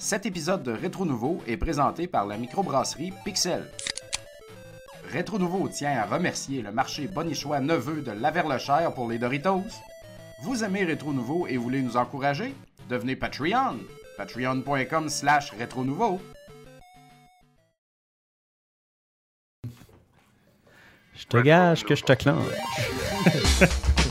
Cet épisode de Rétro Nouveau est présenté par la microbrasserie Pixel. Rétro Nouveau tient à remercier le marché Bonichois Neveu de Laverlechère pour les Doritos. Vous aimez Rétro Nouveau et voulez nous encourager? Devenez Patreon. Patreon.com slash Rétro Nouveau. Je te gage que je te clenche.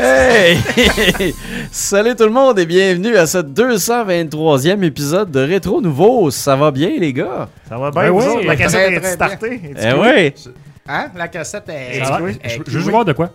Hey! Salut tout le monde et bienvenue à ce 223e épisode de Rétro Nouveau. Ça va bien les gars? Ça va bien, Ben oui, autres? La cassette est startée? Eh ouais! Hein? La cassette est... Ça va? est- Je, est- je veux voir de quoi?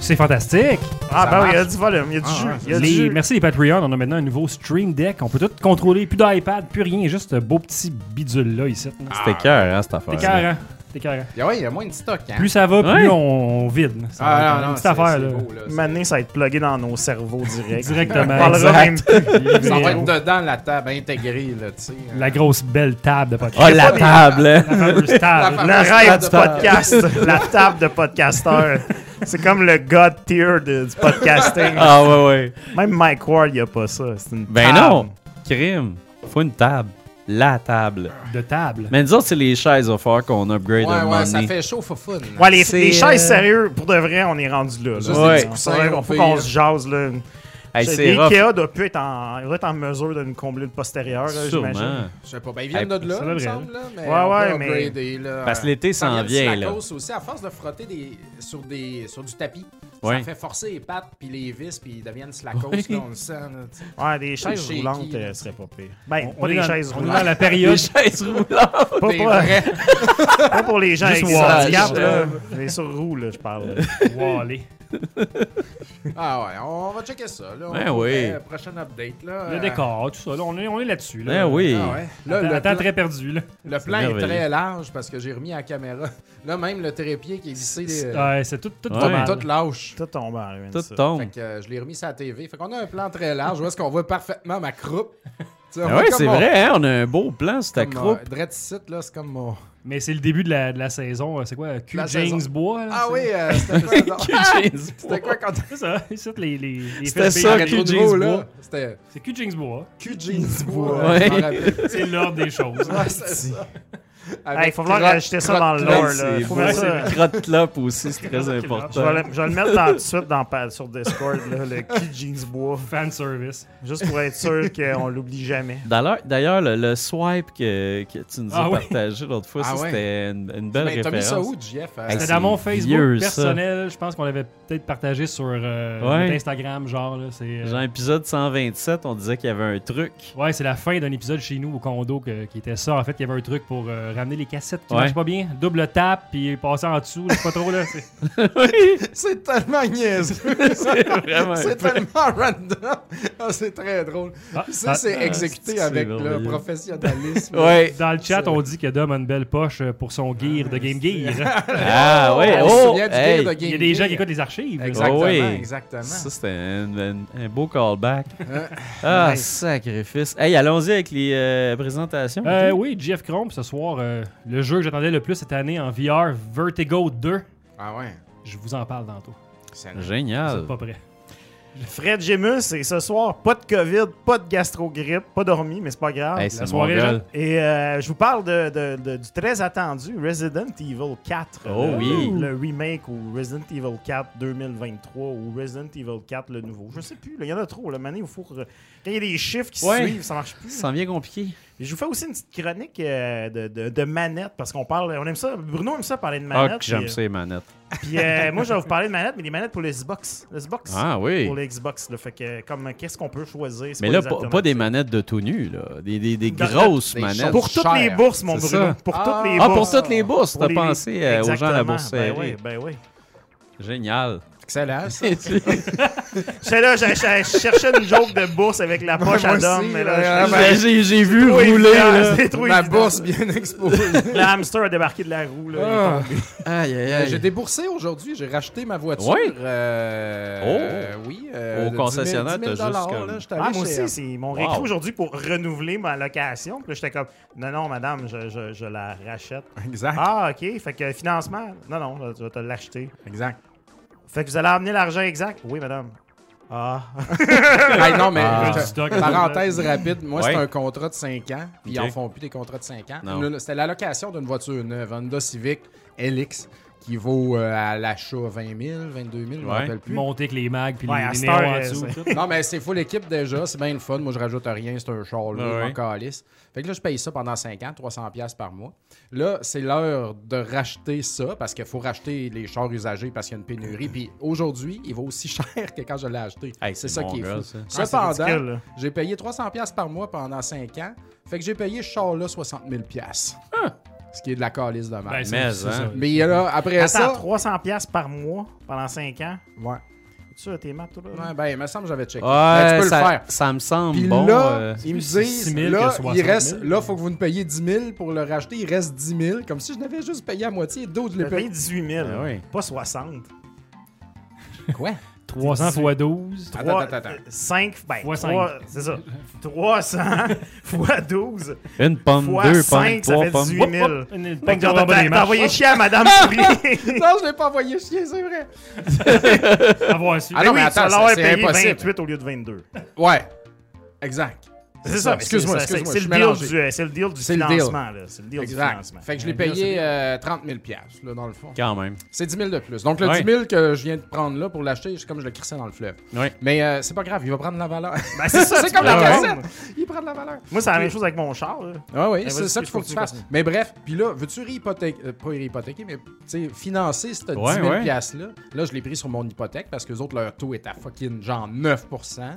C'est fantastique. Ah, Ça ben oui, il y a du volume, il y a du Ah, jus. ouais. il y a du Les- merci les Patreons. On a maintenant un nouveau Stream Deck. On peut tout contrôler. Plus d'iPad, plus rien. Juste un beau petit bidule là ici. C'était cœur, hein, cette affaire. T'es carré. T'es carré. Ouais, il y a moins de stock. Hein? Plus ça va, plus Ouais. on, on vide. Ça être Ah, une non, non, petite c'est- affaire c'est là. beau, là. C'est- Maintenant, ça va être plugué dans nos cerveaux direct. Directement. On parlera même Exact. plus. Ça va être dedans la table intégrée, là, sais. La grosse belle table de Oh, podcast. la table! hein? La fameuse table. La Le fameuse rêve table du podcast. la table de podcasteur. C'est comme le God tier de- du podcasting. Ah ouais, ouais. Même Mike Ward, il a pas ça. C'est une Ben table. non! Crime! Faut une table. La table. De table. Mais nous autres, c'est les chaises au fort qu'on upgrade Ouais, un moment ouais, ça fait chaud, fou fun. Ouais, les, les chaises euh, sérieux, pour de vrai, on est rendu là. là. Juste Ouais. coussins, faut pire. qu'on se jase là. Hey. Ikea doit plus être en, doit être en mesure de nous combler le postérieur, j'imagine. Je sais pas, ben ils viennent de là, ça il me semble, là, mais Ouais, on ouais, peut mais- upgrader, là. Parce que l'été Ça s'en vient, là. Aussi, à force de frotter des, sur, des, sur du tapis, Ouais. ça fait forcer les pattes puis les vis puis ils deviennent slacos, Oui. là, on le sent. Là. Ouais, des chaises roulantes là. euh, seraient pas pires. Ben, On pas des dans- chaises On est dans roulantes. la période. Les chaises roulantes! Pas, Des pas- vrais. pas pour les gens Juste avec des là. Les sur roue, là, je parle. Wallé. Ah ouais, on va checker ça. Là, on Ben oui. prochaine update. Là, Le euh, décor, tout ça. Là, on est, on est là-dessus. Là. Ben oui! Ah ouais. Là, Attends, le, plan, très perdu. Là. le plan est très large parce que j'ai remis à la caméra. Là, même le trépied qui est vissé, euh, Ouais, c'est Ouais. tout lâche. Tout tombe en ruine, Tout ça. tombe. Fait que euh, je l'ai remis sur la TV. Fait qu'on a un plan très large où est-ce qu'on voit parfaitement ma croupe. Ah comme c'est mon- vrai, hein? On a un beau plan sur ta croupe. euh, site, là, c'est comme mon... Mais c'est le début de la, de la saison. euh, C'est quoi? Q La James saison. Bois? là, Ah oui, euh, c'était quoi? non? C'était quoi quand C'est ça. Ici, les, les, les C'était ça, Q James Bois. là? C'était C'est Q James Bois. Q Jeans Bois. Ouais. C'est l'ordre des choses. Ouais, c'est ça. Hey, il faut falloir crotte- rajouter ça dans le lore, là. Faut mettre ça. crotte clope aussi, c'est très Je important. vais, le, je vais le mettre dans, tout de suite dans, sur Discord, là, le Key Jeans Bois. Fan service. Juste pour être sûr qu'on l'oublie jamais. D'ailleurs, d'ailleurs, le, le swipe que, que tu nous as Ah partagé l'autre fois, Ah c'était une, une belle Mais t'as mis référence. ça où, Jeff? Hey, C'était c'est dans mon Facebook vieux, ça. personnel. Je pense qu'on l'avait peut-être partagé sur euh, Ouais. Instagram. Genre, là, c'est. euh, Genre épisode 127, on disait qu'il y avait un truc. Ouais, c'est la fin d'un épisode chez nous au condo que- qui était ça. En fait, il y avait un truc pour euh, ramener les cassettes qui Ouais. marchaient pas bien. Double tap, puis passer en dessous. C'est pas trop là. c'est- C'est tellement niaiseux. c'est vraiment. C'est tellement random. Ah, c'est très drôle. Ah, Ça, ah, c'est ah, exécuté avec le professionnalisme. Ouais. Dans le chat, on dit que Dom a une belle poche euh, pour son gear de Game Gear. Ah ouais, oh! hey. gear de Il y a des gens qui écoutent les archives. Exactement, Oh oui. exactement. Ça, c'était un, un- un beau callback. Hein? Ah, Nice. sacrifice. Hey, allons-y avec les euh, présentations. Euh, oui, Jeff Cromp, ce soir, euh, le jeu que j'attendais le plus cette année en VR, Vertigo 2. Ah ouais. Je vous en parle tantôt. C'est Génial. êtes pas prêts. Fred Gemus, et ce soir, pas de COVID, pas de gastro-grippe, pas dormi, mais c'est pas grave. Hey, c'est la soirée. Jean. Et euh, je vous parle de, de- de- du très attendu Resident Evil 4. Oh le, oui. Le remake ou Resident Evil 4 2023 ou Resident Evil 4 le nouveau. Je sais plus, il y en a trop. Le mané, il faut. que- Quand il y a des chiffres qui Ouais. se suivent, ça marche plus. Ça devient compliqué. Je vous fais aussi une petite chronique euh, de, de, de manettes parce qu'on parle. On aime ça. Bruno aime ça parler de Ah, manettes. que j'aime ça, les manettes. Puis euh, moi, je vais vous parler de manettes, mais des manettes pour les Xbox. Les Xbox. Ah oui. Pour les Xbox. Là, fait que, comme, qu'est-ce qu'on peut choisir? Mais là, les pas, pas des manettes de tout nu, là. Des, des, des grosses des manettes. Pour toutes les bourses, mon Bruno. ça. Pour Ah. toutes les Ah, bourses. pour toutes les bourses. T'as les- pensé euh, aux gens à la Exactement. bourse Ben oui, ben oui. Génial. Excellent, ça. J'étais là, je cherchais une joke de bourse avec la poche moi à mais là, je- j'ai vu trop rouler. là. Ma bourse bien exposée. Le hamster a débarqué de la roue. Là, Ah. tombé. Aïe, aïe, Euh, aïe. J'ai déboursé aujourd'hui, j'ai racheté ma voiture. Oui? Euh, Oh. euh, oui. euh, Au concessionnaire, 10 000 t'as juste comme- là, j'étais Ah, moi aussi, c'est mon Wow. réécrit aujourd'hui pour renouveler ma location. Puis là, j'étais comme, non, non, madame, je, je, je la rachète. Exact. Ah, OK. Fait que financement, non, non, je vais te l'acheter. Exact. Fait que vous allez amener l'argent exact? Oui, madame. Ah. Hey, non, mais Ah. parenthèse rapide, moi, Ouais. c'est un contrat de 5 ans, puis ils en font plus des contrats de 5 ans. C'était la location d'une voiture neuve, Honda Civic LX, qui vaut euh, à l'achat 20 000, 22 000, je ne me Ouais. rappelle plus. Monter avec les mags puis Ouais, à les, cette néons heure, en dessous. c'est- tout. Non, mais c'est full équipe déjà, c'est bien le fun. Moi, je rajoute rien, c'est un char, là, Ah je m'en ouais. calisse. Fait que là, je paye ça pendant 5 ans, 300$ piastres par mois. Là, c'est l'heure de racheter ça, parce qu'il faut racheter les chars usagés parce qu'il y a une pénurie. Puis aujourd'hui, il vaut aussi cher que quand je l'ai acheté. Hey, c'est c'est ça qui est gars, fou. ça. Ah, c'est Cependant, là. j'ai payé 300$ piastres par mois pendant 5 ans. Fait que j'ai payé ce char-là 60 000$. piastres. Ce qui est de la calice de Ben, mal. c'est- Mais, hein. ça. Mais là, après Attends, ça... 300$ piastres par mois pendant 5 ans? Ouais. Tu as tes maths, toi, là? Ouais, ben, il me semble que j'avais checké. Mais tu Ouais, peux ça, le faire. ça me semble Puis bon. là, euh, ils me disent, 6 000 là, que 60 il reste, 000. là, faut que vous nous payiez 10 000 pour le racheter. Il reste 10 000. Comme si je n'avais juste payé à moitié. D'autres, je Tu l'ai as payé payé. 18 000, Ben oui. pas 60. Quoi? 300 x 12. Attends, attends, attends. 5, ben, Fois trois- c'est ça. 300 fois 12 une pomme, fois deux 5, pommes, ça fait trois pommes. 18 000. Une- une- Fait que pas t'as- envoyé chier à Madame non, je l'ai pas envoyé chier, c'est vrai. Avoir su. Ah non, mais oui, attends, tu vas l'avoir c'est- c'est payé impossible. 28 au lieu de 22. Ouais. Exact. C'est ça. Excuse-moi, c'est- le, du, euh, c'est le deal du C'est le deal. financement. là. C'est le deal du financement. Fait que je l'ai payé c'est- euh, 30 000 piastres, là, dans le fond. Quand même. C'est 10 000 de plus. Donc, le Ouais. 10 000 que je viens de prendre là pour l'acheter, c'est comme je le crissais dans le fleuve. Mais euh, c'est pas grave, il va prendre la valeur. Ben, c'est ça, c'est comme la cassette. Il prend de la valeur. Moi, c'est la même chose avec mon char. là. Ah oui, Ben, c'est ça qu'il faut que tu fasses. Mais bref, puis là, veux-tu réhypothéquer, pas réhypothéquer, mais tu sais, financer ce 10 Ouais, 000 ouais. piastres-là? Là, je l'ai pris sur mon hypothèque parce que les autres, leur taux est à fucking genre 9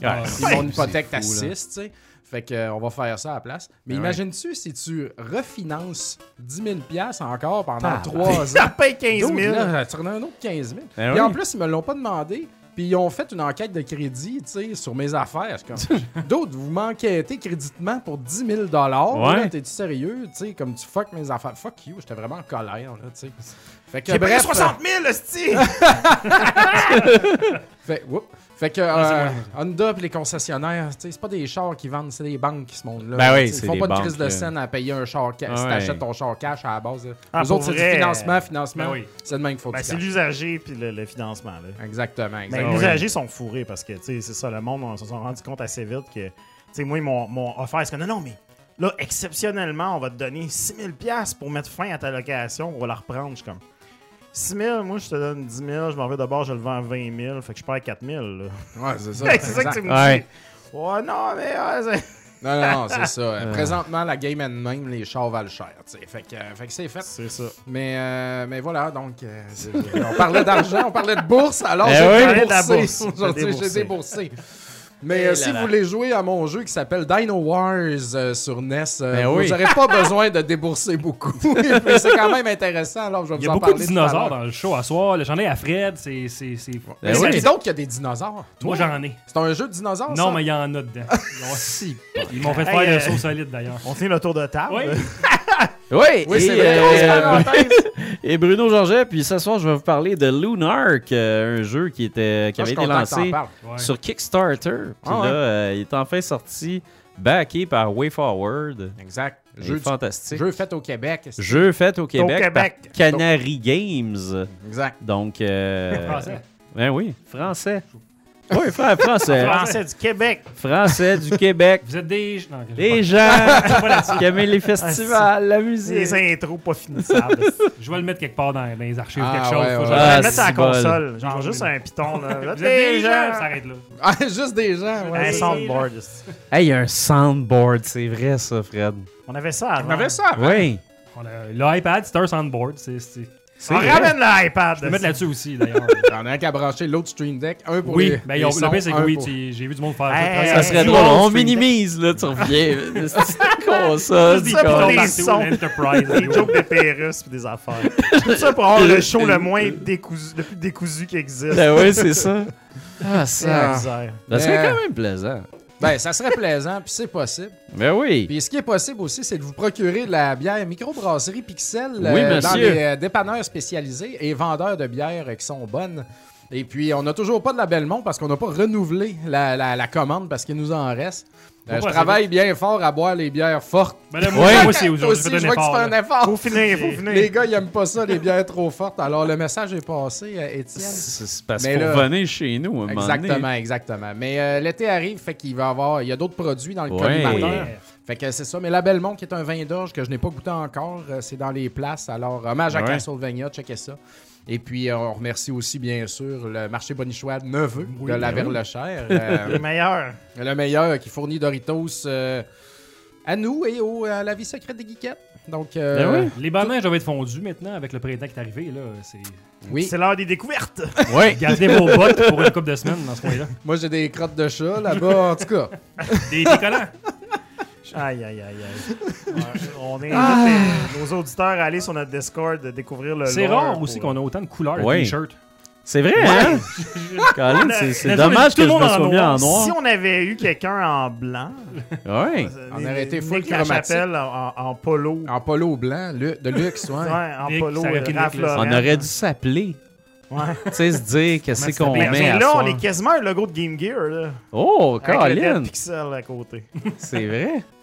Ah, Puis mon hypothèque est à fou, 6 là. tu sais. Fait que, euh, on va faire ça à la place. Mais Ben ouais. imagine-tu si tu refinances 10 000 piastres encore pendant Ah, 3 ans? Ça paye 15 D'autres, 000. là, tu en as un autre 15 000. Ben Puis oui. en plus, ils me l'ont pas demandé. Puis ils ont fait une enquête de crédit, tu sais, sur mes affaires. Comme, D'autres, vous m'enquêtez créditement pour 10 000 Ouais. T'es-tu sérieux? Tu sais, comme tu fuck mes affaires. Fuck you, j'étais vraiment en colère, là, tu sais. Fait que, J'ai payé bref, 60 000, hostie! Fait, whoop. Fait que euh, Honda et les concessionnaires, c'est pas des chars qui vendent, c'est des banques qui se montent là. Ben oui, Ils font des pas de crise de scène à payer un char cash. Si Ouais. t'achètes ton char cash à la base. Ah, Eux pour autres, c'est du financement, financement. Ben oui. C'est de même qu'il faut Ben, c'est l'usager puis le, le financement. Là. Exactement, Ben, les usagers sont fourrés parce que, tu sais, c'est ça, le monde, on se sont rendu compte assez vite que, tu sais, moi, ils m'ont offert, c'est que non, non, mais là, exceptionnellement, on va te donner 6 000 pour mettre fin à ta location, on va la reprendre. Je suis comme, 6 000, moi, je te donne 10 000, je m'en vais d'abord, je le vends à 20 000, fait que je perds 4 000. là. Ouais, c'est ça. c'est ça que tu me Ouais. dis. Ouais, non, mais ouais, c'est- Non, non, non, c'est ça. Euh, Présentement, la game elle même, les chars valent cher. tu sais. Fait que, euh, fait que c'est fait. c'est ça. Mais, euh, mais voilà, donc, euh, on parlait d'argent, on parlait de bourse, alors Eh j'ai oui. Déboursé. bourse. Aujourd'hui, j'ai déboursé. Mais Eh euh, là si là. vous voulez jouer à mon jeu qui s'appelle Dino Wars euh, sur NES, euh, Ben vous oui. n'aurez pas besoin de débourser beaucoup. C'est quand même intéressant, alors je vais Il y vous a en beaucoup de dinosaures dans le show à soir. J'en ai à Fred. C'est. c'est- c'est- Ben Mais oui. c'est donc qu'il y a des dinosaures? Moi, j'en ai. C'est un jeu de dinosaures, Non, ça? mais il y en a dedans. Ils ont- Si. Ils m'ont fait Hey, faire euh, le saut solide d'ailleurs. On tient le tour de table. Oui. Oui, c'est euh, Grosse parenthèse. Et Bruno Georget, puis ce soir, je vais vous parler de Lunark, euh, un jeu qui, était, qui Moi, avait été lancé. Ouais. sur Kickstarter. Puis Ah là, ouais. euh, il est enfin sorti, backé par WayForward. Exact. Jeu du- fantastique. jeu fait au Québec. Jeu fait au Québec, Québec. par Canary Games. Exact. Donc, euh, Français. Ben oui, français. Oui, fra- français. Français du Québec. français du Québec. Vous êtes des. Non, je- Les gens qui aiment les festivals, la musique. Les intros pas finissables. Je vais le mettre quelque part dans, dans les archives. Ah, quelque chose. ouais, ouais. je- vais Ah, le mettre à la bol. console. Genre juste un piton. Là. Vous êtes des gens. Ça arrête là. Ah, juste des gens, ouais. Un soundboard. Hey, il y a un soundboard, c'est vrai ça, Fred. On avait ça avant. On avait ça avant. Oui. On a- L'iPad, c'est un soundboard. C'est. C'est- C'est On vrai. ramène l'iPad. Je vais mettre là-dessus aussi, d'ailleurs. J'en ai un qu'à brancher l'autre Stream Deck. Un pour oui, les, ben, les ils ont- sons, le pire, c'est que oui, pour- j'ai vu du monde faire Hey, Ça hey, serait drôle. On minimise, là, tu reviens. C'est console. Juste ça pour les sons. l'Enterprise. Des jokes de Pérus pis des affaires. Tout ça pour avoir le show le moins décousu, le plus décousu qui existe. Ben oui, c'est ça. Ah, C'est ça. Ça serait Mais- quand même plaisant. Ben, ça serait plaisant, puis c'est possible. Ben oui. Puis ce qui est possible aussi, c'est de vous procurer de la bière microbrasserie Pixel Oui, euh, dans les euh, dépanneurs spécialisés et vendeurs de bières qui sont bonnes. Et puis, on n'a toujours pas de la Belmont parce qu'on n'a pas renouvelé la, la- la commande parce qu'il nous en reste. Euh, Faut je travaille bien fort à boire les bières fortes. Ben là, moi, moi aussi, aujourd'hui, aussi, je je fais vois que tu fais un effort. Faut finir, faut finir. Les gars, ils aiment pas ça, les bières trop fortes. Alors, le message est passé, Étienne. C'est parce là- venir chez nous. un Exactement, donné. exactement. Mais euh, l'été arrive, fait qu'il va y avoir. Il y a d'autres produits dans le Ouais. collimateur. Fait que c'est ça. Mais la Belmont, qui est un vin d'orge que je n'ai pas goûté encore, euh, c'est dans les places. Alors, hommage à Ouais. Castlevania, checkez ça. Et puis, euh, on remercie aussi, bien sûr, le marché Bonichois Neveu Oui, de la ben oui. Verlechaire. Les euh, meilleurs. le meilleur qui fournit Doritos euh, à nous et au, à la vie secrète des geekettes. Donc, euh, Ben oui. Les bananes doivent être fondus maintenant avec le printemps qui est arrivé. Là, c'est... oui. C'est l'heure des découvertes. Ouais. Gardez vos bottes pour une couple de semaines dans ce coin-là. Moi, j'ai des crottes de chat là-bas, en tout cas. Des décollants. Aïe, aïe, aïe, aïe. Ouais, on invite les- nos auditeurs à aller sur notre Discord de découvrir le C'est rare pour- aussi qu'on a autant de couleurs Ouais. de t-shirts. C'est vrai, hein? Colin, c'est- dommage que le je me sois mis en noir. Si on avait eu quelqu'un en blanc, Ouais. On aurait été full chromatique. En, en, polo. En polo blanc, de luxe, ouais. Ouais, en Nick, polo, euh. On aurait dû s'appeler. Ouais. Tu sais, se dire qu'est-ce qu'on met s'appelle? Mais à là, on soir. est quasiment un logo de Game Gear, là. Oh, Avec le dead Colin! pixel à côté. C'est vrai?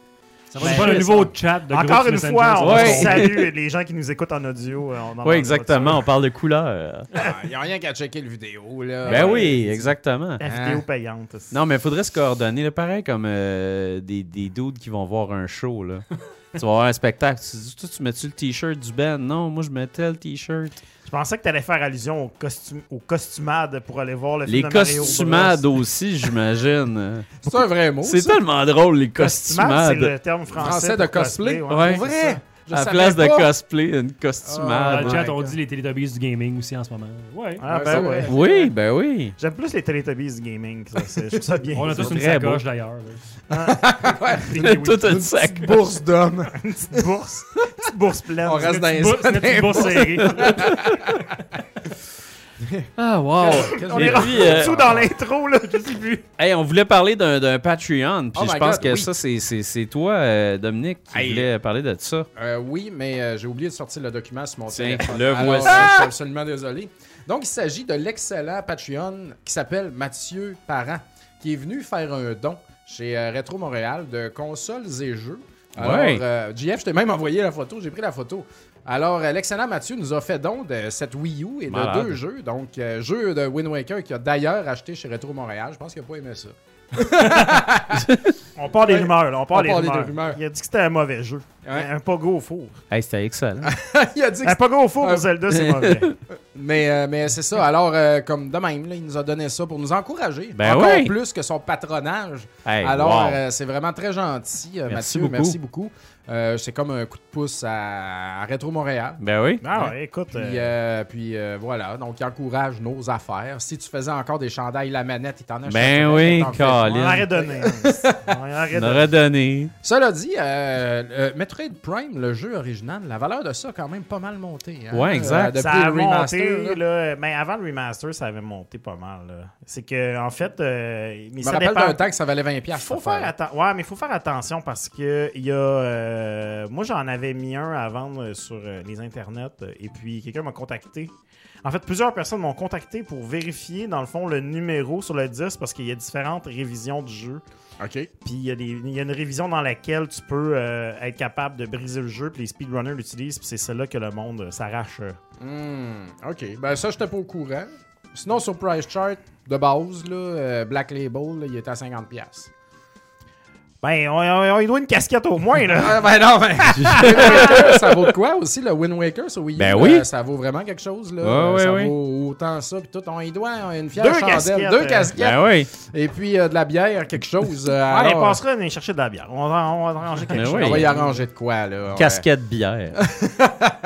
Ça va Ben, ça. nouveau chat de Encore une fois, on Ouais. salue les gens qui nous écoutent en audio. euh, Oui, exactement. On parle de couleurs. Il n'y a rien qu'à checker le vidéo, là. Ben oui, exactement. La vidéo payante. aussi. Non, mais il faudrait se coordonner. là, pareil comme euh, des, des dudes qui vont voir un show. Là. tu vas voir un spectacle. Tu dis, toi, tu mets-tu le t-shirt du band? Non, moi, je mettais le t-shirt. Je pensais que tu allais faire allusion au, costume, au costumade pour aller voir le Les film de Mario costumades Bros. aussi, j'imagine. C'est un vrai mot. C'est tellement drôle, les Costumade, c'est costumades. le terme français, Français de cosplay. ouais. Ouais. Pour c'est vrai? Je à la place de pas. cosplay, une Dans costumade. le chat, my on dit les Teletubbies du gaming aussi en ce moment. Ouais. Ah, Ouais, ben ouais. Oui, ben oui. J'aime plus les Teletubbies du gaming. ça, c'est- Je trouve ça bien. On a tous une sacoche d'ailleurs. là. Tout un Une sac. bourse d'homme. Une petite bourse. Une petite bourse pleine. On reste dans les bourse serrée. Ah, wow. On Et est puis, euh, tout dans l'intro, là. Je sais plus. Hey, on voulait parler d'un d'un Patreon, puis Oh je pense God, que oui. ça, c'est- c'est c'est toi, euh, Dominique, qui Hey. voulais parler de ça. Euh, oui, mais euh, j'ai oublié de sortir le document sur mon Tiens, téléphone. le Alors, voici. je suis absolument désolé. Donc, il s'agit de l'excellent Patreon qui s'appelle Mathieu Parent, qui est venu faire un don chez euh, Retro Montréal de consoles et jeux. Alors, Ouais. euh, JF, je t'ai même envoyé la photo, j'ai pris la photo. Alors, euh, l'excellent Mathieu nous a fait don de cette Wii U et de deux jeux. Donc, euh, jeu de Wind Waker qu'il a d'ailleurs acheté chez Retro Montréal. Je pense qu'il n'a pas aimé ça. On part des rumeurs, là. On part, On des, part des rumeurs. Il a dit que c'était un mauvais jeu. Ouais. Un pogo au four. Hey, c'était excellent. il a dit que Un pogo au four Euh, pour Zelda, c'est mauvais. Mais, euh, mais c'est ça. Alors, euh, comme de même, là, il nous a donné ça pour nous encourager. Ben Encore oui. plus que son patronage. Hey, Alors, wow. euh, c'est vraiment très gentil, euh, Merci Mathieu. beaucoup. Merci beaucoup. Euh, c'est comme un coup de pouce à, à Retro Montréal. Ben oui. Ah ouais, écoute. Puis, euh, euh, puis euh, voilà, donc il encourage nos affaires. Si tu faisais encore des chandails la manette, il t'en a Ben oui, on Colin. aurait donné. On aurait On donné. Cela dit, euh, euh, Metroid Prime, le jeu original, la valeur de ça a quand même pas mal monté. hein. Ouais, exact. Euh, depuis Ça a le remaster. monté, là. là, ben, avant le remaster, ça avait monté pas mal. C'est que, en fait, euh, mais Je me ça rappelle dépend. d'un temps que ça valait 20$. Il faut faire. Ouais, mais il faut faire attention parce que il y a. euh, Moi, j'en avais mis un à vendre sur euh, les internets euh, et puis quelqu'un m'a contacté. En fait, plusieurs personnes m'ont contacté pour vérifier, dans le fond, le numéro sur le disque parce qu'il y a différentes révisions du jeu. OK. Puis il y, a des- il y a une révision dans laquelle tu peux euh, être capable de briser le jeu, puis les speedrunners l'utilisent, puis c'est celle-là que le monde euh, s'arrache. euh. Hmm, OK. Ben ça, j'étais pas au courant. Sinon, sur Price Chart, de base, là, euh, Black Label, là, il était à 50$. Ben, on, on- il doit une casquette au moins, là. Ah, ben non, ben. Wind Waker, ça vaut de quoi aussi, le Wind Waker sur Wii U? Ben oui. euh, ça vaut vraiment quelque chose, là. Ouais, ouais, ça ouais. vaut autant ça, puis tout. On y doit une fière Deux chandelle. casquettes, Deux euh. casquettes. Ben oui. Et puis euh, de la bière, quelque chose. euh, Allez, alors, passera aller chercher de la bière. On va, on va arranger quelque Ben chose. oui. on va y arranger de quoi, là. ouais. Casquette bière.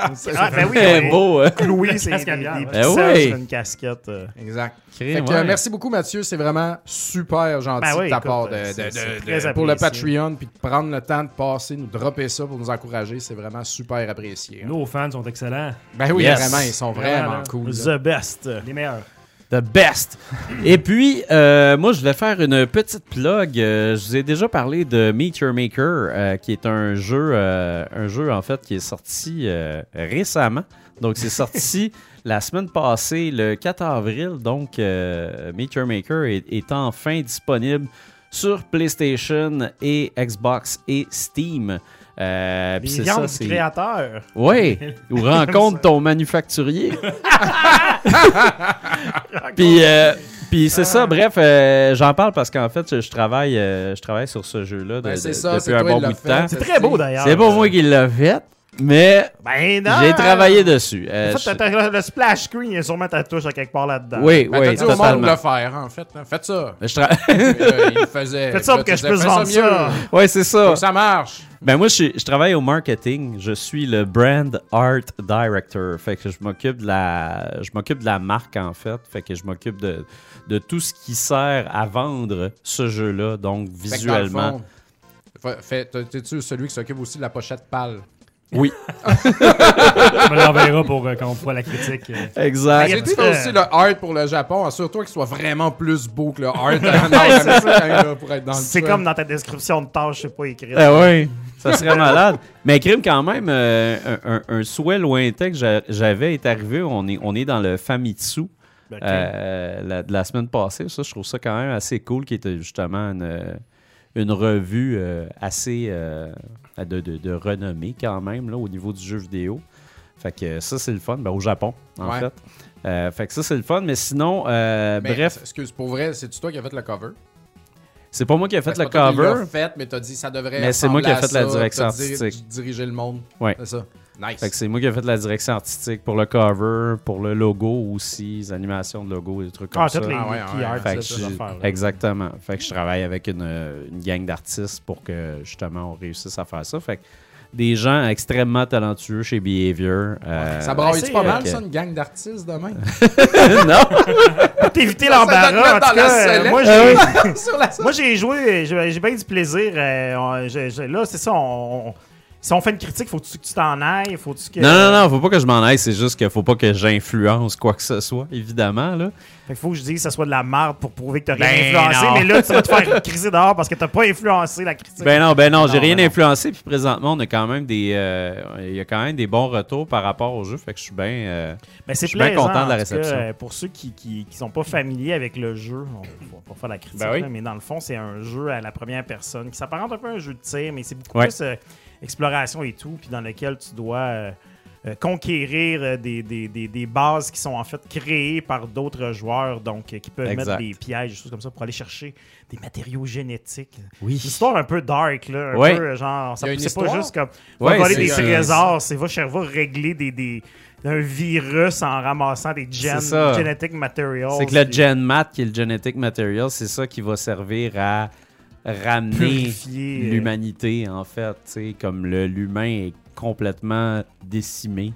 Ah, ben oui, C'est oui. beau, hein? C'est casquette Ben oui. sur une casquette. Exact. Crée, Fait que, ouais. euh, merci beaucoup, Mathieu. C'est vraiment super gentil Ben oui, de ta part de- de- c'est- de- c'est de- très pour le. Patreon, puis de prendre le temps de passer, nous dropper ça pour nous encourager. C'est vraiment super apprécié. hein. Nos fans sont excellents. Ben oui, Yes. vraiment, ils sont vraiment cool. là. The best. Les meilleurs. The best. Et puis, euh, moi, je vais faire une petite plug. Euh, je vous ai déjà parlé de Meet Your Maker, euh, qui est un jeu, euh, un jeu en fait qui est sorti euh, récemment. Donc, c'est sorti la semaine passée, le 4 avril. Donc, euh, Meet Your Maker est, est enfin disponible sur PlayStation et Xbox et Steam. Euh, c'est ça, c'est créateur. oui, ou rencontre ton manufacturier. puis euh, puis c'est ça, bref, euh, j'en parle parce qu'en fait, je, je travaille, euh, je travaille sur ce jeu-là de- Ben, c'est de- ça, depuis un bon bout de fait. temps. C'est très beau d'ailleurs. C'est pas moi qui l'ai fait, mais Ben j'ai travaillé dessus. Euh, En fait, je- t'as- t'as- le splash screen, il y a sûrement ta touche à quelque part là-dedans. oui, Ben, oui, dit au monde de totalement. le faire, en fait. là. Faites ça. Je tra- Euh, il le faisait. Faites ça pour que je puisse vendre ça. mieux. ouais, c'est ça. Ça marche. Ben moi, je, travaille au marketing. Je suis le brand art director. Fait que je m'occupe de la, je m'occupe de la marque en fait. Fait que je m'occupe de, de tout ce qui sert à vendre ce jeu-là. Donc visuellement. T'es-tu celui qui s'occupe aussi de la pochette pâle? Oui, Tu me l'enverras pour euh, quand on fera la critique. euh. exact. J'ai dit euh, aussi le art pour le Japon. Assure-toi qu'il soit vraiment plus beau que le art C'est comme dans ta description de tâche, je sais pas écrit. Ah oui, ça serait malade. Mais crime quand même, euh, un, un- un souhait lointain que j'a- j'avais est arrivé. On est, on est dans le Famitsu. Ok. euh, la, de la semaine passée. Ça, je trouve ça quand même assez cool, qui était justement une, euh, une revue euh, assez euh, de, de- de renommée quand même là, au niveau du jeu vidéo. Fait que ça, c'est le fun. Ben, au Japon, en Ouais. fait. Euh, fait que ça, c'est le fun. Mais sinon, Mais, bref, Excuse, pour vrai, c'est-tu toi qui as fait le cover? c'est pas moi qui ai fait le tu cover. fait, mais t'as dit ça devrait Mais c'est moi qui ai fait la direction artistique. diriger le monde. Ouais. C'est ça. Nice. Fait que c'est moi qui ai fait la direction artistique pour le cover, pour le logo aussi, les animations de logo et des trucs comme Ah, ça. toutes les Ah ouais, key ouais, art, Fait que affaires-là. Exactement. Fait que je travaille avec une, euh, une gang d'artistes pour que justement on réussisse à faire ça. Fait que des gens extrêmement talentueux chez Behavior. euh, ça braille pas euh, mal, que- ça, une gang d'artistes demain? non! Pour t'éviter Ça, ça l'embarras, euh, moi Ah j'ai la moi j'ai joué, j'ai bien du plaisir. euh, on- là, c'est ça, on, on- si on fait une critique, faut-tu que tu t'en ailles, faut-tu que... Non, non, non, faut pas que je m'en aille, c'est juste qu'il faut pas que j'influence quoi que ce soit, évidemment. Là. Fait que faut que je dise que ça soit de la merde pour prouver que t'as Ben rien influencé, non. mais là, tu vas te faire criser dehors parce que t'as pas influencé la critique. Ben non, ben non, j'ai rien ben influencé, puis présentement, on a quand même des. euh, Il y a quand même des bons retours par rapport au jeu, fait que je suis bien. euh, Ben, c'est Je suis bien content de la réception. euh, pour ceux qui, qui, qui sont pas familiers avec le jeu, on va pas faire la critique, Ben oui. là, mais dans le fond, c'est un jeu à la première personne qui s'apparente un peu à un jeu de tir, mais c'est beaucoup Ouais. plus euh, exploration et tout, puis dans lequel tu dois euh, euh, conquérir euh, des, des, des, des bases qui sont en fait créées par d'autres joueurs, donc qui peuvent Exact. mettre des pièges, des choses comme ça, pour aller chercher des matériaux génétiques. Oui. Une histoire un peu dark, là, un Ouais. peu genre, c'est pas juste comme voler des trésors, c'est va, cher- va régler des, des, un virus en ramassant des gen, genetic materials. C'est que le puis GenMat, qui est le Genetic Material, c'est ça qui va servir à ramener euh, l'humanité, en fait. tu sais, Comme l'humain est complètement décimé.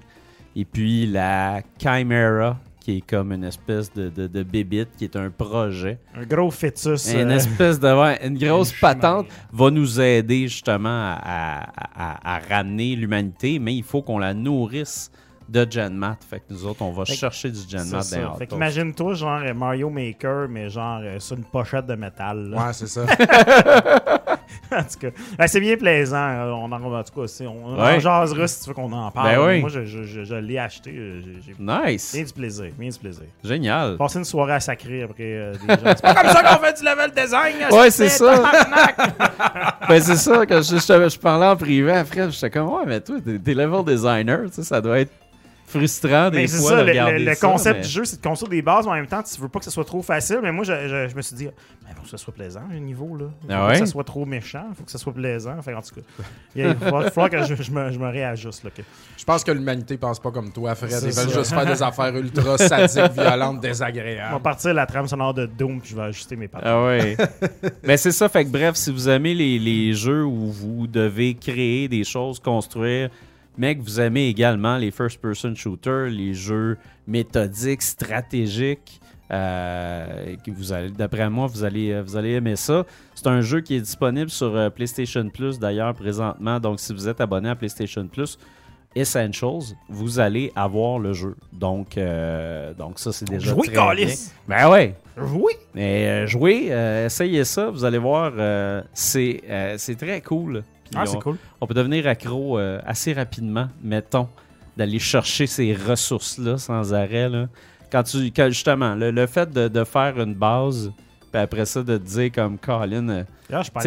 Et puis la Chimera, qui est comme une espèce de, de, de bébite, qui est un projet. un gros fœtus. Une euh, espèce de. ouais, une grosse Une patente va nous aider justement à, à- à- à ramener l'humanité, mais il faut qu'on la nourrisse de GenMat. Fait que nous autres, on va Fait chercher du GenMat dans Fait qu'imagine-toi, genre euh, Mario Maker, mais genre euh, sur une pochette de métal. là. Ouais, c'est ça. en tout cas, ben, c'est bien plaisant. On en, en tout cas, c'est- on, Ouais. jasera si tu veux qu'on en parle. Ben oui. Moi, je, je, je, je l'ai acheté. euh, J'ai j'ai Nice! bien du plaisir. Bien du plaisir. Génial! Passer une soirée à sacrer après euh, des gens. C'est pas comme ça qu'on fait du level design. Ouais, c'est ça. ben, c'est ça. Quand je, je, je parlais en privé Fred, j'étais comme, ouais, mais toi, t'es, t'es level designer, ça doit être frustrant des Mais c'est fois ça, de le, regarder le- le ça, concept mais- du jeu, c'est de construire des bases, mais en même temps, tu veux pas que ce soit trop facile. Mais moi, je, je- je me suis dit, mais faut que ce soit plaisant, le niveau. Là. Faut Ah ouais? que ce soit trop méchant, faut que ce soit plaisant. Fait, en tout cas, il va falloir, que je, je me, je me réajuste. Là, que- Je pense que l'humanité pense pas comme toi, Fred. Ils veulent juste faire des affaires ultra sadiques, violentes, On va désagréables. partir la trame sonore de Doom, puis je vais ajuster mes pattes. Ah ouais. Mais c'est ça, fait que bref, si vous aimez les, les jeux où vous devez créer des choses, construire, mais que vous aimez également les first-person shooters, les jeux méthodiques, stratégiques, euh, vous allez, d'après moi, vous allez, euh, vous allez aimer ça. C'est un jeu qui est disponible sur euh, PlayStation Plus d'ailleurs présentement. Donc, si vous êtes abonné à PlayStation Plus, Essentials, vous allez avoir le jeu. Donc, euh, donc ça, c'est déjà Jouer, très bien. Ben ouais. Oui! Mais euh, jouez, essayez ça, vous allez voir, c'est c'est très cool. Ah, c'est on, cool. on peut devenir accro euh, assez rapidement, mettons, d'aller chercher ces ressources-là sans arrêt. Là. Quand tu, quand- justement, le, le fait de, de faire une base, puis après ça, de te dire comme Colin, euh, Là, je peux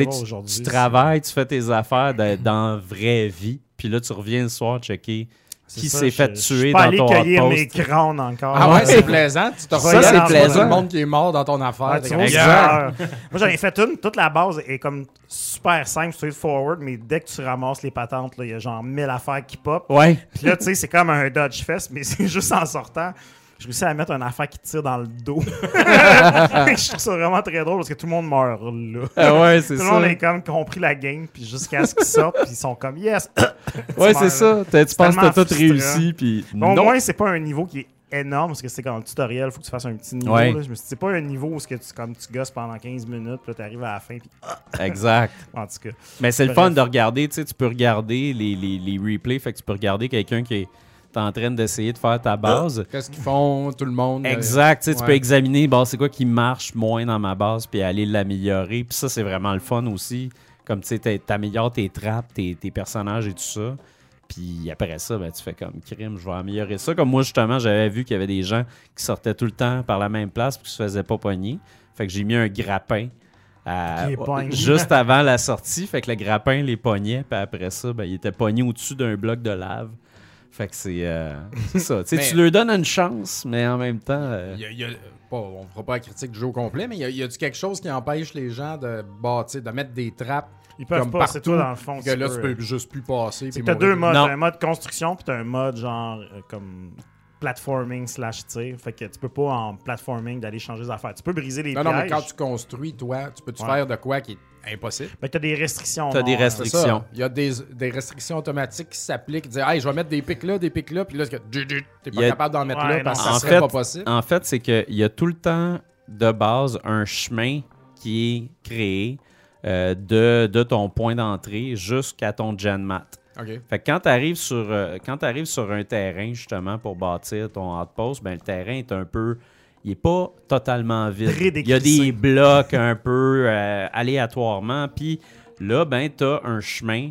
tu travailles, tu fais tes affaires de- dans la vraie vie, puis là, tu reviens le soir checker qui s'est fait je tuer dans ton cueillir outpost. mes crânes encore. Ah ouais, c'est plaisant. Tu te Ça, regardes c'est plaisant. tout le monde qui est mort dans ton affaire. Ah, Moi, j'en ai fait une. Toute la base est comme super simple, straightforward, mais dès que tu ramasses les patentes, là, il y a genre 1000 affaires qui pop. Ouais. Puis là, tu sais, c'est comme un Dodge Fest, mais c'est juste en sortant. Je réussis à mettre une affaire qui tire dans le dos. je trouve ça vraiment très drôle parce que tout le monde meurt là. Ah ouais, c'est Tout le monde a comme compris la game, puis jusqu'à ce qu'ils sortent, puis ils sont comme yes. Ouais, Tu c'est ça. Tu penses que t'as tout réussi, puis Bon, non. au moins, c'est pas un niveau qui est énorme parce que c'est comme le tutoriel, faut que tu fasses un petit niveau. Ouais. là. Je me suis c'est pas un niveau où que tu, comme, tu gosses pendant 15 minutes, puis là, t'arrives à la fin, puis Exact. en tout cas. Mais c'est le fun de regarder, tu sais, tu peux regarder les, les, les replays, fait que tu peux regarder quelqu'un qui est en train d'essayer de faire ta base. Qu'est-ce qu'ils font, tout le monde? Exact, tu peux examiner, bon, c'est quoi qui marche moins dans ma base, puis aller l'améliorer. Puis ça, c'est vraiment le fun aussi. Comme tu sais, t'a- t'améliores tes trappes, tes, tes personnages et tout ça. Puis après ça, ben, tu fais comme crime, je vais améliorer ça. Comme moi, justement, j'avais vu qu'il y avait des gens qui sortaient tout le temps par la même place puis qui se faisaient pas pogner. Fait que j'ai mis un grappin à- juste avant la sortie. Fait que le grappin les pognait. Puis après ça, ben, il était pogné au-dessus d'un bloc de lave. Fait que c'est euh, c'est ça. Tu Mais- tu leur donnes une chance, mais en même temps. euh, Il y a- il y a- pas, on fera pas la critique du jeu au complet, mais il y a, quelque chose qui empêche les gens de bâtir, de mettre des trappes Ils peuvent Comme pas, c'est partout, toi dans le fond. que là, tu peux- peux juste plus passer? T'as mourir? deux modes. Non. T'as un mode construction, puis t'as un mode genre euh, comme platforming slash tir. Fait que tu peux pas en platforming d'aller changer les affaires. Tu peux briser les Non, pièges. non, mais quand tu construis, toi, tu peux-tu Ouais. faire de quoi qui est impossible? Mais t'as des restrictions. T'as non, des euh, restrictions. Il y a des, des restrictions automatiques qui s'appliquent. Dire, hey, je vais mettre des pics là, des pics là, puis là, c'est que du- du- t'es pas a- capable d'en mettre Ouais, là parce que ça En serait fait- pas possible. En fait, c'est qu'il y a tout le temps de base un chemin qui est créé euh, de, de ton point d'entrée jusqu'à ton genmat. OK. Fait que quand tu arrives sur euh, quand t'arrives sur un terrain justement pour bâtir ton outpost, ben le terrain est un peu il est pas totalement vide. Il y a des blocs un peu euh, aléatoirement puis là ben tu as un chemin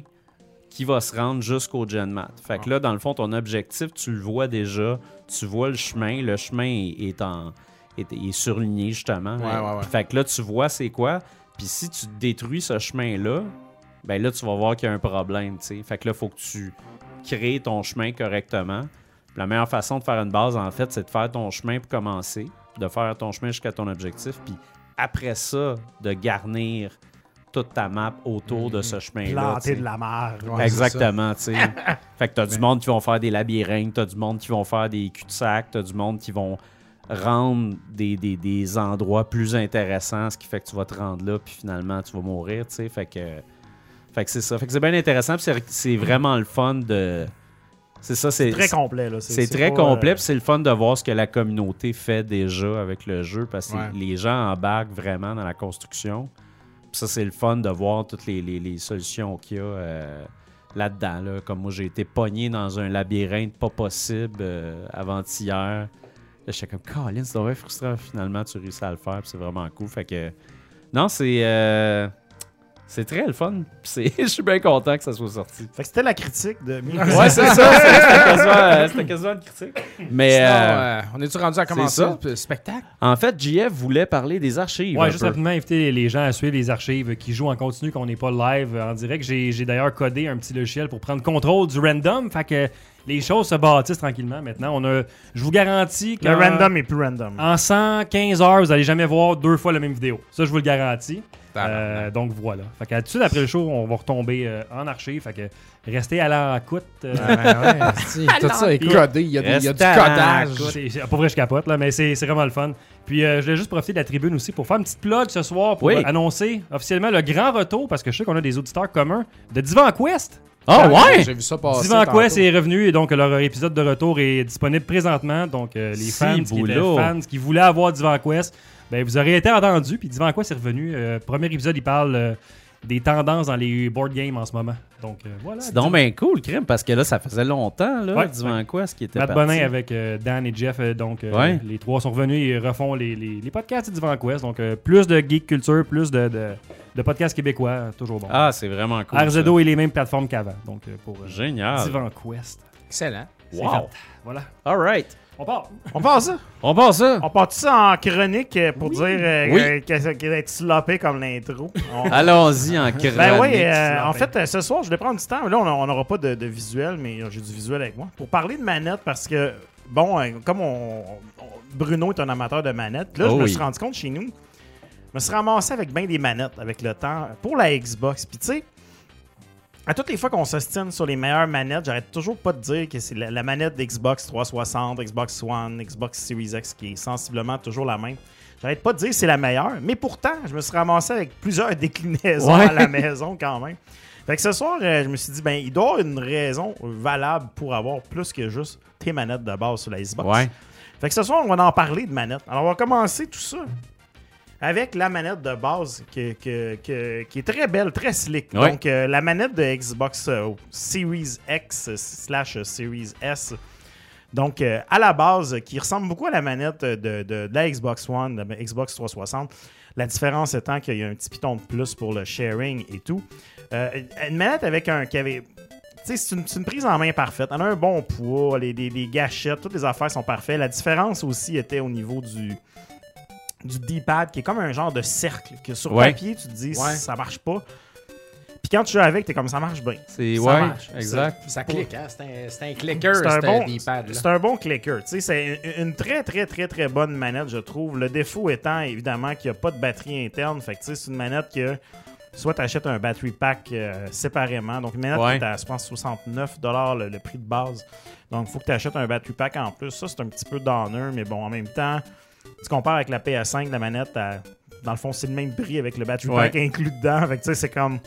qui va se rendre jusqu'au genmat. Fait que là dans le fond ton objectif, tu le vois déjà, tu vois le chemin, le chemin est, en est, est surligné justement. Ouais, ouais, ouais. Fait que là tu vois c'est quoi, puis si tu détruis ce chemin-là, ben là, tu vas voir qu'il y a un problème, tu sais. Fait que là, il faut que tu crées ton chemin correctement. La meilleure façon de faire une base, en fait, c'est de faire ton chemin pour commencer, de faire ton chemin jusqu'à ton objectif, puis après ça, de garnir toute ta map autour de ce chemin-là. tu Planter de la mer. Ouais, Exactement, tu sais. fait que t'as du monde qui vont faire des labyrinthes, t'as du monde qui vont faire des cul-de-sac, t'as du monde qui vont rendre des, des- des endroits plus intéressants, ce qui fait que tu vas te rendre là, puis finalement, tu vas mourir, tu sais. Fait que, fait que c'est ça. Fait que c'est bien intéressant, puis c'est- c'est vraiment le fun de... C'est ça, c'est... Très complet. C'est très pas, complet, euh, c'est le fun de voir ce que la communauté fait déjà avec le jeu, parce que Ouais. les gens embarquent vraiment dans la construction. Puis ça, c'est le fun de voir toutes les, les- les solutions qu'il y a euh, là-dedans. là. Comme moi, j'ai été pogné dans un labyrinthe pas possible euh, avant-hier. Là, j'étais comme, Colin, c'est vraiment frustrant. Finalement, tu réussis à le faire, c'est vraiment cool. Fait que, non, c'est. C'est très le fun. C'est- Je suis bien content que ça soit sorti. Fait que c'était la critique de. Ouais, c'est ça. C'était quasiment, euh, c'était quasiment une critique. Mais Sinon, euh, euh, on est-tu rendu à commencer ça. le spectacle? en fait, JF voulait parler des archives. Ouais, un juste peu. rapidement inviter les gens à suivre les archives qui jouent en continu, qu'on n'est pas live en direct. J'ai j'ai d'ailleurs codé un petit logiciel pour prendre contrôle du random. Fait que les choses se bâtissent tranquillement maintenant. On a, je vous garantis que Le random est plus random. en 115 heures, vous allez jamais voir deux fois la même vidéo. Ça, je vous le garantis. Euh, donc voilà. Fait que tout de suite après le show, on va retomber euh, en archive. Fait que restez à l'écoute. euh, Ah, ben ouais, tout ça est codé. Il y a, des- il y a du codage. C'est, c'est- pas vrai, je capote, là, mais c'est, c'est vraiment le fun. Puis euh, je voulais juste profiter de la tribune aussi pour faire une petite plug ce soir pour Oui. annoncer officiellement le grand retour, parce que je sais qu'on a des auditeurs communs, de Divan Quest. Ah ouais? J'ai vu ça passer. Divan tantôt. Quest est revenu et donc leur épisode de retour est disponible présentement. Donc euh, les Si, fans qui étaient fans, qui voulaient avoir Divan Quest, ben, vous aurez été entendus. Puis Divan Quest est revenu. Euh, premier épisode, il parle euh, des tendances dans les board games en ce moment. Donc euh, voilà. C'est donc bien cool, crime, parce que là, ça faisait longtemps, là, Ouais, Divan Quest qui était Matt parti. Bonin avec euh, Dan et Jeff, euh, donc euh, Ouais. les trois sont revenus et refont les, les, les podcasts du Divan Quest. Donc euh, plus de geek culture, plus de, de, de podcasts québécois, euh, toujours bon. Ah, c'est vraiment cool. RZO est les mêmes plateformes qu'avant. Donc euh, pour euh. Génial. Divan Quest. Excellent. Wow. fait. Voilà. All right. On part. On passe ça? On passe ça. On part ça en chronique pour dire euh, Oui. que- qu'elle est sloppée comme l'intro. On- Allons-y en chronique. Ben oui, euh, en fait, euh, ce soir, je vais prendre du temps. Là, on n'aura pas de, de visuel, mais euh, j'ai du visuel avec moi. Pour parler de manette, parce que, bon, comme on, on- Bruno est un amateur de manette, là, Oh je me oui. suis rendu compte chez nous, je me suis ramassé avec bien des manettes avec le temps pour la Xbox. Puis, tu sais, à toutes les fois qu'on s'ostine sur les meilleures manettes, j'arrête toujours pas de dire que c'est la, la manette d'Xbox 360, Xbox One, Xbox Series X qui est sensiblement toujours la même. J'arrête pas de dire que c'est la meilleure, mais pourtant, je me suis ramassé avec plusieurs déclinaisons Ouais. à la maison quand même. Fait que ce soir, euh, je me suis dit, ben, il doit y avoir une raison valable pour avoir plus que juste tes manettes de base sur la Xbox. Ouais. Fait que ce soir, on va en parler de manettes. Alors, on va commencer tout ça avec la manette de base que- que- que- qui est très belle, très slick. Ouais. Donc, euh, la manette de Xbox euh, Series X slash Series S. Donc, euh, à la base, qui ressemble beaucoup à la manette de, de- de la Xbox One, de la Xbox 360. La différence étant qu'il y a un petit piton de plus pour le sharing et tout. Une manette avec un. Qui avait, tu sais, c'est une, prise en main parfaite. Elle a un bon poids, les, les- les gâchettes, toutes les affaires sont parfaites. La différence aussi était au niveau du, du D-pad, qui est comme un genre de cercle, que sur Ouais. papier, tu te dis, Ouais. ça marche pas. Puis quand tu joues avec, t'es comme, ça marche bien. C'est Ça ouais, marche. exact. Ça clique, hein? C'est un, c'est un clicker, C'est un bon- D-pad. C'est un bon clicker. Tu sais, c'est une, très, très, très, très bonne manette, je trouve. Le défaut étant, évidemment, qu'il n'y a pas de batterie interne. Fait que, tu sais, c'est une manette que soit tu achètes un battery pack euh, séparément. Donc, une manette Ouais. qui est à, je pense, 69 le, le prix de base. Donc, il faut que tu achètes un battery pack en plus. Ça, c'est un petit peu d'honneur, mais bon, en même temps, tu compares avec la PS5, la manette, à- dans le fond, c'est le même prix avec le battery Ouais. pack inclus dedans. Fait que, tu sais, c'est comme.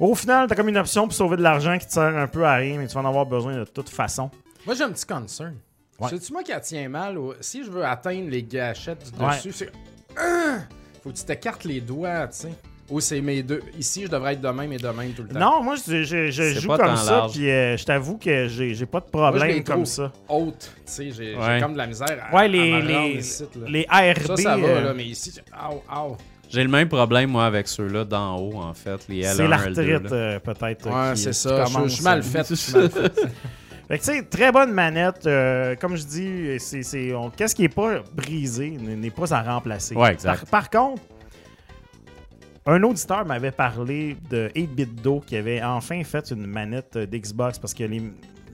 Au final, tu as comme une option pour sauver de l'argent qui te sert un peu à rien, mais tu vas en avoir besoin de toute façon. Moi, j'ai un petit concern. Ouais. C'est-tu moi qui la tiens mal? ou- Si je veux atteindre les gâchettes du Ouais. dessus, c'est. Ah! Faut que tu t'écartes les doigts, tu sais. Ou c'est mes deux. Ici, je devrais être de même et de même tout le temps. Non, moi, je, je- je C'est joue comme ça, puis euh, je t'avoue que j'ai j'ai pas de Moi, je problème comme ça. Haute, tu sais, j'ai Ouais. comme de la misère à, Ouais, à les, rendre les, là. les ARB. Ça, ça va, euh, là, mais ici, Aou, aou. J'ai le même problème, moi, avec ceux-là d'en haut, en fait. Les L1, c'est L2, l'arthrite, euh, peut-être. Ouais, qui- c'est ça. Je suis mal fait. je suis mal fait. Que, tu sais, très bonne manette. euh, comme je dis, c'est, c'est- on- qu'est-ce qui n'est pas brisé n'est pas à remplacer. Ouais, exact. Par, par contre, un auditeur m'avait parlé de 8-Bit Do qui avait enfin fait une manette d'Xbox parce que les,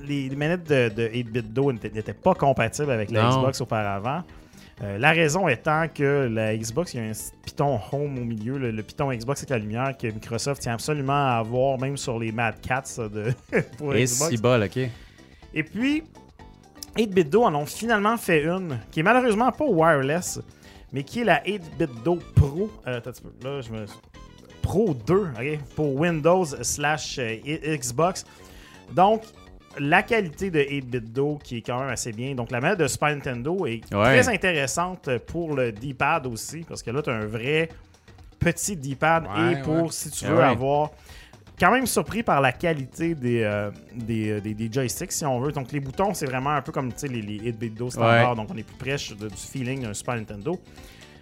les- les manettes de, de 8-Bit Do n'étaient pas compatibles avec la Non. Xbox auparavant. Euh, la raison étant que la Xbox, il y a un piton Home au milieu, le, le piton Xbox avec la lumière que Microsoft tient absolument à avoir, même sur les Mad Cats de, pour Et Xbox. si bol, OK. Et puis, 8-Bit Do en ont finalement fait une qui est malheureusement pas wireless, mais qui est la 8-Bit Do Pro? Euh, attends. Là, je me... Pro 2, ok, pour Windows slash euh, Xbox. Donc, la qualité de 8-Bit Do qui est quand même assez bien. Donc, la manette de Super Nintendo est Ouais. très intéressante pour le D-pad aussi, parce que là, tu as un vrai petit D-pad Ouais, et pour, ouais. si tu Ah veux avoir quand même surpris par la qualité des, euh, des, euh, des- des joysticks, si on veut. Donc, les boutons, c'est vraiment un peu comme tu les, les 8-bit Do standard. Ouais. Donc, on est plus près de- du feeling d'un Super Nintendo.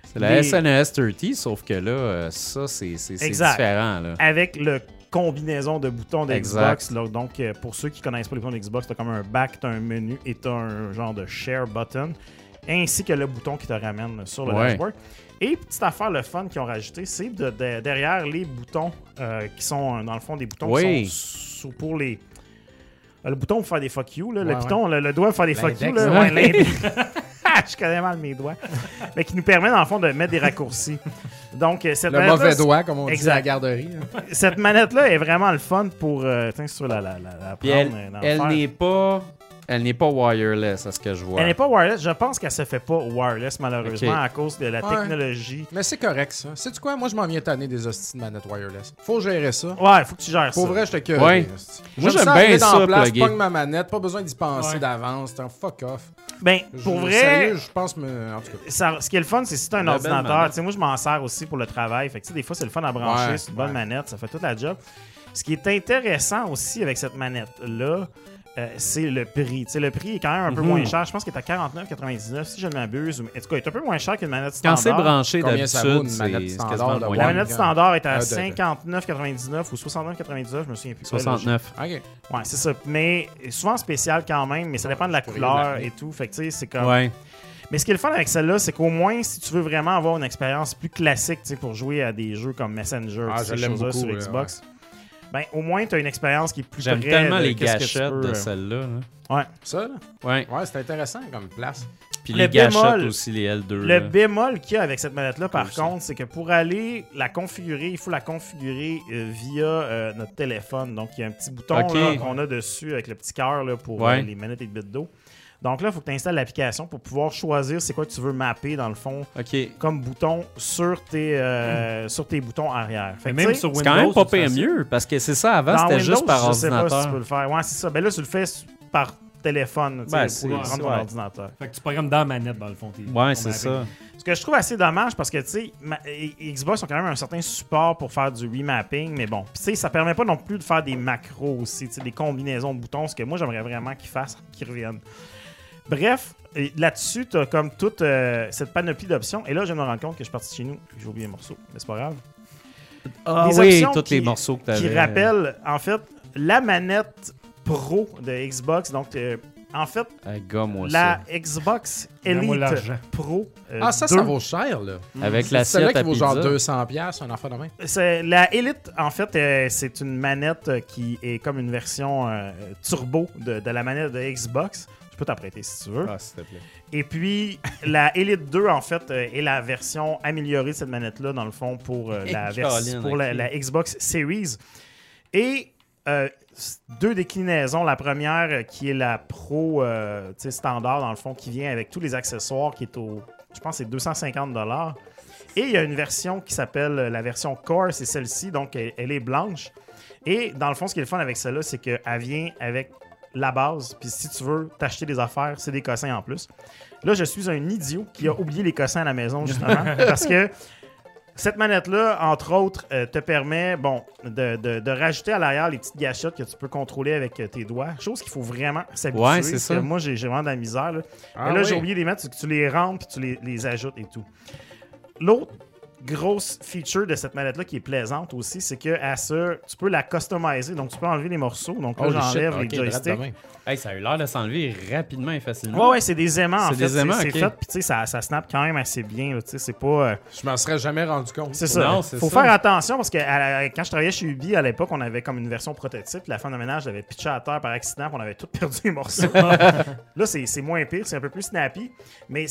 C'est la Les- SNES 30, sauf que là, euh, ça, c'est différent. Là. avec le combinaison de boutons de Exact. Xbox. là. donc, euh, pour ceux qui connaissent pas les boutons de Xbox, t'as comme un back, t'as un menu et t'as un genre de share button, ainsi que le bouton qui te ramène sur le Ouais. dashboard. Et petite affaire, le fun qu'ils ont rajouté, c'est de- de- derrière les boutons euh, qui sont, euh, dans le fond, des boutons Oui. qui sont sous- pour les. euh, Le bouton pour faire des fuck you, là, le Ouais, bouton, le, le doigt pour faire des fuck you. Là, ouais. ouais, l'index. Je connais mal mes doigts. Mais qui nous permet, dans le fond, de mettre des raccourcis. Donc, cette Le mauvais doigt, comme on dit à la garderie. cette manette-là est vraiment le fun pour. Euh, tiens, sur la, la, la, la Puis prendre, elle, n'est pas, elle n'est pas wireless, à ce que je vois. Elle n'est pas wireless. Je pense qu'elle se fait pas wireless, malheureusement, à cause de la Ouais. technologie. Mais c'est correct, ça. Sais-tu quoi? Moi, je m'en viens tanner des hosties de manette wireless. Faut gérer ça. Ouais, faut que tu gères Pour ça. vrai, je te cure. Ouais. Moi, j'aime bien ça, place, plugger. pogne ma manette, pas besoin d'y penser Ouais. d'avance. C'est un fuck off. Ben, Je- pour vrai, Sérieux, je pense me. En tout cas. ça- ce qui est le fun, c'est si tu as un ordinateur. manette. Tu sais, moi, je m'en sers aussi pour le travail. Fait que, tu sais, des fois, c'est le fun à brancher. Ouais, c'est une bonne ouais. manette. Ça fait toute la job. Ce qui est intéressant aussi avec cette manette-là, euh, c'est le prix. Tu sais, le prix est quand même un peu Mhm. moins cher. Je pense qu'il est à 49,99 si je ne m'abuse. En tout cas, il est un peu moins cher qu'une manette Quand standard. c'est branché Combien ça vaut, d'habitude, c'est La manette standard est à Ah, de- 59,99 ou 69,99, je me souviens plus. Ouais, là, 69. Ok. Ouais, c'est ça. Mais souvent spécial quand même, mais ça dépend de la couleur et tout. Fait que tu sais, c'est comme. Ouais. Mais ce qui est le fun avec celle-là, c'est qu'au moins, si tu veux vraiment avoir une expérience plus classique, tu sais, pour jouer à des jeux comme Messenger, Ah, ces choses-là sur là, Xbox, ben au moins, tu as une expérience qui est plus J'aime tellement de les gâchettes peux, de euh, celle-là. là. Ouais. Ça, là? Ouais. Ouais, c'est intéressant comme place. Puis Le les gâchettes bémol- aussi, les L2. Le là. bémol qu'il y a avec cette manette-là, par Aussi. contre, c'est que pour aller la configurer, il faut la configurer euh, via euh, notre téléphone. Donc, il y a un petit bouton qu'on a dessus avec le petit cœur là, pour Ouais. euh, les manettes et le bit d'eau. Donc là, il faut que tu installes l'application pour pouvoir choisir c'est quoi que tu veux mapper, dans le fond, comme bouton sur tes, euh, sur tes boutons arrière. Fait Mais que, même sur C'est quand même Windows, pas facile. mieux, parce que c'est ça, avant, c'était Windows, juste par je sais pas si tu ordinateur. peux le faire. Ouais, c'est ça. Ben là, tu le fais par téléphone, tu sais, Ben, pour ton ouais. ordinateur. Fait que tu programmes dans la manette, dans le fond. tes- Ouais, c'est ça. Ce que je trouve assez dommage parce que, tu sais, Xbox ont quand même un certain support pour faire du remapping, mais bon, Puis, tu sais, ça permet pas non plus de faire des macros aussi, tu sais, des combinaisons de boutons, ce que moi j'aimerais vraiment qu'ils fassent, qu'ils reviennent. Bref, là-dessus, tu as comme toute euh, cette panoplie d'options, et là, je me rendre compte que je suis parti chez nous, j'ai oublié les morceaux, mais c'est pas grave. Ah Des oui, options tous les qui- morceaux que tu Qui rappellent, en fait, la manette pro de Xbox, donc, euh, en fait, la ça. Xbox Elite. Pro. euh, Ah, ça, 2. ça vaut cher, là. Avec C'est celle-là l'assiette qui vaut genre pizza. 200$, piastres, un enfant de main. C'est- La Elite, en fait, euh, c'est une manette qui est comme une version euh, turbo de, de la manette de Xbox. Je peux t'en prêter si tu veux. Ah, s'il te plaît. Et puis, la Elite 2, en fait, euh, est la version améliorée de cette manette-là, dans le fond, pour, euh, la, vers- Caroline, pour la, ok. la Xbox Series. Et euh, deux déclinaisons. La première, qui est la Pro standard, dans le fond, qui vient avec tous les accessoires, qui est au, je pense, que c'est 250 Et il y a une version qui s'appelle la version Core, c'est celle-ci, donc elle, elle est blanche. Et dans le fond, ce qui est le fun avec celle-là, c'est qu'elle vient avec la base. Puis si tu veux t'acheter des affaires, c'est des cossins en plus. Là, je suis un idiot qui a oublié les cossins à la maison, justement, parce que cette manette-là, entre autres, euh, te permet bon, de, de- de rajouter à l'arrière les petites gâchettes que tu peux contrôler avec euh, tes doigts. Chose qu'il faut vraiment s'habituer. Ouais, c'est ça. Moi, j'ai vraiment de la misère. là. Ah Mais là, oui. j'ai oublié de les mettre, que tu les rentres puis tu les, les ajoutes et tout. L'autre grosse feature de cette manette-là qui est plaisante aussi, c'est que à ça, tu peux la customiser. Donc, tu peux enlever les morceaux. Donc là, j'enlève ok, les joysticks. Hey, ça a eu l'air de s'enlever rapidement et facilement. Ouais, ouais, c'est des aimants en C'est fait. des aimants, c'est ok. c'est fait, puis tu sais, ça, ça snap quand même assez bien. Tu sais, c'est pas. euh, Je m'en serais jamais rendu compte. c'est ça. Non, c'est Faut ça. faire attention parce que la- quand je travaillais chez Ubi à l'époque, on avait comme une version prototype. La femme de ménage l'avait pitché à terre par accident, puis on avait tout perdu les morceaux. Là, c'est c'est moins pire, c'est un peu plus snappy. Mais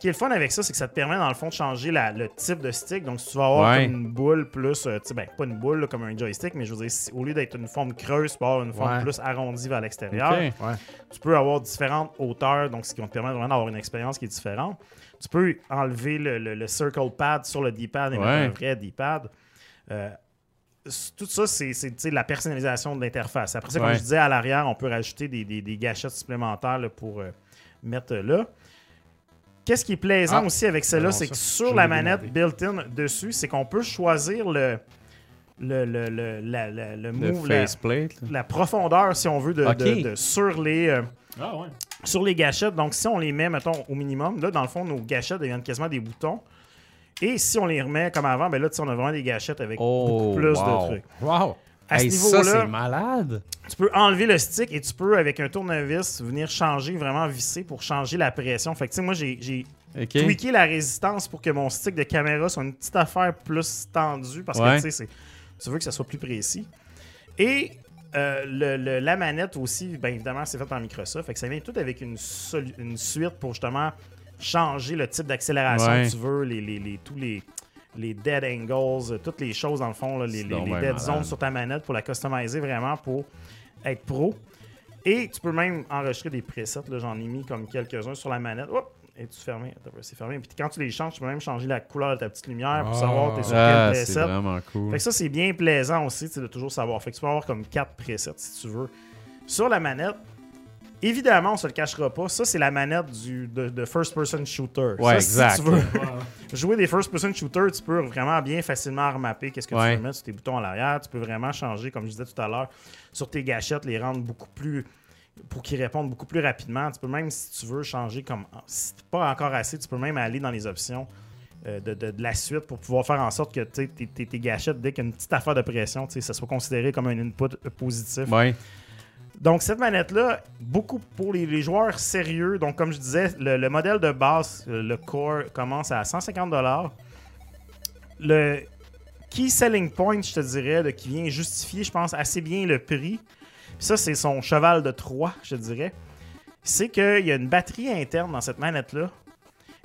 qui est le fun avec ça, c'est que ça te permet dans le fond de changer la- le type de stick. Donc, si tu vas avoir Ouais. une boule plus, euh, ben, pas une boule là, comme un joystick, mais je veux dire, si- au lieu d'être une forme creuse, tu peux avoir une forme Ouais. plus arrondie vers l'extérieur. Ouais. Tu peux avoir différentes hauteurs, donc ce qui va te permettre vraiment d'avoir une expérience qui est différente. Tu peux enlever le, le- le circle pad sur le D-pad et mettre un vrai D-pad. Euh, tout ça, c'est la personnalisation de l'interface. Après ça, comme je disais, à l'arrière, on peut rajouter des, des- des gâchettes supplémentaires là, pour euh, mettre là. Qu'est-ce qui est plaisant Ah, aussi avec celle-là, bon, c'est que sur la manette built-in dessus, c'est qu'on peut choisir le, le, le, le, la- la- le Le move, la, faceplate. là. la profondeur, si on veut, de, Ok. de- de- sur les... euh, Ah ouais. sur les gâchettes, donc si on les met, mettons, au minimum, là, dans le fond, nos gâchettes deviennent quasiment des boutons. Et si on les remet comme avant, ben là, on a vraiment des gâchettes avec Oh, beaucoup plus wow. de trucs. Wow! À Hey, ce ça, c'est malade! tu peux enlever le stick et tu peux, avec un tournevis, venir changer, vraiment visser pour changer la pression. Fait que, tu sais, moi, j'ai tweaké la résistance pour que mon stick de caméra soit une petite affaire plus tendue parce Ouais. que, tu sais, c'est- tu veux que ça soit plus précis. Et euh, le- le- la manette aussi, bien évidemment, c'est fait en Microsoft. Fait que ça vient tout avec une, solu- une suite pour justement changer le type d'accélération Ouais. que tu veux, les, les- les- tous les, les dead angles, euh, toutes les choses dans le fond, là, les, C'est les- dead zones sur ta manette pour la customiser vraiment pour être pro. Et tu peux même enregistrer des presets. J'en ai mis comme quelques-uns sur la manette. Hop! Et tu fermé? Attends, c'est fermé. Puis quand tu les changes, tu peux même changer la couleur de ta petite lumière pour Ah. savoir t'es sur Ah, quel c'est preset. vraiment cool. Fait que ça, c'est bien plaisant aussi de toujours savoir. Fait que tu peux avoir comme quatre presets si tu veux. Sur la manette, évidemment, on se le cachera pas. Ça, c'est la manette du, de, de first-person shooter. Ouais, Ça, exact. Si tu veux jouer des first-person shooters, tu peux vraiment bien facilement remapper qu'est-ce que Ouais. tu veux mettre sur tes boutons à l'arrière. Tu peux vraiment changer, comme je disais tout à l'heure, sur tes gâchettes, les rendre beaucoup plus pour qu'ils répondent beaucoup plus rapidement. Tu peux même, si tu veux, changer comme. Si pas encore assez, tu peux même aller dans les options euh, de, de- de la suite pour pouvoir faire en sorte que tes, tes- tes gâchettes, dès qu'il y a une petite affaire de pression, tu sais, ça soit considéré comme un input positif. Ouais. Donc, cette manette-là, beaucoup pour les, joueurs sérieux. Donc, comme je disais, le, le modèle de base, euh, le Core, commence à 150 Le key selling point, je te dirais, qui vient justifier, je pense, assez bien le prix. Ça, c'est son cheval de Troie, je te dirais. C'est qu'il y a une batterie interne dans cette manette-là.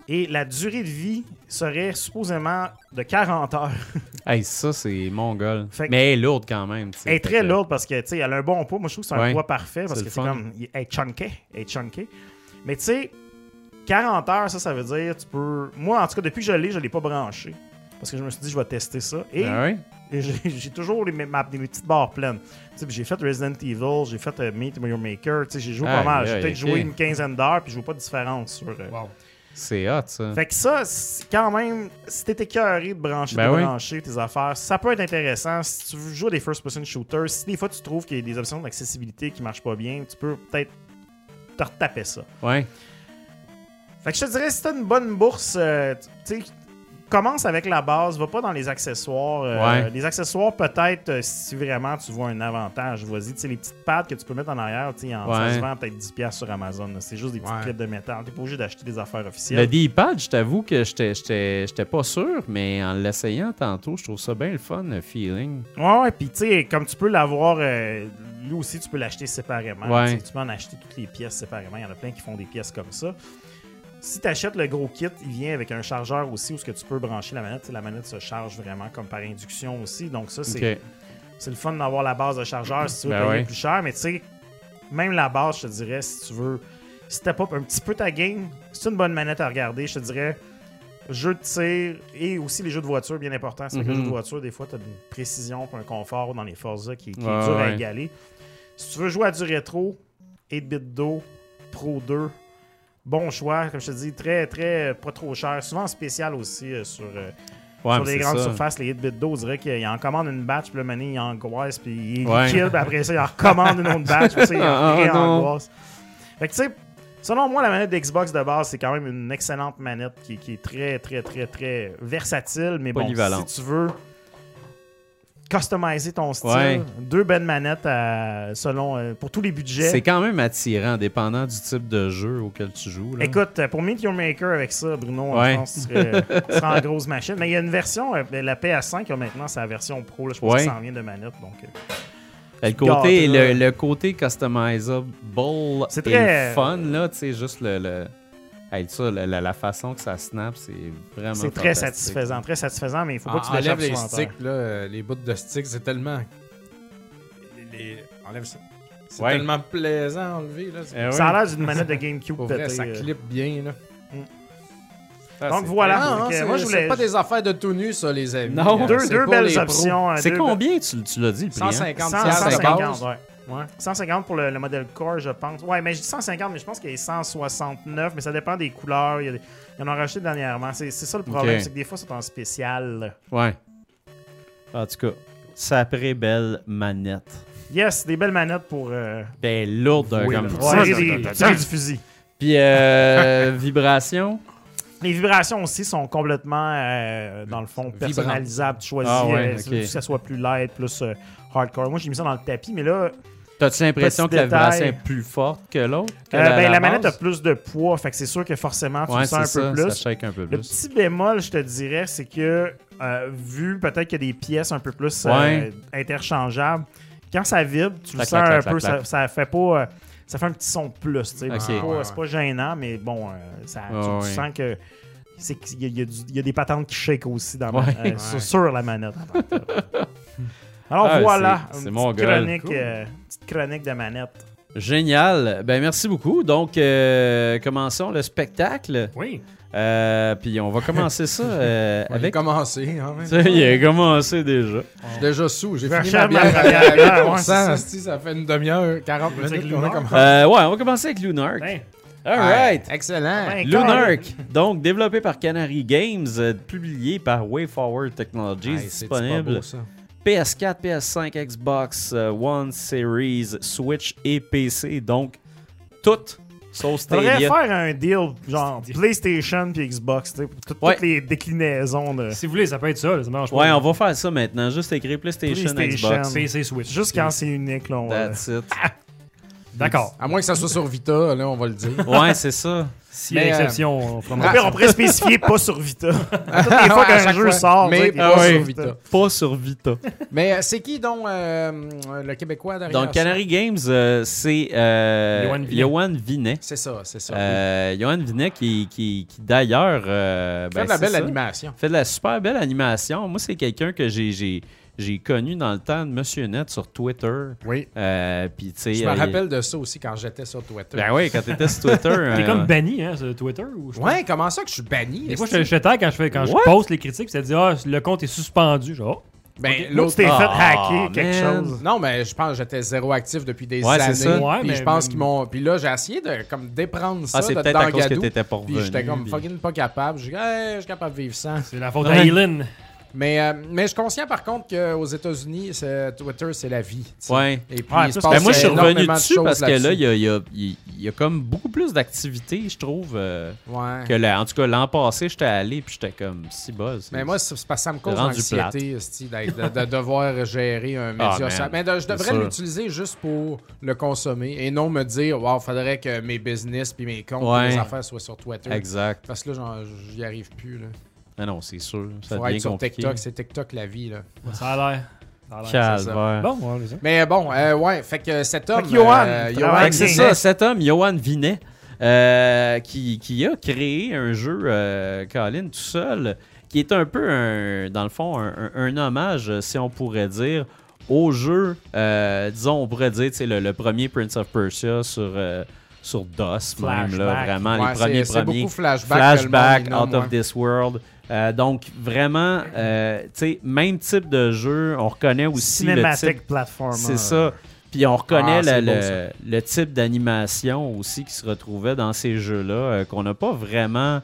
Et la durée de vie serait supposément de 40 heures. Hey, ça, c'est mongol. Fait Mais elle est lourde quand même. Elle est très que- lourde parce que, tu sais, elle a un bon poids. Moi, je trouve que c'est un Ouais. poids parfait parce que c'est comme. Elle est chunky. Elle est chunky. Mais tu sais, 40 heures, ça, ça veut dire, tu peux. Moi, en tout cas, depuis que je l'ai, je l'ai pas branché. Parce que je me suis dit, je vais tester ça. Et ouais? et j'ai toujours les, mes, ma- mes petites barres pleines. Tu sais, puis J'ai fait Resident Evil, j'ai fait euh, Meet Your Maker. tu sais, J'ai joué pas mal. J'ai peut-être joué une quinzaine d'heures, puis je vois pas de différence sur. euh, Wow. C'est hot, ça. fait que ça, quand même, si t'es écœuré de brancher, Ben de oui. brancher tes affaires, ça peut être intéressant. Si tu veux jouer à des first-person shooters, si des fois tu trouves qu'il y a des options d'accessibilité qui marchent pas bien, tu peux peut-être te retaper ça. Ouais. Fait que je te dirais, si t'as une bonne bourse, euh, tu sais, commence avec la base, va pas dans les accessoires. euh, Ouais. Les accessoires, peut-être, euh, si vraiment tu vois un avantage, vas-y. Tu sais, les petites pads que tu peux mettre en arrière, tu sais, en- ça Ouais. se vend peut-être 10$ sur Amazon. là. C'est juste des petites Ouais. clips de métal. T'es pas obligé d'acheter des affaires Le officielles. D-pad, je t'avoue que j'étais- j'étais j'étais pas sûr, mais en l'essayant tantôt, je trouve ça bien le fun, le feeling. Ouais, ouais, puis tu sais, comme tu peux l'avoir, euh, lui aussi, tu peux l'acheter séparément. Ouais. Tu sais, Tu peux en acheter toutes les pièces séparément. Il y en a plein qui font des pièces comme ça. Si tu achètes le gros kit, il vient avec un chargeur aussi où ce que tu peux brancher la manette. La manette se charge vraiment comme par induction aussi. Donc ça, c'est le fun d'avoir la base de chargeur si tu veux Ben payer ouais. plus cher. Mais tu sais, même la base, je te dirais, si tu veux step up un petit peu ta game, c'est une bonne manette à regarder. Je te dirais, jeu de tir et aussi les jeux de voiture, bien important. C'est que les Mhm. jeux de voiture, des fois, tu as une précision et un confort dans les Forza qui, qui est Ouais, dur à égaler. Si tu veux jouer à du rétro, 8-bit do, Pro 2, bon choix. Comme je te dis, très, très, pas trop cher. Souvent en spécial aussi euh, sur, euh, Ouais, sur les grandes ça. surfaces, les 8-bit do. On dirait qu'il en commande une batch, puis le mané, il angoisse, puis il Ouais. kill, puis après ça, il en recommande une autre batch, puis ça, il Ah, en non. angoisse. Fait que tu sais, selon moi, la manette d'Xbox de base, c'est quand même une excellente manette qui, qui est très, très, très, très versatile. Mais bon, si tu veux customiser ton style, Ouais. deux belles manettes à- selon, euh, pour tous les budgets. C'est quand même attirant, dépendant du type de jeu auquel tu joues. là. Écoute, euh, pour Meet Your Maker avec ça, Bruno, Ouais. je pense tu serais en grosse machine. Mais il y a une version, euh, la PS5, a maintenant sa version pro. Là, je pense Ouais. que ça en vient de manette. Donc, euh, le, côté, le, le côté customizable C'est est très- fun, là, tu sais, juste le... le... Hey, ça, la, la- la façon que ça snap, c'est vraiment c'est très satisfaisant. Très satisfaisant, mais il faut pas En- que tu enlève l'échappes les sticks, là, les bouts de sticks, c'est tellement. les- les- Enlève ça. C'est Ouais. tellement plaisant à enlever. Là. Eh Ça a oui. l'air d'une manette de GameCube Pour vrai, ça euh. clip bien. Là. Ah, Donc voilà. Donc, non, euh, c'est moi, je c'est voulais- pas des affaires de tout nu, ça, les amis. Non. Deux, c'est deux belles options. euh, C'est combien, tu, tu l'as dit, le prix? hein? 150 100, piastres de 150, base. ouais. Ouais. 150 pour le, le modèle Core, je pense. Ouais, mais je dis 150, mais je pense qu'il est 169, mais ça dépend des couleurs. Il y, a des- il y en a racheté dernièrement. C'est c'est ça le problème, Ok. c'est que des fois, c'est en spécial. Ouais. En tout cas, sacrée belle manette. Yes, des belles manettes pour euh, Ben, lourde, Oui, comme tirer, des- tirer du fusil. Puis, euh, vibration? Les vibrations aussi sont complètement, euh, dans le fond, personnalisables. Tu choisis Ah ouais, euh, que ça soit plus light, plus euh, hardcore. Moi, j'ai mis ça dans le tapis, mais là, T'as-tu l'impression que la vibration est plus forte que l'autre? que euh, ben, la, manette a plus de poids, fait que c'est sûr que forcément, tu Ouais, le sens un peu ça, plus. ça shake un peu Le petit bémol, je te dirais, c'est que euh, vu peut-être qu'il y a des pièces un peu plus euh, interchangeables, quand ça vibre, tu le sens clac, un clac, peu, clac, ça, ça fait pas. euh, ça fait un petit son de plus, tu sais. C'est pas, Ouais, c'est pas gênant, mais bon, euh, ça, tu, sens que. c'est qu'il y, a- y y des patentes qui shake aussi dans ma- Ouais. sur, sur la manette. Alors Ah, voilà, c'est- une c'est petite mon chronique, Cool. euh, petite chronique de manette. Génial. Ben merci beaucoup. Donc, euh, commençons le spectacle. Oui. Euh, puis on va commencer ça euh, On va avec. commencer. Hein. Ça, il a commencé déjà. Je suis déjà sous. J'ai fini ma bière à bière, ouais, 8%. c'est ça. fait une demi-heure, 40 Avec minutes qu'on a commencé. Euh, ouais, on va commencer avec Lunark. Ben, All right. Excellent. Ouais, Lunark, donc développé par Canary Games, euh, publié par WayForward Technologies, Hey, c'est-tu pas disponible beau, ça? PS4, PS5, Xbox euh, One Series, Switch et PC. Donc, toutes sauf Stadia. faire un deal genre PlayStation puis Xbox, tu sais, pour tout- Ouais. toutes les déclinaisons de. si vous voulez, ça peut être ça. là, ça marche pas. Ouais, on va faire ça maintenant. Juste écrire PlayStation, PlayStation. Xbox. PC Switch. Juste quand c'est unique, là, on va- That's it. D'accord. À moins que ça soit sur Vita, là, on va le dire. Ouais, c'est ça. S'il y a Mais, euh, exception, on prendra pire, ça. on pourrait spécifier pas sur Vita. Toutes les fois qu'un chaque jeu fois. sort, Mais est pas sur Vita. Pas sur Vita. Mais euh, c'est qui donc euh, le Québécois derrière Donc, ça? Canary Games, euh, c'est euh, Johan Vinet. C'est ça, c'est ça. Euh, Johan Vinet qui, qui, qui d'ailleurs... euh, Fait ben, de la belle ça. animation. fait de la super belle animation. Moi, c'est quelqu'un que j'ai, j'ai, connu dans le temps de Monsieur Net sur Twitter. Oui. Euh, puis, tu sais, Je me euh, rappelle de ça aussi quand j'étais sur Twitter. Ben oui, quand t'étais sur Twitter. T'es euh, comme banni, hein, sur Twitter ou je Ouais, comment ça que je suis banni? Des fois, je je quand je fais quand What? je poste les critiques, puis ça dit ah le compte est suspendu. Genre, oh, Ben, l'autre t'es fait Ah, hacker quelque man. chose. Non, mais je pense que j'étais zéro actif depuis des Ouais, c'est années. ça. Ouais, puis mais- je pense mais- qu'ils m'ont. Puis là, j'ai essayé de comme déprendre ça Ah, c'est peut-être à cause que t'étais pas Puis j'étais comme puis- fucking pas capable. Je dis, hey, je suis capable de vivre sans. c'est la faute Ouais. Mais, euh, mais je suis conscient par contre qu'aux États-Unis, Twitter, c'est la vie. tu sais. Ouais. Et puis, Ouais, il se plus passe Ben, moi, je suis revenu dessus parce que là, il y a, il y a- il y a comme beaucoup plus d'activités, je trouve. euh, Ouais. que là, en tout cas, l'an passé, j'étais allé puis j'étais comme si buzz. Mais moi, c'est parce que ça me cause l'anxiété de, de devoir gérer un média. Ah, man. social. Mais de- je devrais l'utiliser juste pour le consommer et non me dire, wow, faudrait que mes business puis mes comptes Ouais. mes affaires soient sur Twitter. Exact. Parce que là, j'en- j'y arrive plus. Là. Ah non, c'est sûr. Ça Faut être sur compliqué. TikTok. C'est TikTok la vie. Là. Ça a l'air. Ça a l'air. Calvaire. Bon, ça. Mais bon, euh, ouais, fait que cet homme. Johan, euh, Johan c'est Vinet. ça, cet homme, Johan Vinet, euh, qui, qui a créé un jeu, euh, Colin, tout seul, qui est un peu, un, dans le fond, un, un- un hommage, si on pourrait dire, au jeu, euh, disons, on pourrait dire, tu sais, le, le premier Prince of Persia sur, euh, sur DOS, même, là, Flashback. vraiment, Ouais, les premiers premiers. beaucoup flashback. Flashback, Out of ouais. This World. Euh, donc, vraiment, euh, tu sais, même type de jeu, on reconnaît aussi le type Cinématique platformer. c'est ça. Puis on reconnaît Ah, le, beau, le- type d'animation aussi qui se retrouvait dans ces jeux-là, euh, qu'on n'a pas vraiment,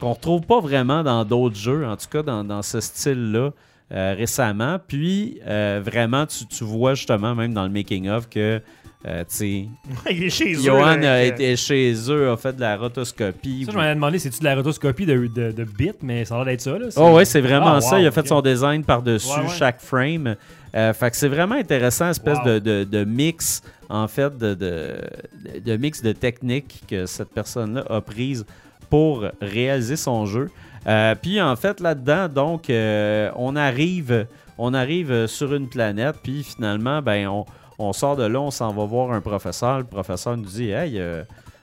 qu'on retrouve pas vraiment dans d'autres jeux, en tout cas dans, dans ce style-là récemment. Puis vraiment, tu, tu vois justement même dans le making-of que, euh, tu sais, Il est chez eux. Johan a que- été chez eux, a fait de la rotoscopie. Ça, je m'avais demandé, c'est-tu de la rotoscopie de, de, de bits, mais ça a l'air d'être ça. Là. Oh ouais, c'est vraiment Ah, ça. Il a fait son design par-dessus Ouais, ouais. chaque frame. Euh, fait que c'est vraiment intéressant, espèce Wow. de, de- de mix, en fait, de, de, de mix de techniques que cette personne-là a prise pour réaliser son jeu. Euh, puis en fait, là-dedans, donc, euh, on arrive, on arrive sur une planète, puis finalement, ben, on, on sort de là, on s'en va voir un professeur. Le professeur nous dit, hey, euh,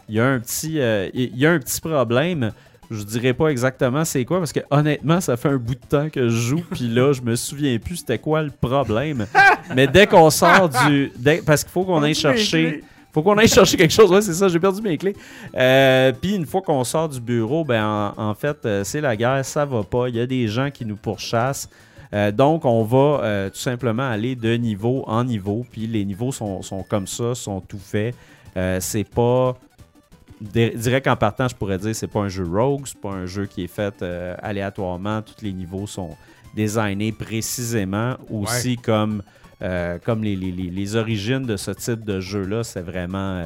il y a un petit, euh, il y a un petit problème. Je dirais pas exactement c'est quoi parce que honnêtement, ça fait un bout de temps que je joue puis là, je me souviens plus c'était quoi le problème. Mais dès qu'on sort du dès- parce qu'il faut qu'on aille chercher faut qu'on aille chercher quelque chose. Ouais, c'est ça, j'ai perdu mes clés. Euh, puis une fois qu'on sort du bureau, ben en, en fait, c'est la guerre, ça va pas. Il y a des gens qui nous pourchassent. Euh, donc, on va euh, tout simplement aller de niveau en niveau. Puis les niveaux sont, sont comme ça, sont tout faits. Euh, c'est pas. di- Direct en partant, je pourrais dire c'est pas un jeu rogue, c'est pas un jeu qui est fait aléatoirement. Tous les niveaux sont designés précisément, aussi comme, comme les, les- les- les origines de ce type de jeu-là. C'est vraiment,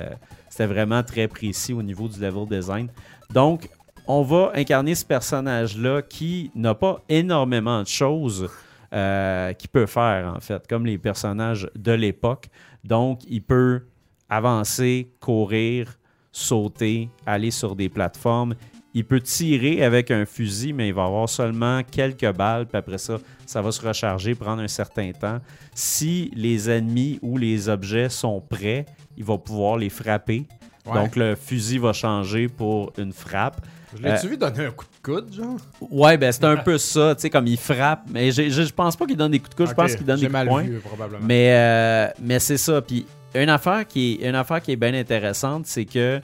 c'était vraiment très précis au niveau du level design. Donc, on va incarner ce personnage-là qui n'a pas énormément de choses euh, qu'il peut faire, en fait, comme les personnages de l'époque. Donc, il peut avancer, courir, sauter, aller sur des plateformes. Il peut tirer avec un fusil, mais il va avoir seulement quelques balles, puis après ça, ça va se recharger, prendre un certain temps. Si les ennemis ou les objets sont prêts, il va pouvoir les frapper. Ouais. Donc le fusil va changer pour une frappe. Je l'ai-tu vu donner un coup de coude, genre? Ouais, ben c'est un peu ça, tu sais, comme il frappe. Mais je, je, je pense pas qu'il donne des coups de coude, je pense qu'il donne des coups de poing. vu, probablement. Mais, euh, mais c'est ça. Puis une affaire qui est, une affaire qui est bien intéressante, c'est que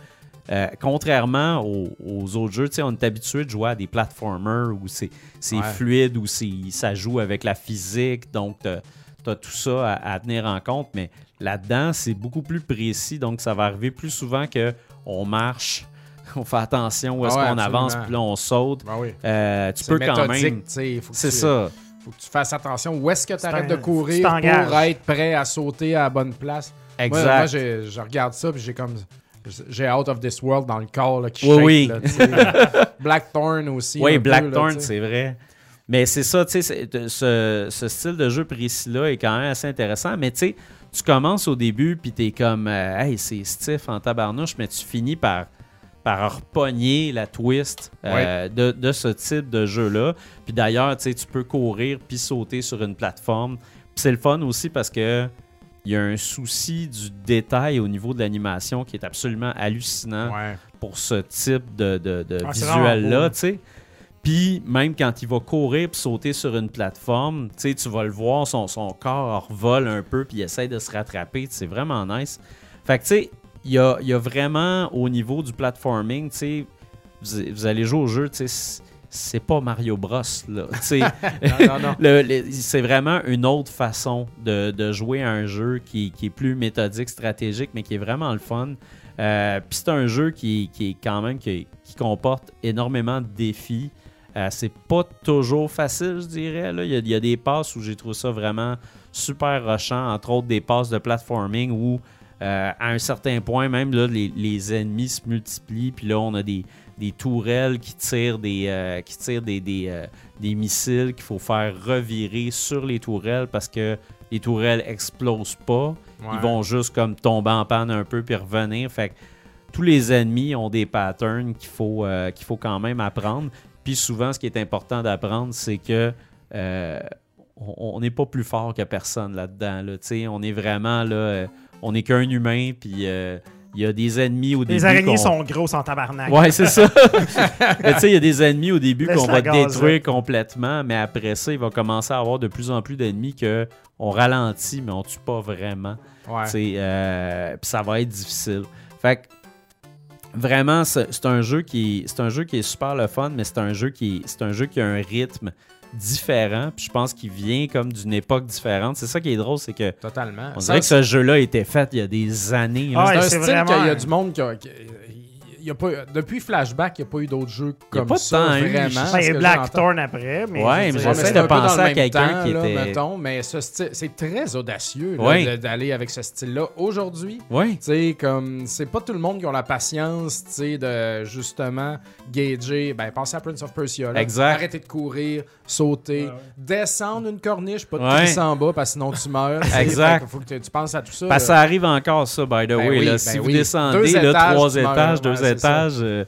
euh, contrairement aux, aux autres jeux, tu sais, on est habitué de jouer à des platformers où c'est Ouais. fluide, où ça joue avec la physique, donc tu as tout ça à, à tenir en compte. Mais là-dedans, c'est beaucoup plus précis, donc ça va arriver plus souvent que on marche, on fait attention où est-ce Ah ouais, qu'on avance, puis là on saute. Ben oui. Euh, tu peux quand même. C'est tu- ça. Faut que tu fasses attention. Où est-ce que tu arrêtes un- de courir pour être prêt à sauter à la bonne place? Exact. Moi, je regarde ça puis j'ai comme j'ai Out of This World dans le corps là, qui Oui, shake, oui. là. Blackthorn aussi. Oui, Blackthorn, c'est vrai. Mais c'est ça, tu sais, ce, ce style de jeu précis-là est quand même assez intéressant. Mais tu sais, tu commences au début, puis t'es comme, euh, hey, c'est stiff en tabarnouche, mais tu finis par, par repogner la twist euh, de, de ce type de jeu-là. Puis d'ailleurs, tu sais, tu peux courir puis sauter sur une plateforme. Puis c'est le fun aussi parce que il y a un souci du détail au niveau de l'animation qui est absolument hallucinant Ouais. pour ce type de, de, de Ah, visuel-là, tu sais. Puis même quand il va courir puis sauter sur une plateforme, tu sais, tu vas le voir, son, son corps revole un peu puis il essaie de se rattraper. C'est vraiment nice. Fait que tu sais, il y a, il y a vraiment au niveau du platforming, tu sais, vous, vous allez jouer au jeu, tu sais, c'est- pas Mario Bros, là. Non, non, non. c'est vraiment une autre façon de, de jouer à un jeu qui, qui est plus méthodique, stratégique, mais qui est vraiment le fun. Euh, Puis c'est un jeu qui, qui est quand même qui, qui comporte énormément de défis. Euh, c'est pas toujours facile, je dirais. là. Il, y a, il y a des passes où j'ai trouvé ça vraiment super rushant, entre autres des passes de platforming où euh, à un certain point, même là, les, les ennemis se multiplient, puis là on a des, des tourelles qui tirent des, euh, qui tirent des, des, euh, des missiles qu'il faut faire revirer sur les tourelles parce que les tourelles explosent pas. Ouais. Ils vont juste comme tomber en panne un peu puis revenir. Fait que tous les ennemis ont des patterns qu'il faut, euh, qu'il faut quand même apprendre. Puis souvent, ce qui est important d'apprendre, c'est que euh, on n'est pas plus fort que personne là-dedans. Là. On est vraiment là, euh, on n'est qu'un humain, puis euh, il y a des ennemis au début. Les araignées sont grosses en tabarnak. Ouais, c'est ça. Mais tu sais, il y a des ennemis au début qu'on va détruire complètement, mais après ça, il va commencer à avoir de plus en plus d'ennemis que on ralentit, mais on tue pas vraiment. Ouais. Euh, puis ça va être difficile. Fait que vraiment, c'est c'est un jeu qui c'est un jeu qui est super le fun, mais c'est un jeu qui c'est un jeu qui a un rythme différent. Puis je pense qu'il vient comme d'une époque différente. C'est ça qui est drôle, c'est que Totalement. on Ça, dirait que ce jeu-là a été fait il y a des années. Ah ouais, c'est un c'est style vraiment qu'il y a du monde qui a. qui- il y a pas, depuis Flashback, il n'y a pas eu d'autres jeux Il y a comme pas de ça, temps vraiment. je- Ben, il y a Blackthorn après, mais. Ouais, mais Ouais, j'essaie c'est de penser à quelqu'un qui là, était- mettons, mais ce style- c'est très audacieux Ouais. d'aller avec ce style-là. Aujourd'hui, Oui. tu sais, comme c'est pas tout le monde qui a la patience, tu sais, de justement gager, ben pensez à Prince of Persia, là. Exact. arrêter de courir, sauter, descendre une corniche, pas de Ouais. crisser en bas parce que sinon tu meurs. Exact. Faut que tu, penses à tout ça. Parce que ça arrive encore, ça, by the Ben way. oui, là. ben si vous oui. descendez Deux là, étages, trois étages, ouais, deux. Étages, euh,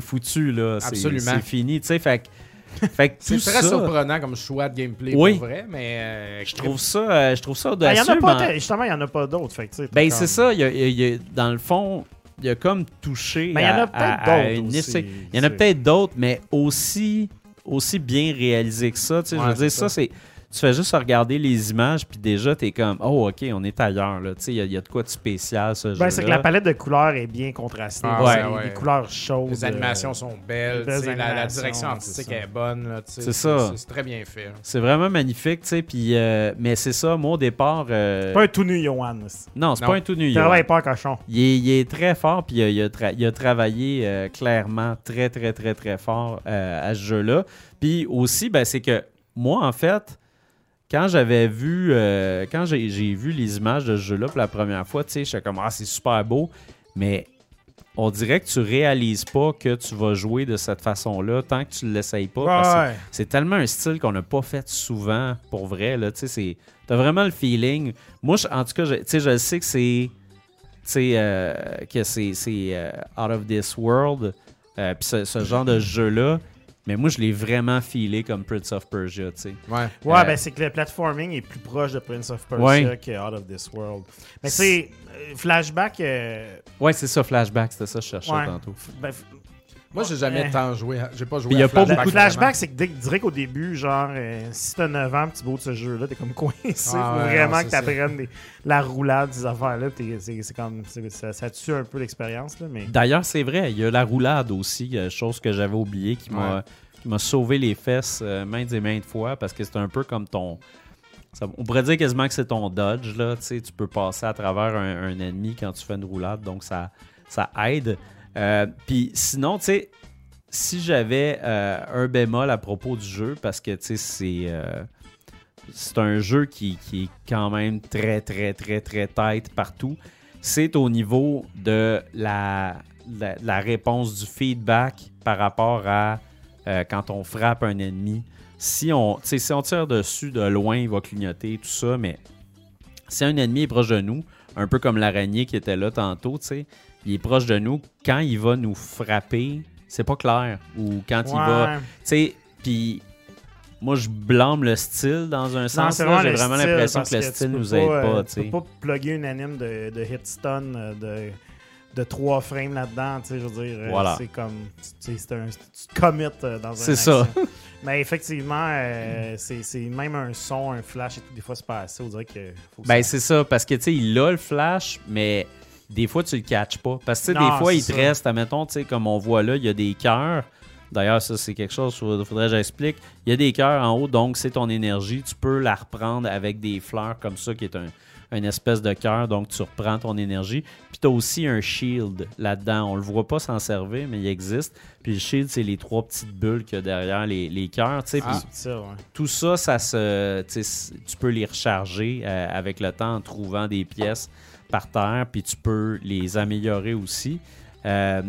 foutu, là. C'est- Absolument. C'est fini, tu sais. Fait, que- fait que C'est tout très ça, surprenant comme choix de gameplay Oui. pour vrai, mais euh, je trouve ça, euh, je trouve ça Ben, Il y en audacieux. a pas, mais- justement, il n'y en a pas d'autres. fait que, tu sais, Ben, c'est comme- ça. il y a- y a- il y a- dans le fond, il y a comme touché Ben, il y en à- a peut-être à- à d'autres aussi, Il y en a peut-être d'autres, mais aussi, aussi bien réalisés que ça. tu sais, je Ouais, veux dire, ça, ça. c'est... Tu fais juste regarder les images, puis déjà, t'es comme, oh, OK, on est ailleurs. là. Tu sais, Il y, a- il y a de quoi de spécial, ce Ben, jeu-là. c'est que la palette de couleurs est bien contrastée. Ah, C'est ouais, des- ouais. Des couleurs chaudes. les animations euh, sont belles, tu la, la animations, direction c'est artistique ça. est bonne. tu C'est ça. C'est très bien fait. C'est vraiment magnifique, tu sais. Puis, euh, mais c'est ça, moi, au départ. euh, Pas un tout nu, Johan. Non, c'est pas un tout nu. Travaille pas, cochon. Il est, il est très fort, puis il a, il a tra- il a travaillé euh, clairement très, très, très, très fort euh, à ce jeu-là. Puis aussi, ben, c'est que moi, en fait, quand j'avais vu, euh, quand j'ai vu les images de ce jeu-là pour la première fois, tu sais, j'étais comme, ah, c'est super beau, mais on dirait que tu réalises pas que tu vas jouer de cette façon-là tant que tu l'essayes pas. Ouais. c'est tellement un style qu'on n'a pas fait souvent pour vrai. Là, c'est- t'as vraiment le feeling. Moi, je- en tout cas, je, tu sais, je sais que c'est, euh, que c'est, c'est, euh, out of this world, euh, puis ce, ce genre de jeu-là. Mais moi, je l'ai vraiment feelé comme Prince of Persia, tu sais. Ouais. Ouais, Euh, ben c'est que le platforming est plus proche de Prince of Persia Ouais. que Out of This World. Mais tu sais, euh, Flashback. euh, Ouais, c'est ça, Flashback, c'était ça que je cherchais ouais. tantôt. Ben, Moi, j'ai jamais tant joué. à- J'ai pas joué Puis y à a pas Flashback. Le beaucoup de- flashback, c'est que dès que dirais qu'au début, genre, euh, si t'as 9 ans, tu beau de ce jeu-là, t'es comme coincé. Ah faut ouais, vraiment non, que t'apprennes des- la roulade, ces affaires-là. t'es- C'est comme. Ça, ça tue un peu l'expérience, là. Mais. D'ailleurs, c'est vrai, il y a la roulade aussi, euh, chose que j'avais oublié qui m'a Ouais. qui m'a sauvé les fesses euh, maintes et maintes fois parce que c'est un peu comme ton. ça- on pourrait dire quasiment que c'est ton dodge. Là, tu sais, tu peux passer à travers un, un ennemi quand tu fais une roulade, donc ça, ça aide. Euh, Puis sinon, tu sais, si j'avais euh, un bémol à propos du jeu, parce que tu sais, c'est. euh, c'est un jeu qui, qui est quand même très, très, très, très tight partout. C'est au niveau de la, la, réponse du feedback par rapport à quand on frappe un ennemi. Si on, si on tire dessus de loin, il va clignoter, tout ça, mais si un ennemi est proche de nous, un peu comme l'araignée qui était là tantôt, tu sais, il est proche de nous, quand il va nous frapper, c'est pas clair. Ou quand il va tu sais, puis moi, je blâme le style dans un sens. J'ai vraiment l'impression que le style nous aide euh, pas. Tu tu peux pas plugger une anime de, de hit stun euh, de, de 3 frames là-dedans. Tu sais, je veux dire, euh, Voilà. c'est comme. c'est un, tu te commits euh, dans un. C'est ça. Mais effectivement, euh, c'est c'est même un son, un flash et tout. Des fois, c'est pas assez. On dirait que. Faut que Ben, ça- c'est ça, parce que tu sais, il a le flash, mais des fois, tu le catches pas. Parce que Non, des fois, il te ça. reste, admettons, tu sais, comme on voit là, il y a des cœurs. D'ailleurs, ça, c'est quelque chose, il faudrait que j'explique. Il y a des cœurs en haut, donc c'est ton énergie. Tu peux la reprendre avec des fleurs comme ça, qui est un, une espèce de cœur. Donc, tu reprends ton énergie. Puis, tu as aussi un shield là-dedans. On le voit pas s'en servir, mais il existe. Puis, le shield, c'est les trois petites bulles qu'il y a derrière les, les cœurs. tu sais. Ah. Ça, ouais. tout ça, ça se, tu peux les recharger euh, avec le temps en trouvant des pièces par terre, puis tu peux les améliorer aussi. Euh,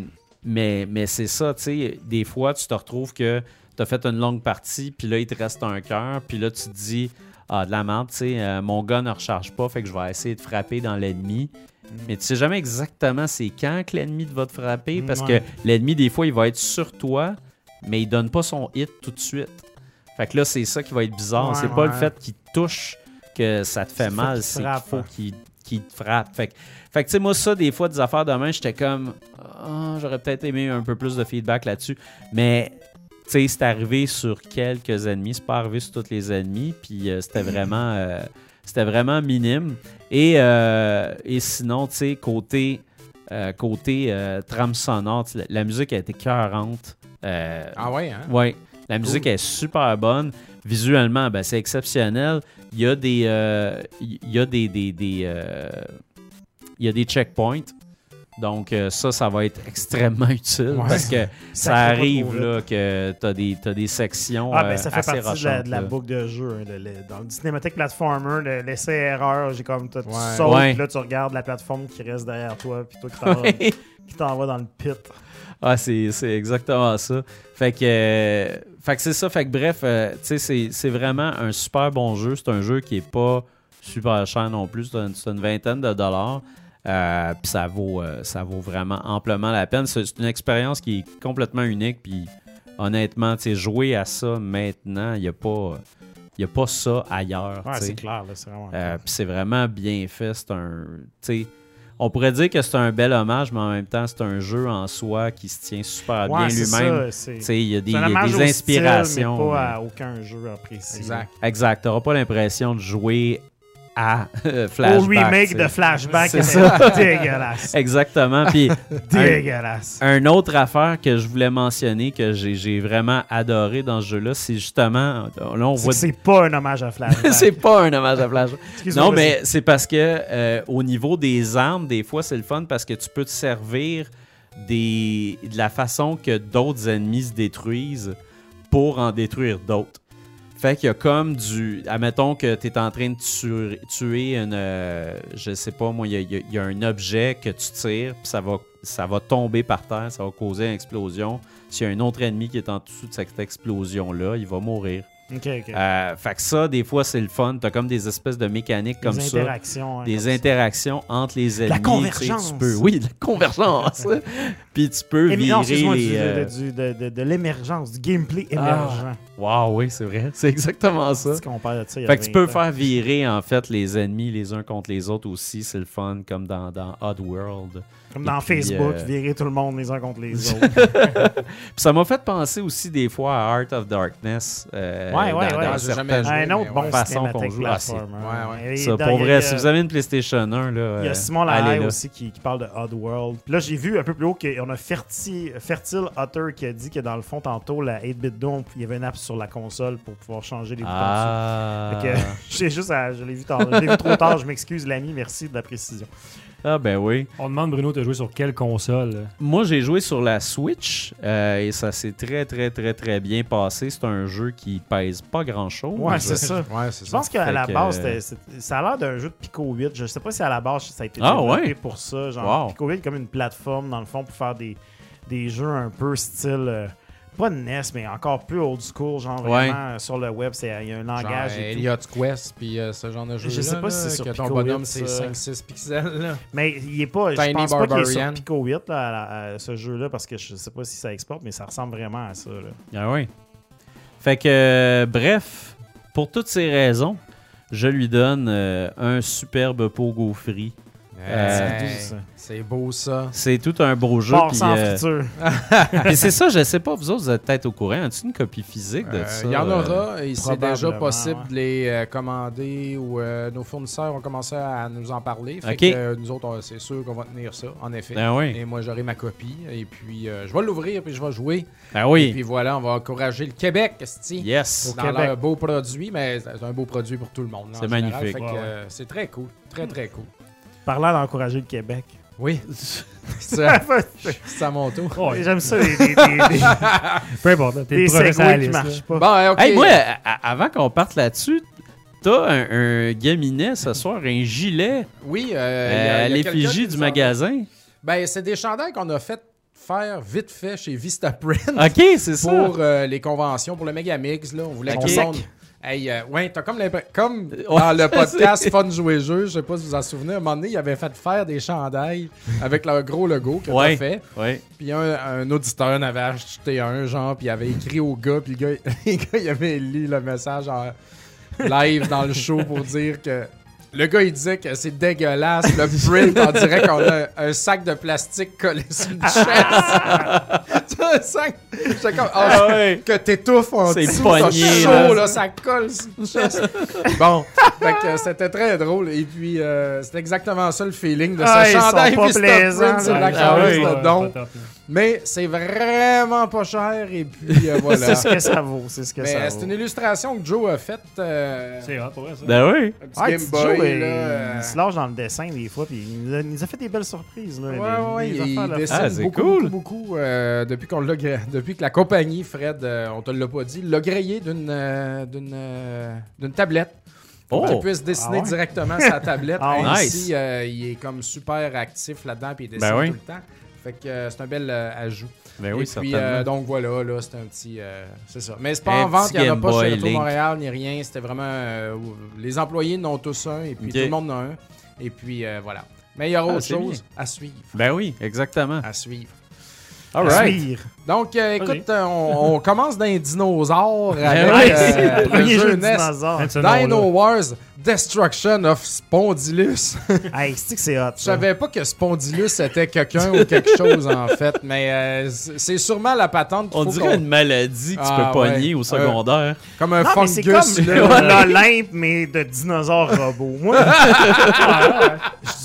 mais mais c'est ça, tu sais, des fois, tu te retrouves que tu as fait une longue partie, puis là, il te reste un cœur, puis là, tu te dis, ah, de la merde, tu sais, euh, mon gun ne recharge pas, fait que je vais essayer de frapper dans l'ennemi. Mais tu sais jamais exactement c'est quand que l'ennemi va te frapper, parce Ouais. que l'ennemi, des fois, il va être sur toi, mais il donne pas son hit tout de suite. Fait que là, c'est ça qui va être bizarre. Ouais, c'est pas le fait qu'il touche que ça te fait mal, c'est qu'il faut ouais. qu'il qu'il te frappe. Fait que, fait que tu sais, moi, ça, des fois, des affaires de main, j'étais comme, Ah, j'aurais peut-être aimé un peu plus de feedback là-dessus. Mais, tu sais, c'est arrivé sur quelques ennemis. C'est pas arrivé sur tous les ennemis. Puis, euh, c'était vraiment, euh, c'était vraiment minime. Et, euh, et sinon, tu sais, côté, côté trame sonore, la, musique a été cœurante. Ah ouais, hein? oui, la musique est super bonne. Visuellement, ben, c'est exceptionnel. Il y a des, euh, il y a des, des, des, euh, il y a des checkpoints. Donc euh, ça, ça va être extrêmement utile Ouais. parce que ça arrive là, que tu as des, t'as des sections Ah, ben ça fait assez partie de la, de la boucle de jeu. hein, le- le- dans le cinématique platformer, le- l'essai-erreur, j'ai comme. Tu Ouais. sautes, Ouais. puis là, tu regardes la plateforme qui reste derrière toi, puis toi qui t'en vas- dans le pit. Ah, c'est c'est exactement ça. Fait que, euh, fait que c'est ça. Fait que bref, euh, tu sais, c'est- vraiment un super bon jeu. C'est un jeu qui est pas super cher non plus. C'est une, vingtaine de dollars. Euh, puis ça vaut, euh, ça vaut vraiment amplement la peine. C'est une expérience qui est complètement unique. Puis honnêtement, tu sais, jouer à ça maintenant, il n'y a pas. Il a pas ça ailleurs. Ouais, c'est clair, là, c'est vraiment. Puis c'est vraiment bien fait. C'est un. tu sais, on pourrait dire que c'est un bel hommage, mais en même temps, c'est un jeu en soi qui se tient super Ouais, bien lui-même. Il y a des, y a des style, inspirations. mais pas à aucun jeu. Exact. Exact. Tu n'auras pas l'impression de jouer à Flashback. Au remake de Flashback, C'est ça. dégueulasse. Exactement. Puis dégueulasse. un autre affaire que je voulais mentionner que j'ai vraiment adoré dans ce jeu-là, c'est justement. Là, on C'est voit. que c'est pas un hommage à Flashback. c'est pas un hommage à Flashback. Non, mais c'est parce que euh, au niveau des armes, des fois, c'est le fun parce que tu peux te servir des, de la façon que d'autres ennemis se détruisent pour en détruire d'autres. Fait qu'il y a comme du. Admettons que tu es en train de tuer, tuer une. euh, je sais pas, moi, il y a, un objet que tu tires, puis ça va, ça va tomber par terre, ça va causer une explosion. S'il y a un autre ennemi qui est en dessous de cette explosion-là, il va mourir. Ok, ok. Euh, fait que ça, des fois, c'est le fun. T'as comme des espèces de mécaniques Des comme ça. interactions. hein, Des comme ça. interactions entre les ennemis. La tu sais, convergence. Tu peux, oui, la convergence. Puis tu peux non, virer les. du- euh, de, du- de, de- de l'émergence, du gameplay Ah. émergent. Wow, oui, c'est vrai. C'est exactement ça. C'est qu'on parle de ça il y a Fait que tu 20 peux faire virer en fait les ennemis les uns contre les autres aussi, c'est le fun comme dans, dans Oddworld. Comme dans puis, Facebook, euh, virer tout le monde les uns contre les autres. Puis ça m'a fait penser aussi des fois à Art of Darkness. euh, Ouais, ouais, dans- ouais. dans Ah, jamais joué. un autre bon. Façon qu'on joue. Ah, c'est- platformer. ouais, ouais. Ça, dans- pour il y a- vrai, si vous avez une PlayStation 1, là. Il y euh, a Simon allez Lahaye aussi qui, qui parle de Oddworld. Puis là, j'ai vu un peu plus haut qu'on a Ferti, Fertile Otter qui a dit que dans le fond, tantôt, la 8-bit Dome, il y avait une app sur la console pour pouvoir changer les boutons Ah. dessus. Fait que, j'ai juste à- je l'ai vu, tard- je l'ai vu trop tard, je m'excuse l'ami, merci de la précision. Ah, ben oui. On demande Bruno, t'as joué sur quelle console? Moi, j'ai joué sur la Switch euh, et ça s'est très, très, très, très bien passé. C'est un jeu qui pèse pas grand-chose. Ouais, c'est ça. Ouais, c'est Je pense qu'à la que- base, c'était- ça a l'air d'un jeu de Pico 8. Je sais pas si à la base, ça a été Ah, développé ouais? pour ça. Genre, Wow. Pico 8 est comme une plateforme, dans le fond, pour faire des, des jeux un peu style... euh, pas de NES, mais encore plus old school, genre Ouais. vraiment euh, sur le web, c'est- il y a un Genre, langage et tout. Elliot Quest, puis euh, ce genre de jeu. Je sais pas si c'est sur que ton Pico bonhomme, 8, c'est ça. 5-6 pixels. Là. Mais il est pas, je pense pas qu'il est sur Barbarian. Pico 8, là, à, ce jeu-là, parce que je sais pas si ça exporte, mais ça ressemble vraiment à ça. là. Ah oui. Fait que, euh, bref, pour toutes ces raisons, je lui donne euh, un superbe pogo free. Euh, C'est beau ça. C'est tout un beau jeu. Puis, sans euh, friture. puis c'est ça, je sais pas, vous autres, vous êtes peut-être au courant. As-tu une copie physique de Euh, ça? Il y en aura et c'est déjà possible ouais. de les euh, commander ou euh, nos fournisseurs ont commencé à nous en parler. Fait que, euh, nous autres, c'est sûr qu'on va tenir ça, en effet. Oui. Et moi, j'aurai ma copie. Et puis, euh, je vais l'ouvrir puis je vais jouer. Ah Et oui. puis voilà, on va encourager le Québec. Yes. dans Québec. leur beau produit, mais c'est un beau produit pour tout le monde. C'est magnifique. Ouais, ouais. euh, c'est très cool. Très, très cool. Parlant d'encourager le Québec. Oui. ça, c'est à mon tour. Oh, J'aime ça, les, les, les, Peu importe, t'es qui marchent pas. Bon, euh, OK. Hey, moi, avant qu'on parte là-dessus, t'as un, un gaminet ce soir, un gilet oui, euh, euh, il y a- à l'effigie du magasin. Ben, c'est des chandails qu'on a fait faire vite fait chez Vistaprint. OK, c'est ça. pour euh, les conventions, pour le Megamix. Là, on voulait Hey, euh, ouais, t'as comme l'impression. Comme dans le podcast Fun Jouer Jeu, je sais pas si vous vous en souvenez, à un moment donné, ils avaient fait faire des chandails avec leur gros logo que Ouais. t'as fait. Ouais. Puis un, un auditeur en avait acheté un, genre, puis il avait écrit au gars, puis le gars, le gars, il avait lu le message en live dans le show pour dire que. Le gars, il disait que c'est dégueulasse, le print, on dirait qu'on a un sac de plastique collé sur une chaise. C'est un sac. J'étais comme, ah, Ah ouais. que t'étouffes en dessous, pogné, c'est chaud, là. là, ça colle bon, fait que c'était très drôle. Et puis, euh, c'était exactement ça le feeling de Ah, ce ils sont chandail pas sur là. la Ah oui. de don. Mais c'est vraiment pas cher et puis euh, voilà. C'est ce que ça vaut. C'est ce que Mais ça euh, vaut. c'est une illustration que Joe a faite. euh, C'est hot, pour vrai, ça. Ben oui. un petit Ouais, Game petit Boy. Joe, là, il, euh, il se lâche dans le dessin des fois, puis il nous a, il nous a fait des belles surprises. Là, Ouais, des- ouais, des il affaires, là. dessine Ah, c'est beaucoup, cool. beaucoup, beaucoup, euh, depuis, qu'on l'a gra- depuis que la compagnie, Fred, euh, on te l'a pas dit, l'a grillé d'une euh, d'une euh, d'une tablette. Pour Oh. qu'il puisse dessiner Ah ouais? directement sa tablette. Ah? Même Nice. si, euh, il est comme super actif là-dedans puis il dessine Ben oui. tout le temps. Fait que euh, c'est un bel euh, ajout. Ben Et oui, puis, certainement. euh, donc voilà, là, c'est un petit. c'est ça. Mais c'est pas Un en vente, petit il n'y en a Game pas Boy chez Link. Montréal ni rien. C'était vraiment. les employés n'ont tous un et puis Ok. tout le monde en a un. Et puis euh, voilà. Mais il y aura Ah, autre c'est chose à suivre. Ben oui, exactement. À suivre. All À right. suivre. Donc, euh, écoute, euh, on, on commence dans les dinosaures avec Ouais, euh, c'est le jeu NES. Dino. Wars Destruction of Spondylus. Hey, c'est que c'est hot. Je savais pas que Spondylus était quelqu'un ou quelque chose en fait, mais euh, c'est sûrement la patente. On dirait une maladie que tu Ah, peux pogner ouais. au secondaire. Comme un Non, mais c'est fungus. comme là. l'Olympe, mais de dinosaures robots. Moi,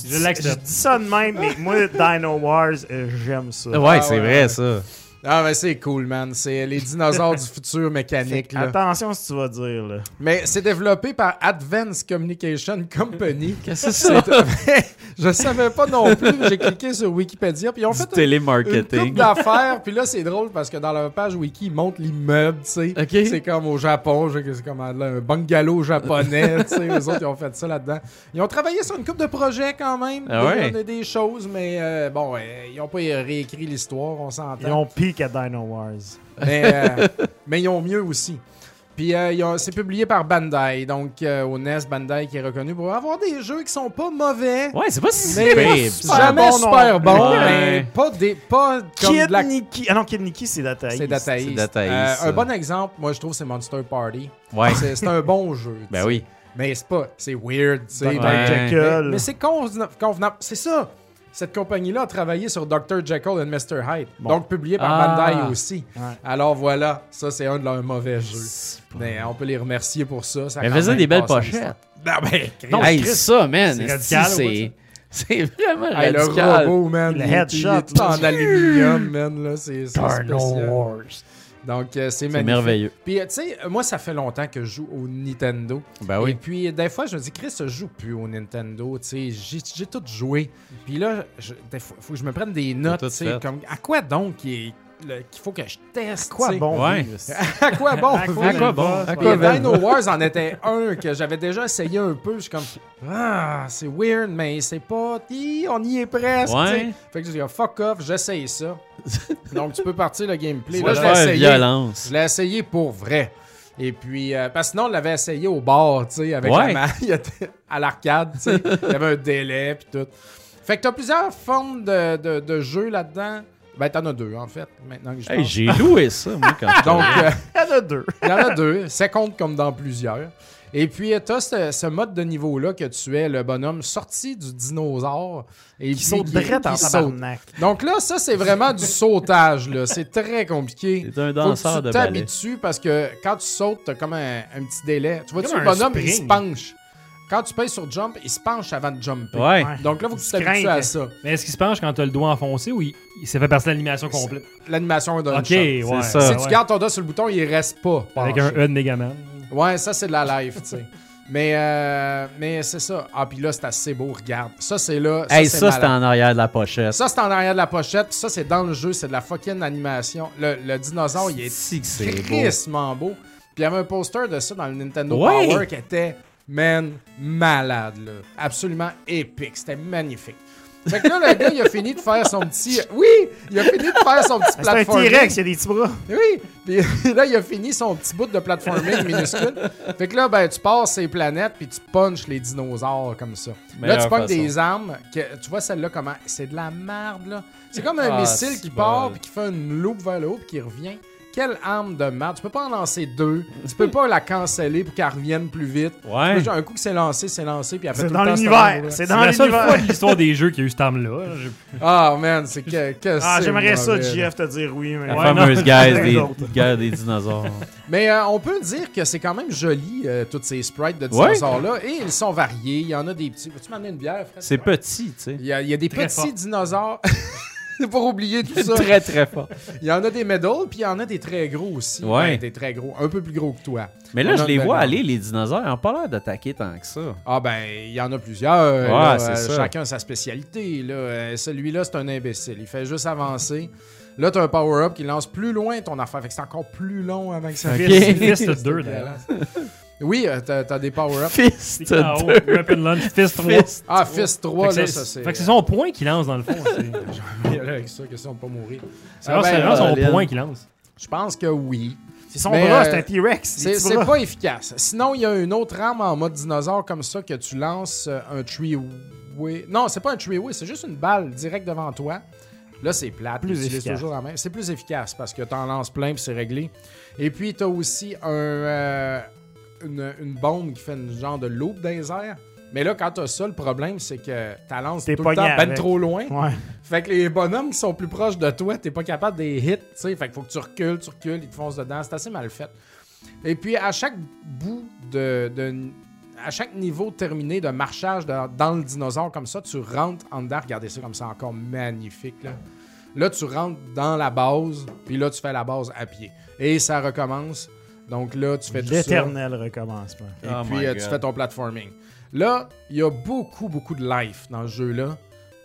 Je je dis ça de même, mais moi, Dino Wars, euh, j'aime ça. Ouais, Ah, c'est ouais, vrai ça. Ah, mais c'est cool, man. C'est les dinosaures du futur mécanique. Là. Attention ce que tu vas dire, là. Mais c'est développé par Advanced Communication Company. Qu'est-ce que c'est ça? Je savais pas non plus. J'ai cliqué sur Wikipédia. Puis ils ont Du fait une, une télémarketing. couple d'affaires. Puis là, c'est drôle parce que dans leur page Wiki, ils montrent l'immeuble, tu sais. Ok. C'est comme au Japon. je- C'est comme là, un bungalow japonais, tu sais. Les autres, ils ont fait ça là-dedans. Ils ont travaillé sur une couple de projets quand même. Ah ouais? Des, des choses, mais euh, bon, euh, ils ont pas réécrit l'histoire, on s'entend. Ils ont peak à Dino Wars. Mais, euh, mais ils ont mieux aussi. Puis euh, c'est publié par Bandai, donc euh, au NES, Bandai qui est reconnu pour avoir des jeux qui sont pas mauvais. Ouais, c'est pas si Mais ça. jamais bon super bon, Ouais. mais pas, des, pas comme Kid de la... Niki. Ah non, Kid Niki, c'est Data C'est East. Data East. C'est Data East, Euh, un bon exemple, moi je trouve, c'est Monster Party. Ouais. C'est un bon jeu. Ben oui. Mais c'est pas... C'est weird, tu sais. Ouais. Mais, mais c'est convena- convenable. C'est ça. Cette compagnie-là a travaillé sur Dr. Jekyll and Mr. Hyde. Bon. Donc publié par Ah. Bandai aussi. Ouais. Alors voilà, ça c'est un de leurs mauvais jeux. Mais on peut les remercier pour ça. ça quand faisait des belles pochettes. Non, ben, Non, hey, ça, man. c'est radical, C'est c'est vraiment Hey, le radical. robot, man. Le headshot, Il est en aluminium, man. Là, c'est c'est spécial. Wars. Donc, euh, c'est magnifique. merveilleux. Puis, euh, tu sais, euh, moi, ça fait longtemps que je joue au Nintendo. Ben Et oui. puis, des fois, je me dis, Chris, je joue plus au Nintendo. Tu sais, j'ai tout joué. Puis là, je- des fois, faut que je me prenne des notes. tu comme, à quoi donc qu'il est- qu'il faut que je teste? Quoi bon Ouais. À quoi bon? À quoi À quoi bon? À quoi bon? Dino Wars en était un que j'avais déjà essayé un peu. Je suis comme, ah, c'est weird, mais c'est pas. Hi, on y est presque. Ouais. tu sais. Fait que je dis, fuck off, j'essaye ça. Donc tu peux partir le gameplay. Là, je l'ai essayé. violence. Je l'ai essayé pour vrai. Et puis, euh, parce que sinon, on l'avait essayé au bar, tu sais, avec Ouais. la était à l'arcade, tu sais. Il y avait un délai, puis tout. Fait que t'as plusieurs formes de, de, de jeux là-dedans. Ben, t'en as deux, en fait, maintenant que je Hey, j'ai loué ça, moi, quand Donc, euh, Il y en a deux. il y en a deux. Ça compte comme dans plusieurs. Et puis, tu as ce, ce mode de niveau-là que tu es le bonhomme sorti du dinosaure. Et Qui saute direct en tabarnak. Donc là, ça, c'est vraiment du sautage. là. C'est très compliqué. C'est un Faut danseur que de tu ballet. t'habitues parce que quand tu sautes, t'as comme un, un petit délai. Tu vois, Comme tu le un bonhomme, il se spring. penche. Quand tu payes sur jump, il se penche avant de jumper. Ouais. Donc là, faut que tu t'habitues à ça. Mais est-ce qu'il se penche quand t'as le doigt enfoncé ou il, il- ça fait partie de l'animation complète? L'animation d'un Ok, shot. ouais. ça. Si ouais, tu ouais. gardes ton doigt sur le bouton, il reste pas. Avec penché. un E de Megaman. Ouais, ça, c'est de la live, tu sais. Mais, euh, mais c'est ça. Ah, puis là, c'est assez beau, regarde. Ça, c'est là. Hey, c'est ça, c'était malade. en arrière de la pochette. Ça, c'est en arrière de la pochette. puis Ça, c'est dans le jeu. C'est de la fucking animation. Le, le dinosaure, il est Si que c'est beau. beau. Puis il y avait un poster de ça dans le Nintendo Ouais. Power qui était, man, malade, là. Absolument épique. C'était magnifique. Fait que là, le gars, il a fini de faire son petit... Oui! Il a fini de faire son petit C'est un platforming. T-Rex, il y a des petits bras. Oui, puis là, il a fini son petit bout de platforming minuscule. Fait que là, ben, tu passes ces planètes, puis tu punches les dinosaures comme ça. là, tu façon. des armes, que, tu vois celle-là comment... C'est de la merde, là. C'est comme un Ah, missile qui part, puis qui fait une loupe vers le haut, puis qui revient. Quelle arme de merde. Tu peux pas en lancer deux. Tu peux pas la canceller pour qu'elle revienne plus vite. Ouais. Tu peux- Un coup que c'est lancé, c'est lancé, puis après C'est tout dans le temps, ce l'univers. C'est C'est dans la seule l'univers. fois de l'histoire des jeux qu'il y a eu cette arme-là. Ah, man, c'est que... que Ah, c'est j'aimerais ça. Jeff, te dire oui, mais. La Ouais, fameuse guerre des, guerre des dinosaures. Mais euh, on peut dire que c'est quand même joli, euh, toutes ces sprites de Ouais. dinosaures-là. Et ils sont variés. Il y en a des petits. Veux-tu m'amener une bière, Fred? C'est petit, tu sais. Il y, a, il y a des Très petits fort. dinosaures. Pour oublier tout ça. Très, très fort. Il y en a des medals, puis il y en a des très gros aussi. Ouais. Ben, des très gros. Un peu plus gros que toi. Mais là, je les vois aller, les dinosaures. Ils n'ont pas l'air d'attaquer tant que ça. Ah ben, il y en a plusieurs. là, c'est euh, ça. Chacun sa spécialité. Là. Euh, Celui-là, c'est un imbécile. Il fait juste avancer. Là, t'as un power-up qui lance plus loin ton affaire. Fait que c'est encore plus long avec ça. Ok. Fist, Fist 2, d'ailleurs. Oui, euh, t'as des power-ups. Fist Launch, Fist 3. Fist. Ah, Fist 3, Fait que là, ça c'est. Fait que c'est son point qu'il lance dans le fond. Y a là avec ça, question de pas mourir. c'est Ah, vraiment- ben, c'est vraiment son point qu'il lance. Je pense que oui. C'est son Mais, bras, euh, c'est un T-Rex. C'est pas efficace. Sinon, il y a une autre arme en mode dinosaure comme ça que tu lances euh, un tree-way. Non, c'est pas un tree-way, c'est juste une balle direct devant toi. Là, c'est plate. Plus efficace. toujours la même. C'est plus efficace parce que t'en lances plein puis c'est réglé. Et puis, t'as aussi un, euh, une, une bombe qui fait une genre de loupe dans les airs. Mais là, quand t'as ça, le problème, c'est que t'as lances T'es tout le temps ben avec. trop loin. Ouais. Fait que les bonhommes qui sont plus proches de toi, t'es pas capable de les hit, tu sais. Fait qu'il faut que tu recules, tu recules, ils te foncent dedans. C'est assez mal fait. Et puis, à chaque bout de. de- à chaque niveau terminé de marchage de- dans le dinosaure comme ça, tu rentres en dedans. Regardez ça comme ça, encore magnifique. Là. Là, tu rentres dans la base, puis là, tu fais la base à pied. Et ça recommence. Donc là, tu fais tout ça. L'éternel recommencement. Et Oh puis, euh, tu fais ton platforming. Là, il y a beaucoup, beaucoup de life dans ce jeu-là.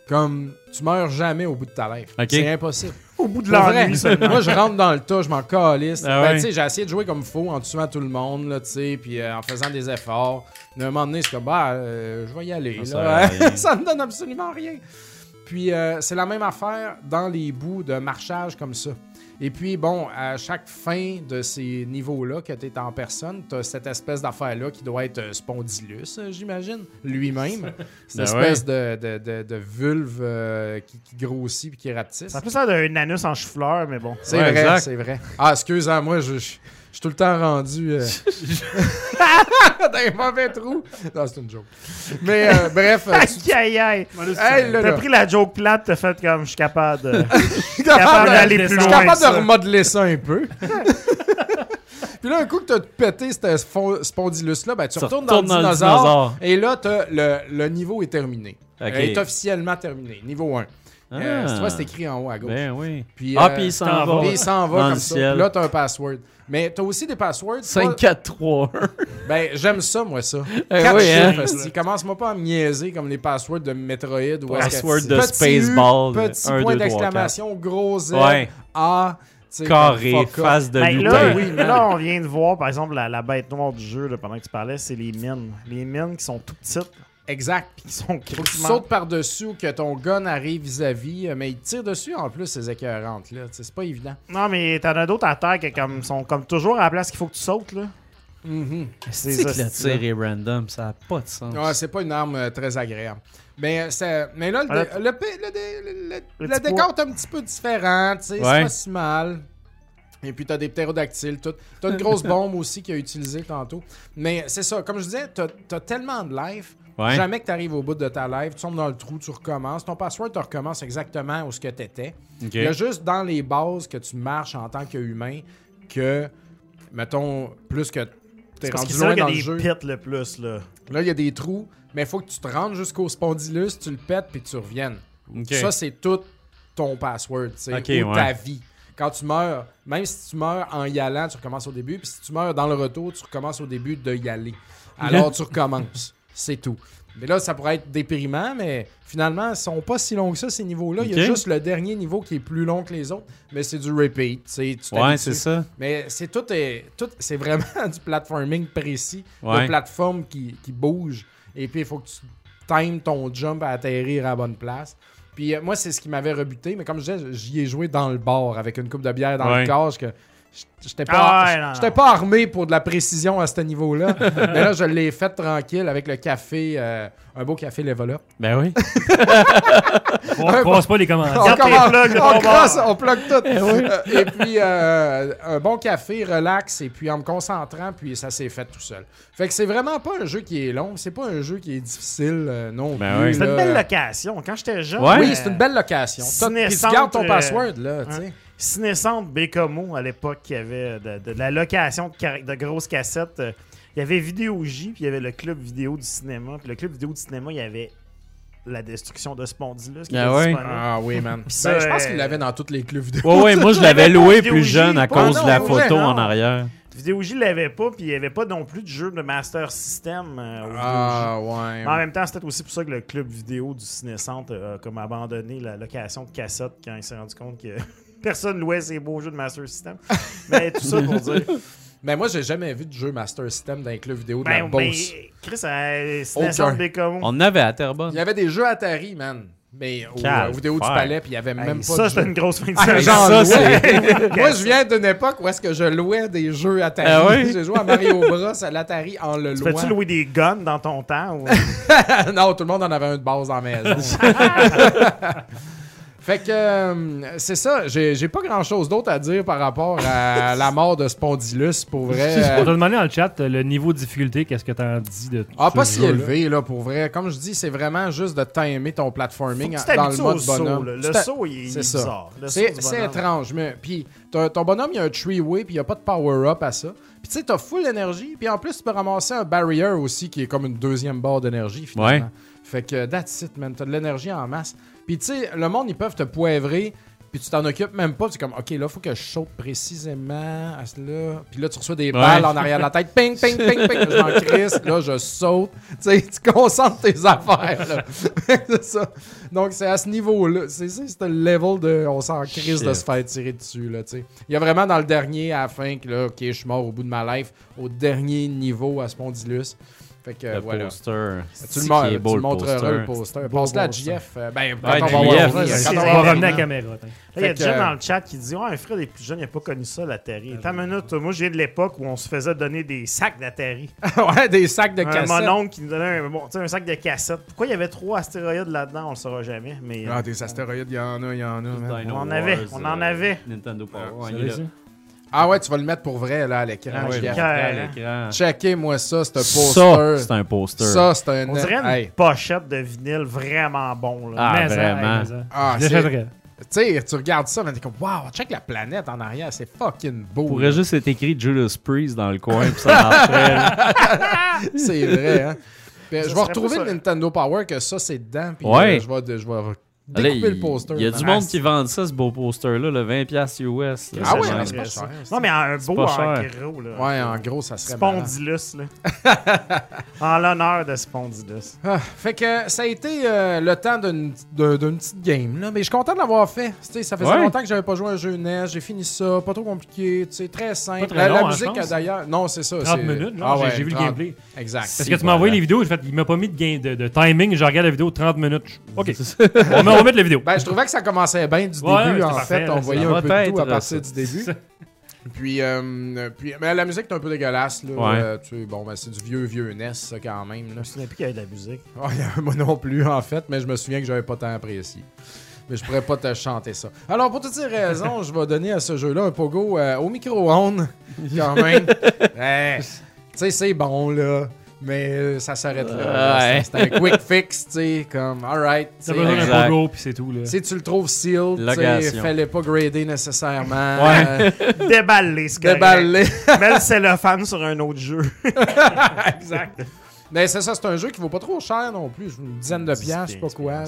Comme tu meurs jamais au bout de ta life. C'est impossible. Au bout de l'ennui, seulement. moi, je rentre dans le tas, je m'en calisse. Ah Ben, ouais. tu sais, j'ai essayé de jouer comme il faut en tuant tout le monde, là, tu sais, puis euh, en faisant des efforts. Mais à un moment donné, c'est comme, bah, euh, je vais y aller. Ça là. ça me donne absolument rien. Puis, euh, c'est la même affaire dans les bouts de marchage comme ça. Et puis, bon, à chaque fin de ces niveaux-là que tu es en personne, tu as cette espèce d'affaire-là qui doit être euh, Spondylus, euh, j'imagine, lui-même. Cette Ben espèce de, de, de, de vulve euh, qui, qui grossit puis qui rapetisse. Ça a plus l'air d'un anus en chou-fleur, mais bon. C'est Ouais, vrai, c'est vrai. Ah, excuse-moi, moi, je, je, je suis tout le temps rendu euh, dans un mauvais trou. Non, c'est une joke. Mais euh, bref, euh, tu- Aïe, aïe, aïe. Hey, là, T'as là. pris la joke plate, t'as fait comme je suis capable de. capable d'aller plus je suis loin capable ça. de remodeler ça un peu. Puis là, un coup que t'as pété ce spo- spondylus-là, ben, tu, retournes dans le retournes dans le dinosaure. dinosaure. Et là, t'as le, le niveau est terminé. Ok. Il est officiellement terminé. Niveau 1. Euh, Ah. tu vois, c'est écrit en haut à gauche. Ben oui. Puis, ah, euh, puis il s'en va. Puis il s'en va Dans comme le ça. ciel. Puis là, t'as un password. Mais t'as aussi des passwords. 5, 4, 3, 1. Ben, j'aime ça, moi, ça. Eh Quatre oui, hein. chiffres. Commence-moi pas à me niaiser comme les passwords de Metroid ou Password de Spaceball, Petit point d'exclamation, gros Z, Ouais. A, Carré, face de Ben, lutin. là, oui, man. là, on vient de voir, par exemple, la, la bête noire du jeu, là, pendant que tu parlais, c'est les mines. Les mines qui sont tout petites, Exact. qui sont Faut que tu sautes par-dessus ou que ton gun arrive vis-à-vis, euh, mais il tire dessus en plus, ces écœurantes là. C'est pas évident. Non, mais t'en as d'autres à terre qui comme, sont comme toujours à la place qu'il faut que tu sautes, là. Mhm. C'est que le tir est random, ça n'a pas de sens. Ouais, c'est pas une arme euh, très agréable. Mais, euh, c'est- mais là, le, Ah, dé- le, le le- décor est un petit peu différent, tu sais, c'est pas si mal. Et puis t'as des ptérodactyles, tout. T'as une grosse bombe aussi qu'il a utilisée tantôt. Mais c'est ça, comme je disais, t'as as tellement de life. Ouais. Jamais que t'arrives au bout de ta life, tu tombes dans le trou, tu recommences. Ton password te recommence exactement où ce que t'étais. Ok. Il y a juste dans les bases que tu marches en tant qu'humain que, mettons, plus que t'es rendu que c'est là loin qu'il y dans a le des jeu. pits le plus, là. Là, il y a des trous, mais il faut que tu te rendes jusqu'au spondylus, tu le pètes, puis tu reviennes. Ça, c'est tout ton password, tu sais, Ok, ou ouais. ta vie. Quand tu meurs, même si tu meurs en y allant, tu recommences au début, puis si tu meurs dans le retour, tu recommences au début de y aller. Alors, tu recommences. C'est tout. Mais là, ça pourrait être déprimant, mais finalement, ils sont pas si longs que ça, ces niveaux-là. Il y a juste le dernier niveau qui est plus long que les autres, mais c'est du repeat. tu Ouais, c'est ça. Mais c'est tout, est, tout c'est vraiment du platforming précis, Ouais. de plateforme qui, qui bouge. Et puis il faut que tu times ton jump à atterrir à la bonne place. Puis euh, moi, c'est ce qui m'avait rebuté. Mais comme je disais, j'y ai joué dans le bar avec une coupe de bière dans Ouais. le que J'étais pas, Ah ouais, non, j'étais non. pas armé pour de la précision à ce niveau-là. mais là, je l'ai fait tranquille avec le café, euh, un beau café Level Up. Ben oui. On croise pas les commentaires. On, commence- plugs on bord. on plug tout. Euh, et puis, euh, un bon café, relax, et puis en me concentrant, puis ça s'est fait tout seul. Fait que c'est vraiment pas un jeu qui est long, c'est pas un jeu qui est difficile euh, non Ben plus. oui. C'est une belle location. Quand j'étais jeune. Ouais. Oui, c'est une belle location. Tu gardes ton password, là, tu sais. Ciné-centre Bécomo, à l'époque, il y avait de, de la location de, grosses cassettes. euh, Il y avait Vidéo J, puis il y avait le club vidéo du cinéma. Puis le club vidéo du cinéma, il y avait la destruction de Spondylus qui Ah était ouais? disponible. Ah oui, man. ça, Ben, je pense euh, qu'il l'avait dans toutes les clubs vidéo. Ouais, ouais, moi je l'avais loué plus jeune à cause non, de la ouais, photo non. en arrière. Vidéo J l'avait pas, puis il n'y avait pas non plus de jeu de Master System euh, au Vidéo J. Ah ouais. Mais en même temps, c'est peut-être aussi pour ça que le club vidéo du Ciné-Centre a comme abandonné la location de cassettes quand il s'est rendu compte que personne louait ses beaux jeux de Master System. Mais tout ça pour dire. Mais moi, j'ai jamais vu de jeu Master System dans les clubs vidéo de la Ben, ben, Beauce. Chris, euh, Aucun. Bécomo. On en avait à Terrebonne. Il y avait des jeux Atari, man. Mais au, Calvaire. euh, au vidéo du palais, puis il y avait même Hey, pas ça, de c'était jeu. une grosse fin de Ah, ça. Moi, je viens d'une époque où est-ce que je louais des jeux Atari. Ah oui? J'ai joué à Mario Bros à l'Atari en le Tu louant. Fais-tu louer des guns dans ton temps? Ou... non, tout le monde en avait un de base dans la maison. Fait que euh, c'est ça. J'ai j'ai pas grand chose d'autre à dire par rapport à la mort de Spondylus pour vrai. On Euh, t'a demandé dans le chat euh, le niveau de difficulté, qu'est-ce que t'en dis de tout Ah, ce pas si élevé, là, pour vrai. Comme je dis, c'est vraiment juste de timer ton Faut platforming que tu dans le mode au saut. bonhomme. là. Tu Le saut, il, est ça. bizarre. Le C'est saut étrange. Mais, puis, t'as- ton bonhomme, il y a un three-way, puis il n'y a pas de power-up à ça. Puis, tu sais, t'as full énergie. Puis, en plus, tu peux ramasser un barrier aussi, qui est comme une deuxième barre d'énergie, finalement. Ouais. Fait que, that's it, man. T'as de l'énergie en masse. Puis, tu sais, le monde, ils peuvent te poivrer, puis tu t'en occupes même pas. C'est comme, OK, là, faut que je saute précisément à cela. Puis là, tu reçois des Ouais. balles en arrière de la tête. Ping, ping, ping, ping. Je m'en crisse. Là, je saute. Tu sais, tu concentres tes affaires, c'est ça. Donc, c'est à ce niveau-là. C'est c'est- c'est le level de. On s'en crisse de se faire tirer dessus, là. Il y a vraiment dans le dernier, à la fin, que là, OK, je suis mort au bout de ma life, au dernier niveau à Spondylus. Fait que, Le voilà. poster. Tu C'est le, qui mon- est tu beau, le montreras poster. le poster. Beau Passe-le à. JF. euh, Ben, quand Ouais, on va quand On voir revenir à la caméra. attends. Là, il y a euh, dans le chat qui dit Ouais, un frère des plus jeunes, il n'a pas connu ça, l'Atari. T'as une minute, moi, viens de l'époque où on se faisait donner des sacs d'Atari. ouais, des sacs de Un cassettes. mon oncle qui nous donnait un, bon, tu sais, un sac de cassettes. Pourquoi il y avait trois astéroïdes là-dedans, on le saura jamais. Mais, euh, Ah, des astéroïdes, il y en a, il y en a. On en avait, on en euh, avait. Nintendo Power. Ah, Ouais, Ça, tu vas le mettre pour vrai, là, à l'écran. Ah ouais, l'écran. Checkez-moi ça, c'est un Ça, poster. c'est un poster. Ça, c'est un. On dirait une Hey. pochette de vinyle vraiment bon. Là. Ah, Mais ça, vraiment. mais ça. Ah, Je c'est- l'achèterais. Tu sais, tu regardes ça, mais t'es comme, waouh, check la planète en arrière, c'est fucking beau. pourrait là. juste être écrit Judas Priest dans le coin, puis ça marcherait. C'est vrai, hein. Ça je vais retrouver le ça. Nintendo Power que ça, c'est dedans. Puis Ouais. euh, je vais, je vais Là, il le poster. il y a du monde qui vend ça, ce beau poster-là, le 20$ US. là. Ah ouais, C'est mais genre- c'est pas cher. Non, mais un beau en cher. gros. Là. Ouais, en gros, ça serait. Spondylus, là. en l'honneur de Spondylus. Ah, fait que ça a été euh, le temps d'une d'un- d'une petite game, là. Mais je suis content de l'avoir fait. Tu sais, ça faisait Ouais. longtemps que j'avais pas joué à un jeu NES. J'ai fini ça, pas trop compliqué, très simple. Très la, long, hein, musique, d'ailleurs. Non, c'est ça. 30 c'est- minutes, Ah j'ai- ouais, j'ai vu le 30. gameplay. Exact. Parce Si, que tu m'as envoyé les vidéos, il m'a pas mis de, gain- de, de timing, je regarde la vidéo 30 minutes. OK. Va- la vidéo. Ben, je trouvais que ça commençait bien du Ouais, début, en fait. on voyait un peu de tout à être, partir du début. Puis, euh, puis mais la musique est un peu dégueulasse. Là. Ouais. Euh, tu sais, bon, ben, c'est du vieux, vieux NES, ça, quand même. Je Là. me souviens plus qu'il y avait de la musique. Ouais, moi non plus, en fait, mais je me souviens que j'avais pas tant apprécié. Mais je pourrais pas te chanter ça. Alors, pour toutes ces raisons, je vais donner à ce jeu-là un pogo euh, au micro-ondes, quand même. Tu sais, c'est bon, là. Mais euh, ça s'arrête là. C'est un quick fix, tu sais, comme, alright. T'as besoin d'un pogo, puis c'est tout. Là. si tu le trouves sealed, tu sais, Logation. fallait pas grader nécessairement. Ouais. Euh, Déballer, c'est correct. déballer. Mets le cellophane sur un autre jeu. exact. Mais c'est ça, c'est un jeu qui vaut pas trop cher non plus. Une dizaine de piastres, je sais pas quoi. Là.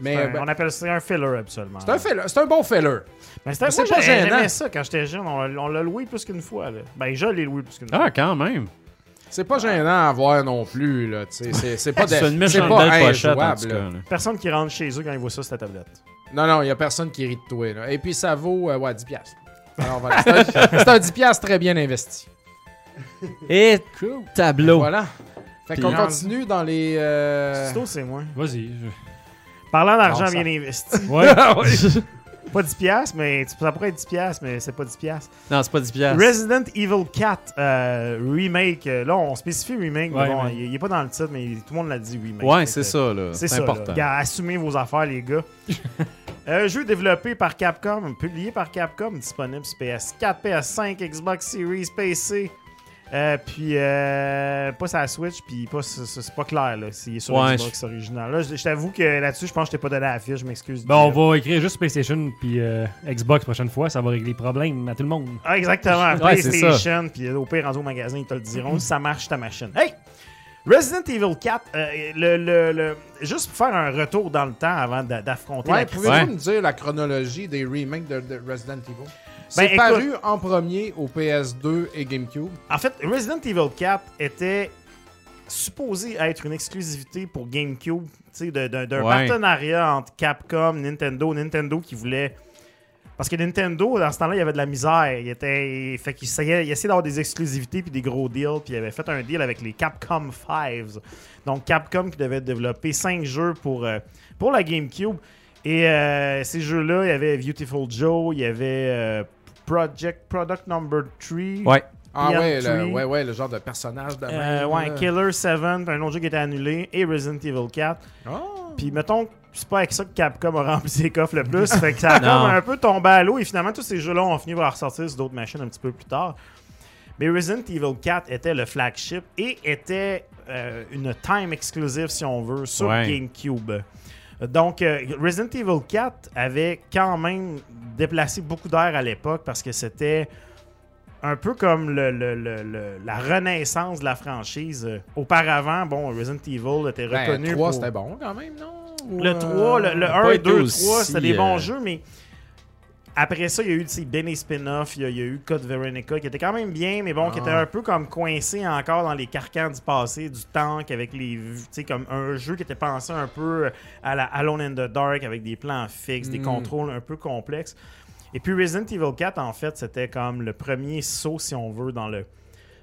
Mais un- ben, on appelle ça un filler, absolument. c'est un, filler- c'est un bon filler. Mais c'est moi, pas j'ai- gênant. j'aimais ça quand j'étais jeune. On, l'a- on l'a loué plus qu'une fois. Là. Ben, je l'ai loué plus qu'une fois. Ah, quand même. C'est pas gênant à voir non plus. Là, tu sais. c'est, pas, de- C'est une c'est méchante pas belle pochette, en injouable, tout là. cas. là. Personne qui rentre chez eux quand il voit ça sur ta tablette. Non, non, il y a personne qui rit de toi. Là. Et puis ça vaut ouais, 10 piastres. Alors voilà, c'est un, c'est un 10 piastres très bien investi. Et tableau. Voilà. Fait qu'on continue dans les... euh, c'est moi. Vas-y. je- Parlant d'argent bien investi. Ouais. pas 10$, piastres, mais ça pourrait être 10$, piastres, mais c'est pas 10$. piastres. Non, c'est pas 10 piastres. Resident Evil 4 euh, remake. euh, Là, on spécifie remake, mais bon, mais- il il est pas dans le titre, mais tout le monde l'a dit remake. Ouais, c'est ça, là. C'est important. Là. Gars, assumez vos affaires, les gars. Un jeu développé par Capcom, publié par Capcom, disponible sur PS4, PS5, Xbox Series, PC. Euh, puis euh, pas sur la Switch, puis pas c'est pas clair là, s'il est sur Ouais, Xbox original. Là, je je t'avoue que là-dessus, je pense que je t'ai pas donné la fiche, je m'excuse. Ben, on va écrire juste PlayStation puis euh, Xbox prochaine fois, ça va régler les problèmes à tout le monde. Ah, exactement. Ouais, PlayStation, puis euh, au pire, rendu au magasin, ils te le diront si ça marche ta machine. Hey! Resident Evil 4, euh, le, le- le- juste pour faire un retour dans le temps avant d'a- d'affronter Ouais, la pouvez-vous Ouais. me dire la chronologie des remakes de, de Resident Evil? C'est Ben, écoute- paru en premier au PS2 et GameCube. En fait, Resident Evil 4 était supposé être une exclusivité pour GameCube, tu sais, de- d'un Ouais. partenariat entre Capcom, Nintendo, Nintendo qui voulait. Parce que Nintendo, dans ce temps-là, il y avait de la misère. Il était, fait qu'il essayait, il essayait d'avoir des exclusivités puis des gros deals. Puis il avait fait un deal avec les Capcom 5. Donc Capcom qui devait développer 5 jeux pour, euh, pour la GameCube. Et euh, ces jeux-là, il y avait Beautiful Joe, il y avait euh, Project Product Number 3. Ouais. Ah ouais, le, ouais, ouais, le genre de personnage de Euh, même, ouais. Killer 7, un autre jeu qui était annulé, et Resident Evil 4. Ah. Puis mettons, que c'est pas avec ça que Capcom a rempli ses coffres le plus. fait que ça a comme un peu tombé à l'eau, et finalement, tous ces jeux-là ont fini par ressortir sur d'autres machines un petit peu plus tard. Mais Resident Evil 4 était le flagship et était euh, une time exclusive, si on veut, sur Ouais. GameCube. Donc, euh, Resident Evil 4 avait quand même déplacé beaucoup d'air à l'époque parce que c'était un peu comme le- le- le- le- la renaissance de la franchise. Euh, Auparavant, bon, Resident Evil était Ben, reconnu 3, pour... c'était bon quand même, non? Ou, Le euh, 3, le, le pas 1, été 2, aussi, 3, c'était des bons euh, jeux, mais Après ça, il y a eu Benny Spinoff, il y, a- il y a eu Code Veronica, qui était quand même bien, mais bon, qui était Ah. un peu comme coincé encore dans les carcans du passé, du tank, avec les. Tu sais, comme un jeu qui était pensé un peu à la Alone in the Dark, avec des plans fixes, des Mm. contrôles un peu complexes. Et puis Resident Evil 4, en fait, c'était comme le premier saut, si on veut, dans le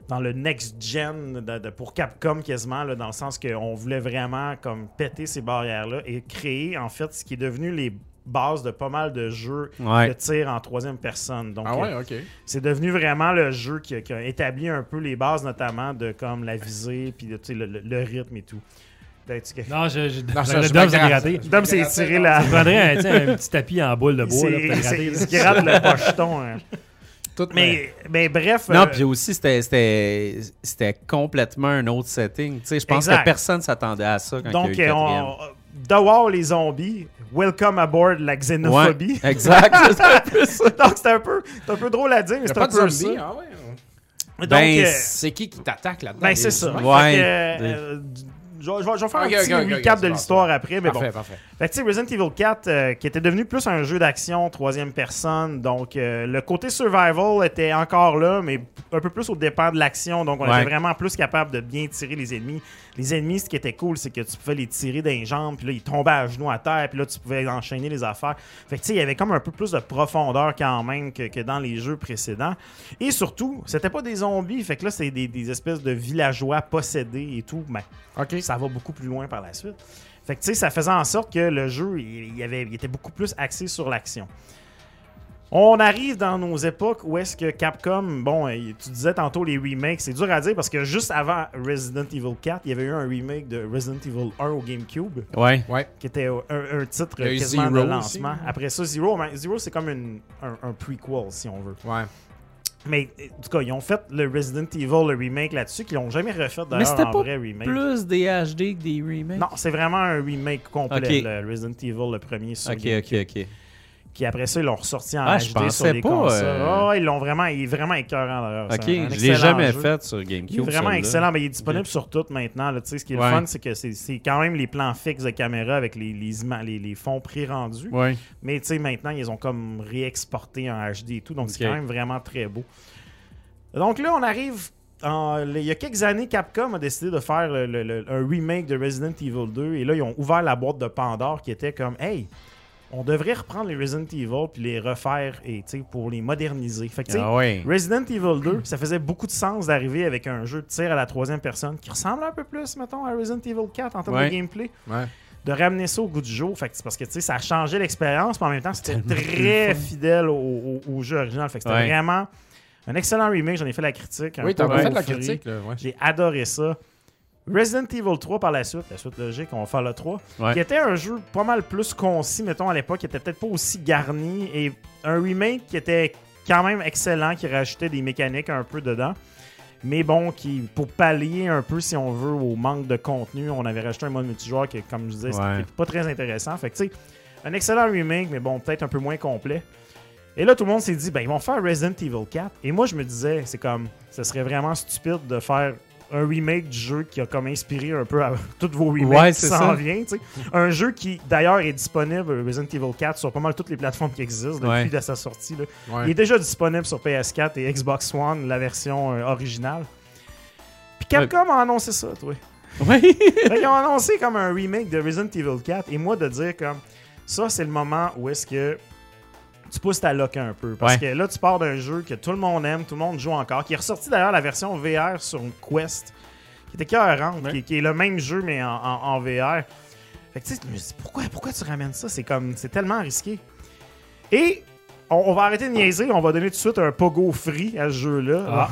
dans le next gen de- de- pour Capcom quasiment là, dans le sens qu'on voulait vraiment comme péter ces barrières là et créer en fait ce qui est devenu les bases de pas mal de jeux de Ouais. tir en troisième personne donc Ah ouais, euh, ok. c'est devenu vraiment le jeu qui a, qui a établi un peu les bases notamment de comme la visée puis de, le, le- le rythme et tout Non, je, je, Non, ça, le je Dom s'est gratté. Dom s'est tiré la Je prendrais un, un petit tapis en boule de bois là, pour il se gratte le pocheton hein. Tout mais, mais bref Non, euh, puis aussi, c'était- complètement un autre setting. Tu sais, je pense Exact. que personne s'attendait à ça quand donc il y a eu le euh, quatrième. on, dehors les zombies welcome aboard la xénophobie Ouais, exact. c'est un peu ça. Donc, c'est un, peu- c'est un peu drôle à dire, mais c'est pas un de peu zombies, ça. ah ouais. Donc, Ben, euh, C'est qui qui t'attaque là-dedans? ben, c'est ça. Ouais. Que, euh, euh, je, vais- je vais je vais faire un petit ok, ok, recap ok, de l'histoire après, mais bon. Parfait, parfait. Fait que, Resident Evil 4, euh, qui était devenu plus un jeu d'action, troisième personne, donc euh, le côté survival était encore là, mais un peu plus au dépend de l'action, donc on Ouais. était vraiment plus capable de bien tirer les ennemis. Les ennemis, ce qui était cool, c'est que tu pouvais les tirer d'un jambes, puis là, ils tombaient à genoux à terre, puis là, tu pouvais enchaîner les affaires. Fait que, tu sais, il y avait comme un peu plus de profondeur quand même que, que dans les jeux précédents. Et surtout, c'était pas des zombies, fait que là, c'est des, des espèces de villageois possédés et tout. Ben, Ok. Ça va beaucoup plus loin par la suite. Fait que tu sais, ça faisait en sorte que le jeu, il, avait, il était beaucoup plus axé sur l'action. On arrive dans nos époques où est-ce que Capcom, bon, euh, tu disais tantôt les remakes, c'est dur à dire parce que juste avant Resident Evil 4, il y avait eu un remake de Resident Evil 1 au GameCube, Ouais. Ouais. qui était un, un titre quasiment de Zero lancement. aussi. Après ça, Zero, mais Zero c'est comme une- un, un prequel si on veut. Ouais. Mais en tout cas, ils ont fait le Resident Evil, le remake là-dessus, qu'ils l'ont jamais refait d'ailleurs en pas vrai remake. Plus des HD que des remakes. Non, c'est vraiment un remake complet, le Resident Evil, le premier sur Ok, ok, ok. Qui après ça, ils l'ont ressorti en Ah, je HD pensais sur les pas, consoles. euh, ouais, ils l'ont vraiment, il est vraiment écœurant. Ok, je l'ai jamais jeu. fait sur Il est GameCube. vraiment excellent, mais il est disponible sur tout maintenant. là. Tu sais, ce qui est Ouais. le fun, c'est que c'est quand même les plans fixes de caméra avec les, les, ima- les, les fonds pré-rendus. Ouais. Mais tu sais, maintenant, ils ont comme réexporté en HD et tout, donc c'est quand même vraiment très beau. Donc là, on arrive. en- il y a quelques années, Capcom a décidé de faire le- le- le- un remake de Resident Evil 2 et là, ils ont ouvert la boîte de Pandore qui était comme Hey, on devrait reprendre les Resident Evil puis les refaire et, tu sais, pour les moderniser. Fait que, tu sais, Ah. Resident Evil 2, ça faisait beaucoup de sens d'arriver avec un jeu de tir à la troisième personne qui ressemble un peu plus, mettons, à Resident Evil 4 en termes Ouais. de gameplay Ouais. de ramener ça au goût du jour. Fait que parce que tu sais, ça a changé l'expérience, mais en même temps, c'était très fidèle au, au- au jeu original. Fait que c'était Ouais. vraiment un excellent remake. J'en ai fait la critique. un Oui, peu t'as fait la critique. J'ai adoré ça. Resident Evil 3 par la suite, la suite logique, on va faire le 3, Ouais. qui était un jeu pas mal plus concis, mettons, à l'époque, qui était peut-être pas aussi garni, et un remake qui était quand même excellent, qui rajoutait des mécaniques un peu dedans. Mais bon, qui, pour pallier un peu, si on veut, au manque de contenu, on avait rajouté un mode multijoueur qui, comme je disais, Ouais. c'était pas très intéressant. Fait que, tu sais, un excellent remake, mais bon, peut-être un peu moins complet. Et là, tout le monde s'est dit, ben, ils vont faire Resident Evil 4. Et moi, je me disais, c'est comme, ce serait vraiment stupide de faire un remake du jeu qui a comme inspiré un peu à tous vos remakes Ouais, qui c'est s'en ça. vient. Un jeu qui, d'ailleurs, est disponible, Resident Evil 4, sur pas mal toutes les plateformes qui existent depuis Ouais. de sa sortie. là. Ouais. Il est déjà disponible sur PS4 et Xbox One, la version euh, originale. Puis Capcom a annoncé ça, toi. Fait qu'ils ont annoncé comme un remake de Resident Evil 4 et moi de dire comme ça c'est le moment où est-ce que tu pousses ta lock un peu parce Ouais. que là tu pars d'un jeu que tout le monde aime, tout le monde joue encore, qui est ressorti d'ailleurs la version VR sur une Quest qui était cohérente, Ouais. qui, qui est le même jeu mais en, en- en VR. Fait que tu sais, je me dis pourquoi pourquoi tu ramènes ça, c'est comme c'est tellement risqué. Et on, on va arrêter de niaiser, on va donner tout de suite un pogo free à ce jeu-là. Ah,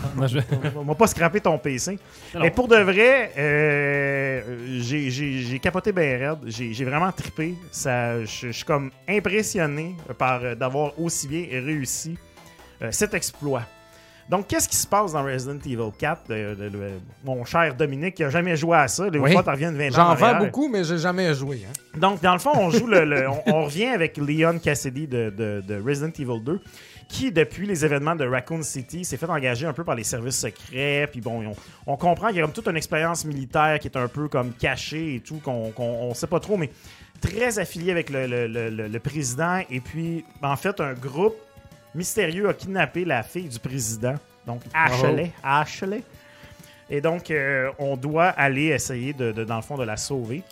On va pas scraper ton PC. Mais pour de vrai, euh, j'ai- capoté bien raide. J'ai vraiment trippé. Je suis comme impressionné par euh, d'avoir aussi bien réussi euh, cet exploit. Donc, qu'est-ce qui se passe dans Resident Evil 4? de- de- de- mon cher Dominique qui a jamais joué à ça. Les Oui. fois, tu reviens de 20 ans. J'en en vends beaucoup, mais j'ai jamais joué. Hein. Donc, dans le fond, on joue on, on revient avec Leon Cassidy de, de- de Resident Evil 2, qui, depuis les événements de Raccoon City, s'est fait engager un peu par les services secrets. Puis bon, on, on comprend qu'il y a comme toute une expérience militaire qui est un peu comme cachée et tout, qu'on on sait pas trop, mais très affilié avec le, le- le- le- le président. Et puis, en fait, un groupe mystérieux a kidnappé la fille du président, donc Ashley. Ashley. Et donc, euh, on doit aller essayer, de, de- dans le fond, de la sauver.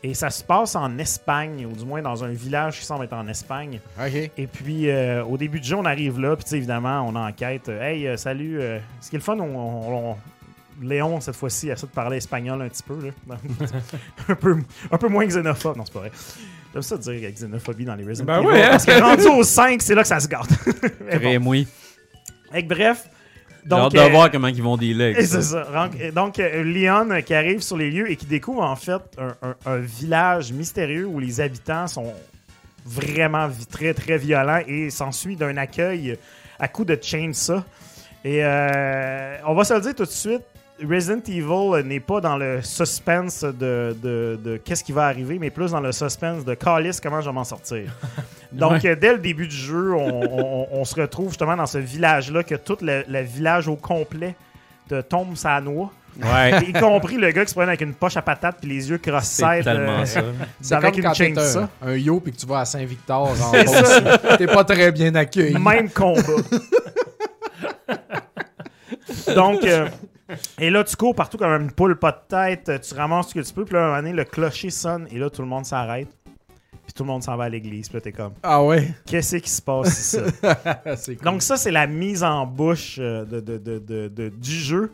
Et ça se passe en Espagne, ou du moins dans un village qui semble être en Espagne. Et puis, euh, au début du jeu, on arrive là, puis évidemment, on enquête. Euh, hey, euh, salut. ce qui est le fun, on, on- on- Léon, cette fois-ci, essaie de parler espagnol un petit peu. Là. un, peu un peu moins xénophobe. Non, c'est pas vrai. J'aime ça dire xénophobie dans les Resident Ben Evil, ouais, hein? Parce que rendu au 5, c'est là que ça se bon. Très que bref. J'ai hâte Donc, de euh, voir comment ils vont dealer c'est ça. Donc, euh, Donc, euh, Leon qui arrive sur les lieux et qui découvre en fait un, un- un village mystérieux où les habitants sont vraiment très très violents et s'ensuit d'un accueil à coup de chainsaw. Et euh, on va se le dire tout de suite, Resident Evil n'est pas dans le suspense de, de- de qu'est-ce qui va arriver, mais plus dans le suspense de Callis, comment je vais m'en sortir. Donc, euh, dès le début du jeu, on, on- on se retrouve justement dans ce village-là, que tout le, le village au complet te tombe sa noix. Ouais. y compris le gars qui se promène avec une poche à patate puis les yeux C'est cross-side. tellement euh, ça. C'est avec comme une quand un, un yo puis que tu vas à Saint-Victor. T'es pas très bien accueilli. Même combat. Donc, euh, et là, tu cours partout comme une poule pas de tête, tu ramasses ce que tu peux, puis là, à un moment donné, le clocher sonne, et là, tout le monde s'arrête, puis tout le monde s'en va à l'église, puis là, t'es comme, Ah ouais? qu'est-ce qui se passe ici? cool. Donc, ça, c'est la mise en bouche euh, de, de- de- de- de- du jeu.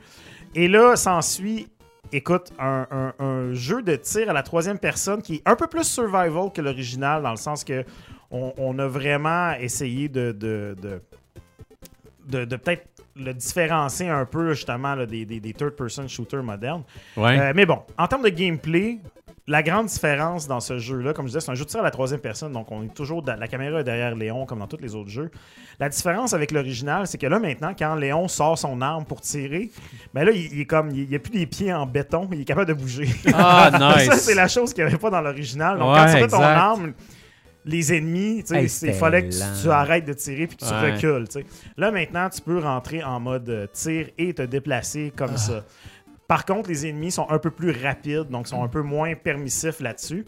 Et là, s'ensuit, écoute, un, un- un jeu de tir à la troisième personne qui est un peu plus survival que l'original, dans le sens que on, on a vraiment essayé de, de, de, de- de peut-être le différencier un peu, justement, là, des, des- des third-person shooters modernes. Ouais. Euh, mais bon, en termes de gameplay, la grande différence dans ce jeu-là, comme je disais, c'est un jeu de tir à la troisième personne, donc on est toujours la caméra est derrière Léon comme dans tous les autres jeux. La différence avec l'original, c'est que là maintenant, quand Léon sort son arme pour tirer, ben là il, il est comme il n'y a plus des pieds en béton, il est capable de bouger. Ah, nice. Ça c'est la chose qu'il n'y avait pas dans l'original. Donc Ouais, quand tu ton arme, les ennemis, tu sais, Hey, il fallait que tu, arrêtes de tirer puis que tu Ouais. recules. tu sais. Là maintenant, tu peux rentrer en mode euh, tir et te déplacer comme Ah. ça. Par contre, les ennemis sont un peu plus rapides, donc sont un peu moins permissifs là-dessus.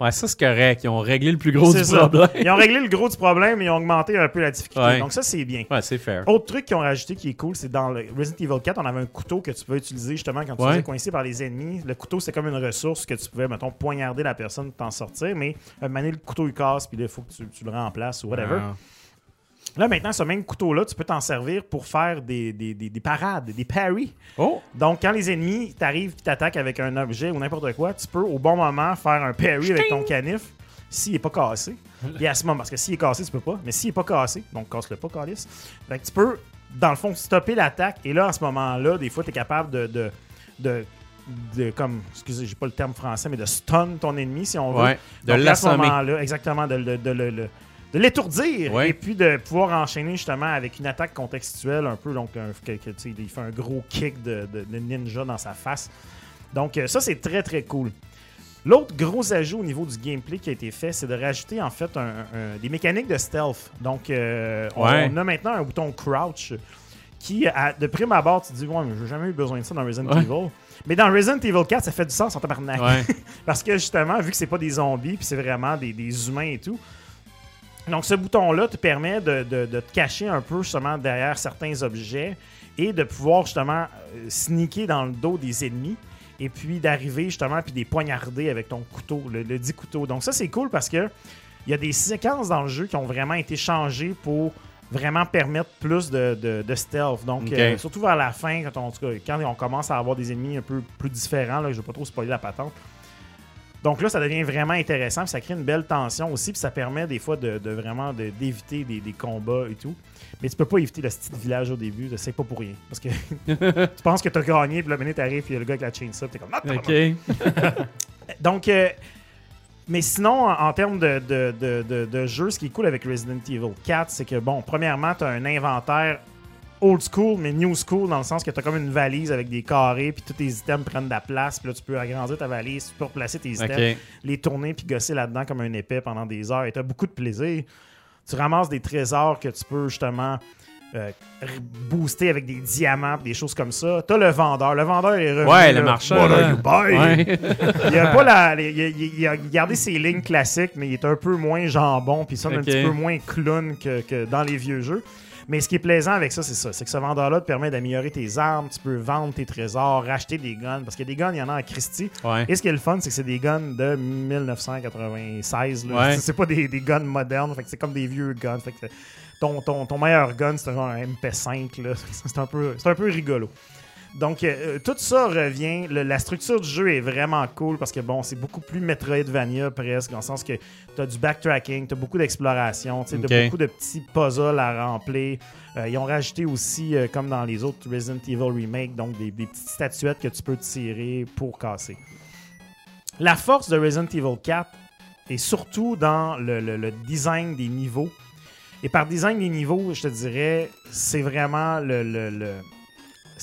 Ouais, ça, c'est correct. Ils ont réglé le plus gros du ça. problème. Ils ont réglé le gros du problème et ils ont augmenté un peu la difficulté. Ouais. Donc ça, c'est bien. Ouais, c'est fair. Autre truc qu'ils ont rajouté qui est cool, c'est dans le Resident Evil 4, on avait un couteau que tu pouvais utiliser justement quand tu Ouais. faisais coincer par les ennemis. Le couteau, c'est comme une ressource que tu pouvais, mettons, poignarder la personne pour t'en sortir, mais donné, le couteau il casse, puis là, il faut que tu, tu le remplaces ou whatever. Ah. Là, maintenant, ce même couteau-là, tu peux t'en servir pour faire des, des, des- des parades, des parries. Oh! Donc, quand les ennemis t'arrivent et t'attaquent avec un objet ou n'importe quoi, tu peux au bon moment faire un parry avec ton canif s'il n'est pas cassé. Et à ce moment, parce que s'il est cassé, tu peux pas, mais s'il n'est pas cassé, donc casse-le pas, calice. Fait que tu peux, dans le fond, stopper l'attaque. Et là, à ce moment-là, des fois, tu es capable de, de, de, de- comme, excusez, j'ai pas le terme français, mais de stun ton ennemi, si on veut. Ouais. De Donc, à ce l'assommer. moment-là, exactement, de, de le- de l'étourdir Ouais. et puis de pouvoir enchaîner justement avec une attaque contextuelle un peu. Donc, un- que- que, il fait un gros kick de, de- de ninja dans sa face. Donc, euh, ça, c'est très, très cool. L'autre gros ajout au niveau du gameplay qui a été fait, c'est de rajouter en fait un- un- des mécaniques de stealth. Donc, euh, on, a maintenant un bouton crouch qui, à- de prime abord, tu te dis, ouais, mais j'ai jamais eu besoin de ça dans Resident Ouais. Evil. Mais dans Resident Evil 4, ça fait du sens en tabarnak. Ouais. Parce que justement, vu que c'est pas des zombies, puis c'est vraiment des, des humains et tout. Donc ce bouton-là te permet de, de- de te cacher un peu justement derrière certains objets et de pouvoir justement euh, sneaker dans le dos des ennemis et puis d'arriver justement puis les poignarder avec ton couteau, le, le dit couteau. Donc ça c'est cool parce que il y a des séquences dans le jeu qui ont vraiment été changées pour vraiment permettre plus de, de- de stealth. Donc, euh, surtout vers la fin, on, quand on commence à avoir des ennemis un peu plus différents, là, je ne vais pas trop spoiler la patente. Donc là, ça devient vraiment intéressant, puis ça crée une belle tension aussi, puis ça permet des fois de, de vraiment de- d'éviter des, des combats et tout. Mais tu peux pas éviter le style village au début, c'est pas pour rien. Parce que tu penses que tu as gagné, puis la minute arrive, puis y a le gars avec la chainsaw, t'es comme... Ah. OK. Donc, euh, mais sinon, en, en termes de, de, de, de- de jeu, ce qui est cool avec Resident Evil 4, c'est que, bon, premièrement, tu as un inventaire old school, mais new school, dans le sens que tu as comme une valise avec des carrés, puis tous tes items prennent de la place, puis là, tu peux agrandir ta valise, tu peux replacer tes items, les tourner, puis gosser là-dedans comme un épée pendant des heures, et tu as beaucoup de plaisir. Tu ramasses des trésors que tu peux justement euh, r- boosté avec des diamants, des choses comme ça. T'as le vendeur. Le vendeur est revenu. Ouais, le marchand. What are you buying? Ouais. il a pas la, il, a, il- il a gardé ses lignes classiques, mais il est un peu moins jambon, puis il sonne un petit peu moins clown que, que dans les vieux jeux. Mais ce qui est plaisant avec ça, c'est ça. C'est que ce vendeur-là te permet d'améliorer tes armes, tu peux vendre tes trésors, racheter des guns, parce que des guns, il y en a à Christie. Ouais. Et ce qui est le fun, c'est que c'est des guns de 1996. là. Ouais. C'est- pas des, des guns modernes, fait que c'est comme des vieux guns. Fait que ton, ton, ton meilleur gun, c'est un MP5. là. C'est un, peu- c'est un peu rigolo. Donc, euh, tout ça revient. Le- la structure du jeu est vraiment cool parce que, bon, c'est beaucoup plus Metroidvania presque, dans le sens que tu as du backtracking, tu as beaucoup d'exploration, tu as beaucoup de petits puzzles à remplir. Euh, ils ont rajouté aussi, euh, comme dans les autres Resident Evil Remake, donc des, des petites statuettes que tu peux tirer pour casser. La force de Resident Evil 4 est surtout dans le, le- le design des niveaux. Et par design des niveaux, je te dirais, c'est vraiment le-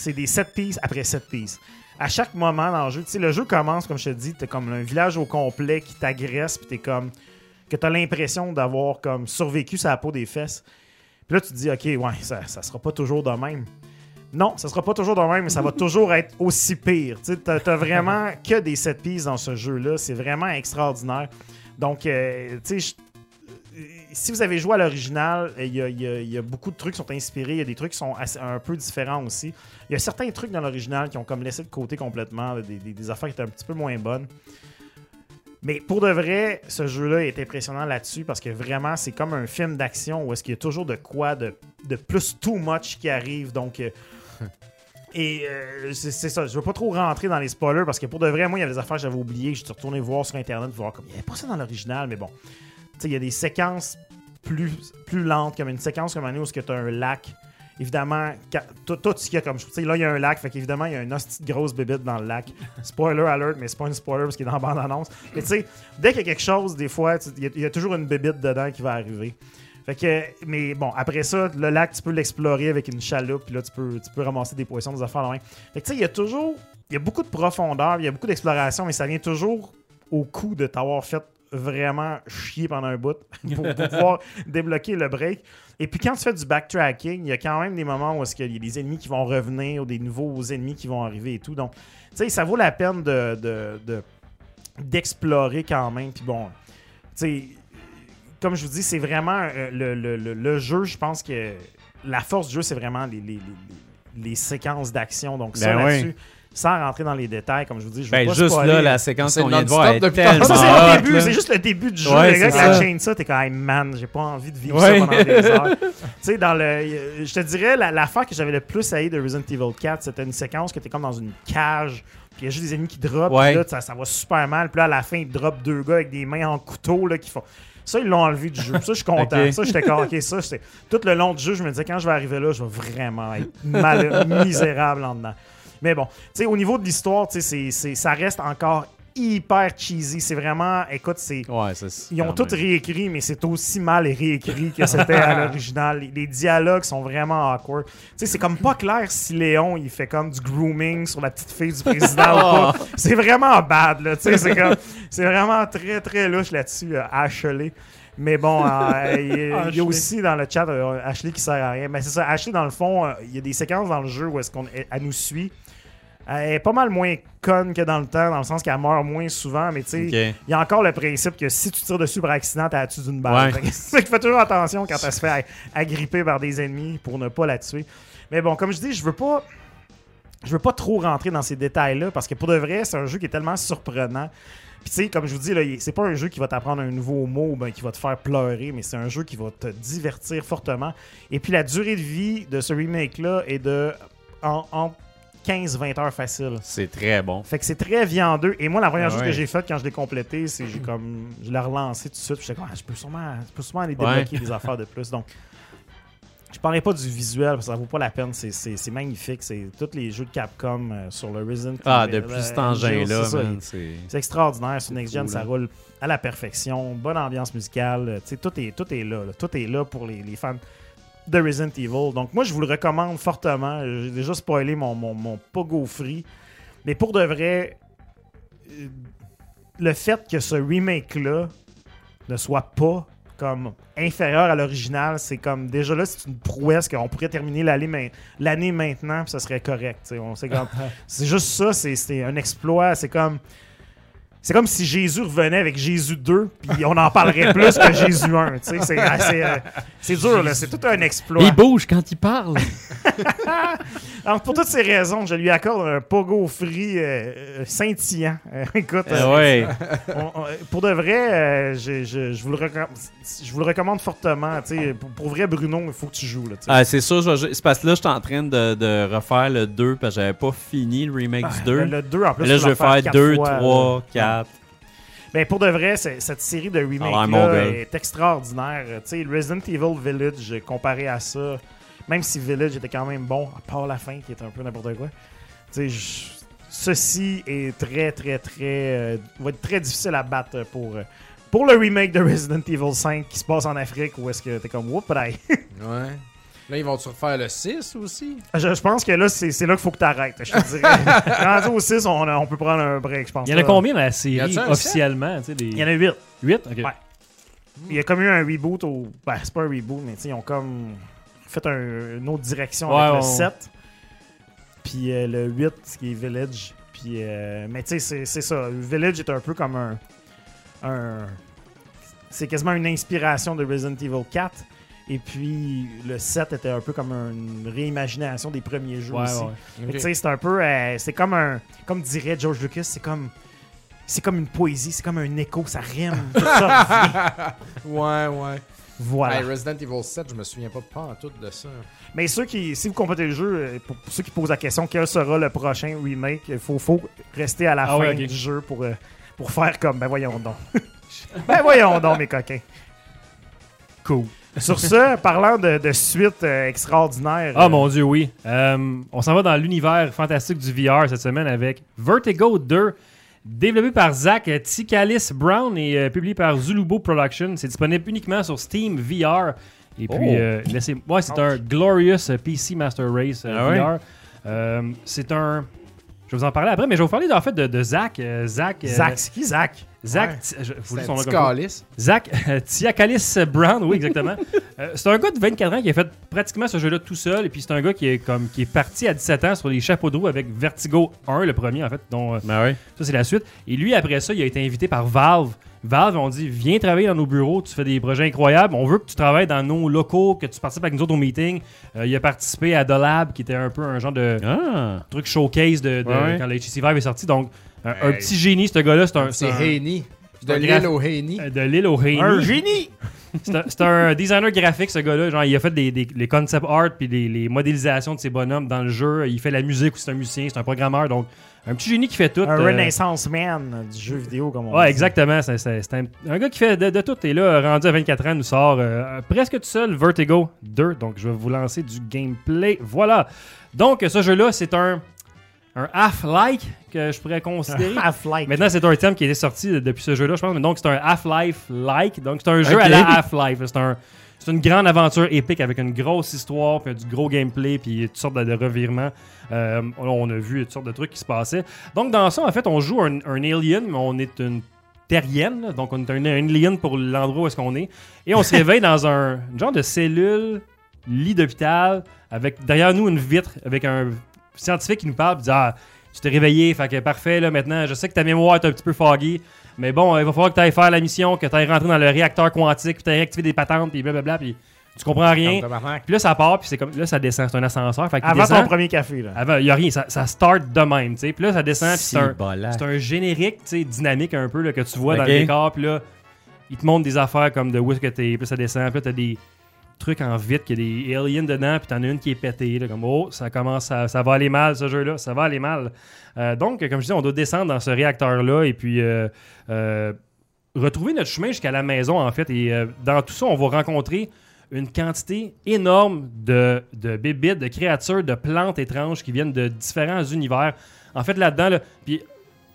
c'est des 7 pièces après 7 pièces. À chaque moment dans le jeu, tu sais, le jeu commence, comme je te dis, t'es comme un village au complet qui t'agresse, puis t'es comme. que t'as l'impression d'avoir comme survécu sur la peau des fesses. Puis là, tu te dis, OK, ouais, ça, ça sera pas toujours de même. Non, ça sera pas toujours de même, mais ça va toujours être aussi pire. Tu sais, t'as, t'as vraiment que des 7 pièces dans ce jeu-là. C'est vraiment extraordinaire. Donc, euh, tu sais, je- si vous avez joué à l'original, il y a, y y beaucoup de trucs qui sont inspirés. Il y a des trucs qui sont assez- un peu différents aussi. Il y a certains trucs dans l'original qui ont comme laissé de côté complètement, là, des, des- des affaires qui étaient un petit peu moins bonnes. Mais pour de vrai, ce jeu-là est impressionnant là-dessus parce que vraiment, c'est comme un film d'action où est-ce qu'il y a toujours de quoi de, de plus too much qui arrive. Donc, euh, et euh, c'est c'est ça. Je veux pas trop rentrer dans les spoilers parce que pour de vrai, moi, il y avait des affaires que j'avais oubliées. Je suis retourné voir sur Internet, voir comme il n'y avait pas ça dans l'original, mais bon. Il y a des séquences plus, plus lentes, comme une séquence comme année où tu as un lac. Évidemment, tout, tout ce qu'il y a comme. Tu sais, là, il y a un lac, fait qu'évidemment, il y a une hostie grosse bébite dans le lac. Spoiler alert, mais c'est pas une spoiler parce qu'il est dans la bande-annonce. Mais tu sais, dès qu'il y a quelque chose, des fois, il y, a- toujours une bébite dedans qui va arriver. Fait que, mais bon, après ça, le lac, tu peux l'explorer avec une chaloupe, puis là, tu peux, tu peux ramasser des poissons, des affaires même. Fait que, tu sais, il y a toujours, il y a beaucoup de profondeur, il y a beaucoup d'exploration, mais ça vient toujours au coup de t'avoir fait vraiment chier pendant un bout pour, pouvoir débloquer le break. Et puis quand tu fais du backtracking, il y a quand même des moments où est-ce qu'il y a des ennemis qui vont revenir ou des nouveaux ennemis qui vont arriver et tout. Donc, tu sais, ça vaut la peine de, de- de- d'explorer quand même. Puis bon, tu sais, comme je vous dis, c'est vraiment euh, le, le- le- le jeu, je pense que la force du jeu, c'est vraiment les, les- les- les séquences d'action. Donc ça, Ben oui. là-dessus, sans rentrer dans les détails, comme je vous dis, je veux Ben, pas juste spoiler. là, la séquence C'est qu'on vient de voir est depuis tellement tantôt. Ça, c'est hot, le début, là. c'est juste le début du jeu. Ouais, le gars c'est qui la ça. chaîne ça, t'es quand même man, j'ai pas envie de vivre Ouais. ça pendant des heures. tu sais, dans le. Je te dirais, la- l'affaire que j'avais le plus haï de Resident Evil 4, c'était une séquence que t'es comme dans une cage, puis il y a juste des ennemis qui drop, Ouais. là, ça, ça va super mal, puis là, à la fin, ils drop deux gars avec des mains en couteau, là, qui font. Ça, ils l'ont enlevé du jeu. Ça, je suis content. Ça, j'étais comme, ok, ça, c'était. Tout le long du jeu, je me disais, quand je vais arriver là, je vais vraiment être mal, misérable en dedans. Mais bon, tu sais, au niveau de l'histoire, tu sais, c'est- c'est- ça reste encore hyper cheesy. C'est vraiment, écoute, c'est. Ouais, Ils ont tout réécrit, mais c'est aussi mal réécrit que c'était à l'original. Les, les dialogues sont vraiment awkward. Tu sais, c'est comme pas clair si Léon, il fait comme du grooming sur la petite fille du président ou pas. C'est vraiment bad, là. Tu sais, c'est comme... C'est vraiment très, très louche là-dessus, euh, Ashley. Mais bon, euh, il y a- il y, a Ashley. aussi dans le chat euh, Ashley qui sert à rien. Mais c'est ça, Ashley, dans le fond, euh, il y a des séquences dans le jeu où est-ce qu'on elle nous suit. Elle est pas mal moins conne que dans le temps, dans le sens qu'elle meurt moins souvent, mais tu sais, il y a encore le principe que si tu tires dessus par accident, t'as la tué d'une balle. Ouais. Fait que- fais toujours attention quand elle se fait ag- agripper par des ennemis pour ne pas la tuer. Mais bon, comme je dis, je veux pas. Je veux pas trop rentrer dans ces détails-là parce que pour de vrai, c'est un jeu qui est tellement surprenant. Puis tu sais, comme je vous dis, là, c'est pas un jeu qui va t'apprendre un nouveau mot ou ben, qui va te faire pleurer, mais c'est un jeu qui va te divertir fortement. Et puis la durée de vie de ce remake-là est de en, en 15-20 heures facile. C'est très bon. Fait que c'est très viandeux. Et moi, la première Ah chose que j'ai faite quand je l'ai complété, c'est j'ai comme. Je l'ai relancé tout de suite. J'étais comme, ah, je peux sûrement, je peux sûrement aller débloquer des affaires de plus. Donc, je parlais pas du visuel parce que ça vaut pas la peine. C'est- magnifique. C'est tous les jeux de Capcom euh, sur le Resident Ah, depuis euh, cet engin-là, c'est extraordinaire. Sur Next Gen, cool, ça hein. roule à la perfection. Bonne ambiance musicale. euh, tout, est, tout est là, là. Tout est là pour les, les fans de Resident Evil. Donc, moi, je vous le recommande fortement. J'ai déjà spoilé mon, mon, mon pogo free. Mais pour de vrai, euh, le fait que ce remake-là ne soit pas comme inférieur à l'original, c'est comme déjà là, c'est une prouesse qu'on pourrait terminer l'année main- l'année maintenant, puis ça serait correct. On sait C'est juste ça, c'est un exploit. C'est comme c'est comme si Jésus revenait avec Jésus 2, puis on en parlerait plus que Jésus 1. C'est, euh, dur, là. c'est tout un exploit. Il bouge quand il parle. Alors, pour toutes ces raisons, je lui accorde un pogo free euh, euh, scintillant. Euh, écoute, ah pour de vrai, je, je, je, vous le je vous le recommande fortement. Pour, pour vrai, Bruno, il faut que tu joues. Là, ah, c'est sûr, je, c'est parce que là, je suis en train de, de, refaire le 2 parce que j'avais pas fini le remake ben, du 2. Le 2, en plus, Mais là, je vais faire 2, 3, 4 plate. Ben, Mais pour de vrai, cette série de ah remakes-là est extraordinaire. Euh, Resident Evil Village, euh, comparé à ça, même si Village était quand même bon, à part la fin qui est un peu n'importe quoi, ceci est très, très, très. Euh, va être très difficile à battre pour. Pour le remake de Resident Evil 5 qui se passe en Afrique, où est-ce que t'es comme, whoop, Ouais. Là, ils vont-tu refaire le 6 aussi? je, je pense que là, c'est c'est là qu'il faut que t'arrêtes. Je te dirais. Rendu au 6, on, peut prendre un break, je pense. Il y en a là. combien dans la série officiellement tu sais, des... Il y en a 8. 8 Ok. Ouais. Il y a comme eu un reboot au. Ben, c'est pas un reboot, mais tu sais, ils ont comme fait un- une autre direction Ouais, avec le ouais, 7. Puis euh, le 8, ce qui est Village. Puis, euh, mais tu sais, c'est- c'est ça. Village est un peu comme un. un c'est quasiment une inspiration de Resident Evil 4. Et puis le 7 était un peu comme une réimagination des premiers jeux Ouais, aussi. ouais. Tu sais, c'est un peu. euh, c'est comme un. Comme dirait George Lucas, c'est comme. C'est comme une poésie, c'est comme un écho, ça rime. tout ça. Ouais, ouais. voilà. Hey, Resident Evil 7, je me souviens pas pas en tout de ça. Mais ceux qui, si vous complétez le jeu, euh, pour, ceux qui posent la question, quel sera le prochain remake, il faut, faut rester à la Ah fin ouais, du jeu pour, euh, pour faire comme, ben voyons donc. ben voyons donc, mes coquins. Cool. Sur ce, parlant de, de suite euh, extraordinaire. Ah euh, mon dieu, oui. Euh, on s'en va dans l'univers fantastique du VR cette semaine avec Vertigo 2, développé par Zach Tikalis Brown et publié par Zulubo Production. C'est disponible uniquement sur Steam VR. Et puis, Oh. laissez ouais, c'est un Glorious PC Master Race Ah ouais? VR. C'est un. Je vais vous en parler après, mais je vais vous parler en fait de, de Zach. Zach. Zach, c'est qui Zach? Zach. Ouais. Je- son. Zach euh, Tiakalis Brown, oui, exactement. Euh, c'est un gars de 24 ans qui a fait pratiquement ce jeu-là tout seul. Et puis c'est un gars qui est, comme, qui est parti à 17 ans sur les chapeaux de roue avec Vertigo 1, le premier en fait, dont euh, Ben ouais. ça c'est la suite. Et lui, après ça, il a été invité par Valve. Valve ont dit Viens travailler dans nos bureaux, tu fais des projets incroyables. On veut que tu travailles dans nos locaux, que tu participes avec nous autres au meeting. Euh, il a participé à The Lab, qui était un peu un genre de Ah. truc showcase de, de- Ouais. quand HTC Vive est sortie. Donc, un, petit génie, ce gars-là. C'est un. C'est un- Haney. De l'île au Haney. euh, de l'île au Haney. Un génie C'est un, c'est un designer graphique, ce gars-là. Genre, il a fait des, des- les concept art puis les, les modélisations de ses bonhommes dans le jeu. Il fait la musique, c'est un musicien, c'est un programmeur. Donc, un petit génie qui fait tout. Un euh, Renaissance Man du jeu vidéo, comme on Ouais, dit. exactement. C'est c'est- c'est un, un gars qui fait de, de tout. Et là, rendu à 24 ans, nous sort euh, presque tout seul Vertigo 2. Donc, je vais vous lancer du gameplay. Voilà. Donc, ce jeu-là, c'est un, un half-like que je pourrais considérer. Half-Life. Maintenant, c'est un terme qui était sorti depuis ce jeu-là, je pense. Mais donc, c'est un Half-Life-like. Donc, c'est un jeu à la Half-Life. C'est un. Une grande aventure épique avec une grosse histoire, puis du gros gameplay, puis toutes sortes de, de revirements. Euh, on a vu toutes sortes de trucs qui se passaient. Donc, dans ça, en fait, on joue un, un alien, mais on est une terrienne. là. Donc, on est un, un alien pour l'endroit où est-ce qu'on est. Et on se réveille dans un genre de cellule, lit d'hôpital, avec derrière nous une vitre, avec un scientifique qui nous parle, puis dit Ah, tu t'es réveillé, fait que parfait, là, maintenant, je sais que ta mémoire est un petit peu foggy, mais bon, il va falloir que tu ailles faire la mission, que tu ailles rentrer dans le réacteur quantique, puis tu ailles activer des patentes, puis blablabla, puis tu comprends rien. Puis là, ça part, puis c'est comme, là, ça descend, c'est un ascenseur, fait Avant descend. ton premier café, là. Avant, il y a rien, ça, ça start de même, tu sais. Puis là, ça descend, puis c'est un, un générique, tu sais, dynamique un peu, là, que tu vois dans le décor, puis là, il te montre des affaires comme de où est-ce que t'es, puis ça descend, puis là, t'as des trucs en vite, qu'il y a des aliens dedans, puis t'en as une qui est pétée, là, comme, oh, ça commence, à- ça va aller mal, ce jeu-là, ça va aller mal. Euh, donc, comme je dis, on doit descendre dans ce réacteur-là, et puis euh, euh, retrouver notre chemin jusqu'à la maison, en fait, et dans tout ça, on va rencontrer une quantité énorme de, de bébites, de créatures, de plantes étranges qui viennent de différents univers. En fait, là-dedans, là, puis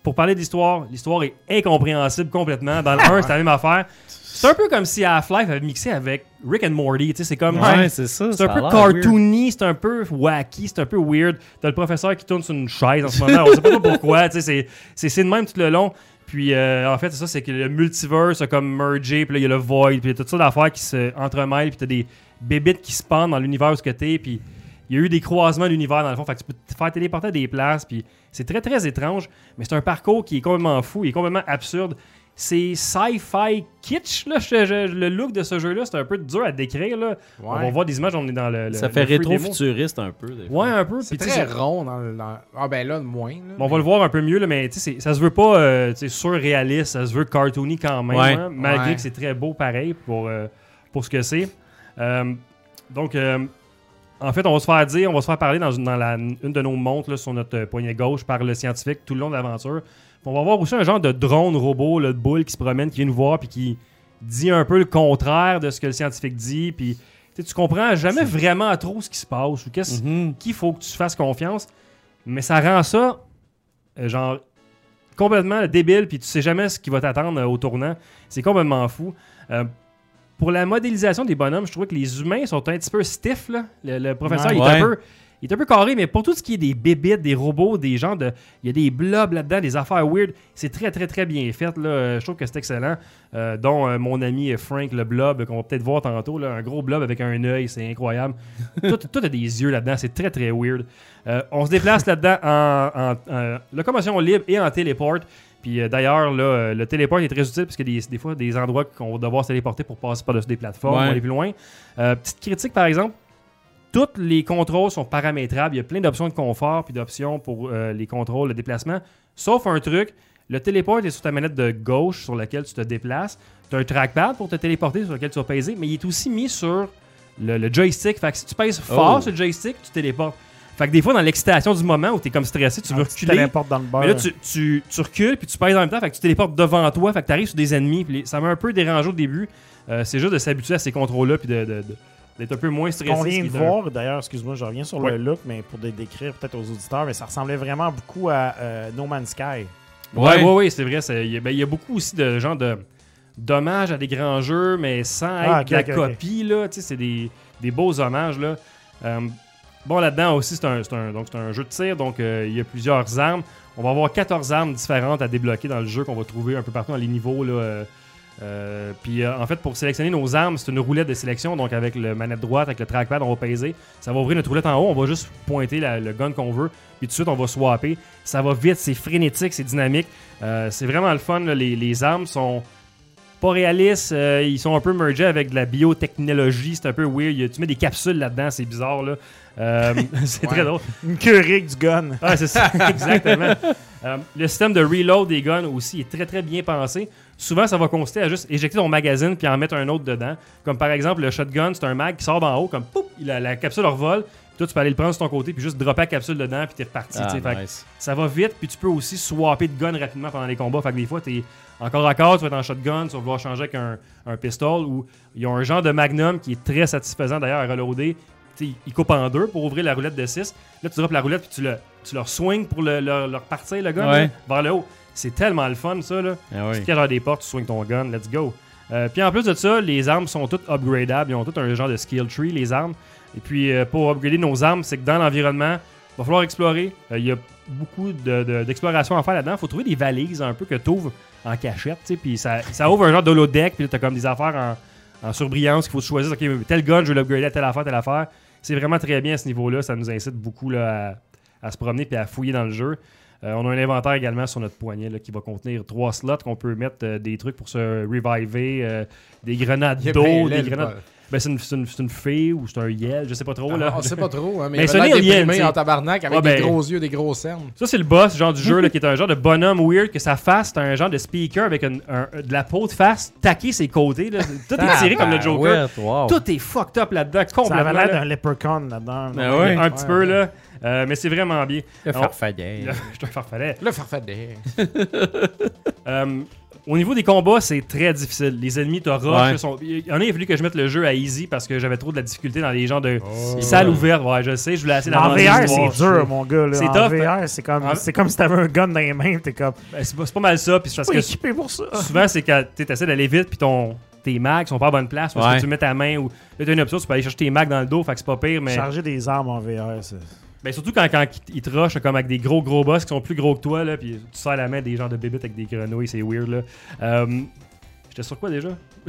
pour parler d'histoire, l'histoire est incompréhensible complètement. Dans le 1, c'est la même affaire. C'est un peu comme si Half-Life avait mixé avec Rick and Morty. Tu sais, c'est comme. Ouais, c'est ça. C'est un peu cartoony, c'est un peu wacky, c'est un peu weird. T'as le professeur qui tourne sur une chaise en ce moment, on sait pas pourquoi, tu sais, c'est- de même tout le long. Puis euh, en fait, c'est ça, c'est que le multiverse a comme mergé, puis là, il y a le void, puis il y a toutes sortes d'affaires qui se entremêlent, puis t'as des bébites qui se pendent dans l'univers où ce que t'es, puis il y a eu des croisements d'univers dans le fond, fait que tu peux te faire téléporter à des places, puis c'est très très étrange, mais c'est un parcours qui est complètement fou, il est complètement absurde. C'est sci-fi kitsch, là, je- je- le look de ce jeu-là, c'est un peu dur à décrire, là. On va voir des images, on est dans le. le- Ça fait rétro-futuriste un peu. des fois. Ouais, un peu. C'est très rond dans le. dans- Ah, ben là, moins. là, on va le voir un peu mieux, là, mais tu sais, c'est- ça se veut pas euh, tu sais, surréaliste, ça se veut cartoony quand même, Ouais. hein, malgré Ouais. que c'est très beau pareil pour, euh, pour ce que c'est. Euh, donc, euh, en fait, on va se faire dire, on va se faire parler dans, une, dans la- une de nos montres là, sur notre euh, poignet gauche par le scientifique tout le long de l'aventure. On va voir aussi un genre de drone robot, là, de boule qui se promène, qui vient nous voir, puis qui dit un peu le contraire de ce que le scientifique dit. Puis tu comprends jamais vraiment trop ce qui se passe ou qu'est-ce Mhm. qu'il faut que tu fasses confiance. Mais ça rend ça, euh, genre, complètement débile, puis tu sais jamais ce qui va t'attendre euh, au tournant. C'est complètement fou. Euh, pour la modélisation des bonhommes, je trouvais que les humains sont un petit peu stiff. Là. Le, le professeur, Ouais. il, est un peu, il est un peu carré, mais pour tout ce qui est des bébites, des robots, des gens de. Il y a des blobs là-dedans, des affaires weird. C'est très, très, très bien fait. Là. Je trouve que c'est excellent. Euh, dont euh, mon ami Frank, le blob, qu'on va peut-être voir tantôt. Là, un gros blob avec un œil, c'est incroyable. tout, tout a des yeux là-dedans, c'est très, très weird. Euh, on se déplace là-dedans en, en- en locomotion libre et en téléport. Puis euh, d'ailleurs, là, euh, le téléport est très utile parce a des, des fois des endroits qu'on va devoir se téléporter pour passer par-dessus des plateformes Ouais. aller plus loin. Euh, petite critique, par exemple, tous les contrôles sont paramétrables. Il y a plein d'options de confort puis d'options pour les contrôles de déplacement. Sauf un truc, le téléport est sur ta manette de gauche sur laquelle tu te déplaces. Tu as un trackpad pour te téléporter sur lequel tu vas peser, mais il est aussi mis sur le, le joystick. Fait que si tu pèses fort Oh. sur le joystick, tu téléportes. Fait que des fois, dans l'excitation du moment où tu es comme stressé, tu veux Tu reculer. téléportes dans le beurre. Mais là, tu, tu, tu recules, puis tu pèses en même temps, fait que tu téléportes devant toi, fait que tu arrives sur des ennemis. Puis les- ça m'a un peu dérangé au début. Euh, c'est juste de s'habituer à ces contrôles-là, puis de, de- de- d'être un peu moins stressé. ce vient de voir, d'ailleurs, excuse-moi, je reviens sur Ouais. le look, mais pour dé- décrire peut-être aux auditeurs, mais ça ressemblait vraiment beaucoup à euh, No Man's Sky. Ouais, Ouais. ouais, ouais, c'est vrai. c'est- Il y, a- ben, il y a beaucoup aussi de gens de d'hommages à des grands jeux, mais sans être Ah, de la copie. Là, Tu sais, c'est des, des beaux hommages. Là. Euh, bon, là-dedans aussi, c'est un, un- jeu de tir, donc euh, il y a plusieurs armes. On va avoir 14 armes différentes à débloquer dans le jeu qu'on va trouver un peu partout dans les niveaux. Euh, euh, puis en fait, pour sélectionner nos armes, c'est une roulette de sélection. Donc avec le manette droite, avec le trackpad, on va peser. Ça va ouvrir notre roulette en haut. On va juste pointer le gun qu'on veut. Puis tout de suite, on va swapper. Ça va vite, c'est frénétique, c'est dynamique. C'est vraiment le fun. là. Les armes sont pas réalistes. euh, ils sont un peu mergés avec de la biotechnologie. C'est un peu weird. Tu mets des capsules là-dedans, c'est bizarre. Là. Euh, c'est Ouais. très drôle. Une Keurig du gun. Ah, c'est ça, exactement. Euh, le système de reload des guns aussi est très très bien pensé. Souvent, ça va consister à juste éjecter ton magazine puis en mettre un autre dedans. Comme par exemple, le shotgun, c'est un mag qui sort d'en haut, comme pouf, il a- la capsule revole. Puis toi, tu peux aller le prendre sur ton côté puis juste dropper la capsule dedans puis t'es reparti. Ah. Fait ça va vite, puis tu peux aussi swapper de gun rapidement pendant les combats. Fait que des fois, t'es encore à corps, tu vas être en shotgun, tu vas vouloir changer avec un, un pistol, ou il y a un genre de magnum qui est très satisfaisant d'ailleurs à reloader. Tu sais, il coupe en deux pour ouvrir la roulette de 6. Là, tu drops la roulette, puis tu le, tu leur swing pour le, le- leur partir, le gun, Ouais. là, vers le haut. C'est tellement le fun, ça. Là. Ah Tu te des portes, tu swings ton gun, let's go. Euh, puis en plus de ça, les armes sont toutes upgradables. Ils ont tout un genre de skill tree, les armes. Et puis euh, pour upgrader nos armes, c'est que dans l'environnement, va falloir explorer. Euh, Il y a beaucoup de- de- d'exploration à faire là-dedans. Il faut trouver des valises un peu que tu ouvres en cachette. Puis ça, ça ouvre un genre d'holodeck. Puis tu as comme des affaires en, en surbrillance qu'il faut choisir. OK, tel gun, je vais l'upgrader à telle affaire, telle affaire. C'est vraiment très bien à ce niveau-là. Ça nous incite beaucoup là, à, à se promener et à fouiller dans le jeu. Euh, on a un inventaire également sur notre poignet là, qui va contenir trois slots qu'on peut mettre euh, des trucs pour se reviver, euh, des grenades d'eau, des grenades. Ben, c'est une, c'est une- c'est une fée ou c'est un yel, je sais pas trop. Ah, là. on sait pas trop, hein, mais, Mais il c'est un sais. en tabarnak avec Ouais, ben- des gros yeux, des grosses cernes. Ça, c'est le boss, genre du jeu, là, qui est un genre de bonhomme weird, que sa face, c'est un genre de speaker avec un- un- de la peau de face taquée ses côtés. Là. Tout est tiré comme le Joker. Ouais, wow. Tout est fucked up là-dedans, Ça avait complètement. l'air là. d'un leprechaun là-dedans. Ben ouais. Un petit peu, là. Euh, mais c'est vraiment bien. Le farfadet. Je suis un farfadet. Le farfadet. Euh, au niveau des combats, c'est très difficile. Les ennemis te rushent. Ouais. ils sont- Il y en a, il a fallu que je mette le jeu à easy parce que j'avais trop de la difficulté dans les genres de Oh. salles ouvertes. Ouais, je sais, je voulais assez En VR, c'est dur, mon gars. là. C'est en tough, VR, c'est comme, En- si t'avais un gun dans les mains. T'es comme, Ben, c'est pas, mal ça. Puis c'est parce pas que équipé pour ça. souvent, c'est quand tu essaies d'aller vite, puis ton, tes mags sont pas à bonne place. Parce Ouais. que tu mets ta main ou. Là, t'as une option, tu peux aller chercher tes mags dans le dos, fait que c'est pas pire, mais. Charger des armes en VR, c'est. Ben, surtout quand, quand ils te rushent comme avec des gros gros boss qui sont plus gros que toi, là, puis tu sers la main des genres de bébites avec des grenouilles, c'est weird. là. Euh, J'étais sur quoi déjà?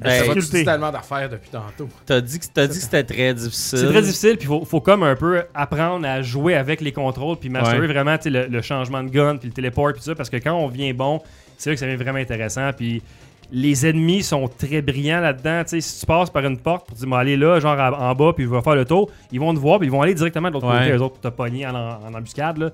Ben, Ça va, tellement d'affaires depuis tantôt. T'as dit que, t'as dit que c'était très difficile. C'est très difficile, puis faut, faut comme un peu apprendre à jouer avec les contrôles, puis masterer Ouais. vraiment tu sais, le, le changement de gun, puis le téléport, puis tout ça, parce que quand on vient bon, c'est là que ça devient vraiment intéressant, puis les ennemis sont très brillants là-dedans. Tu sais, si tu passes par une porte pour te dire, Bon, allez là, genre à- en bas, puis je vais faire le tour, ils vont te voir, puis ils vont aller directement de l'autre Ouais. côté, eux autres, pour te pogner en, en embuscade. Là.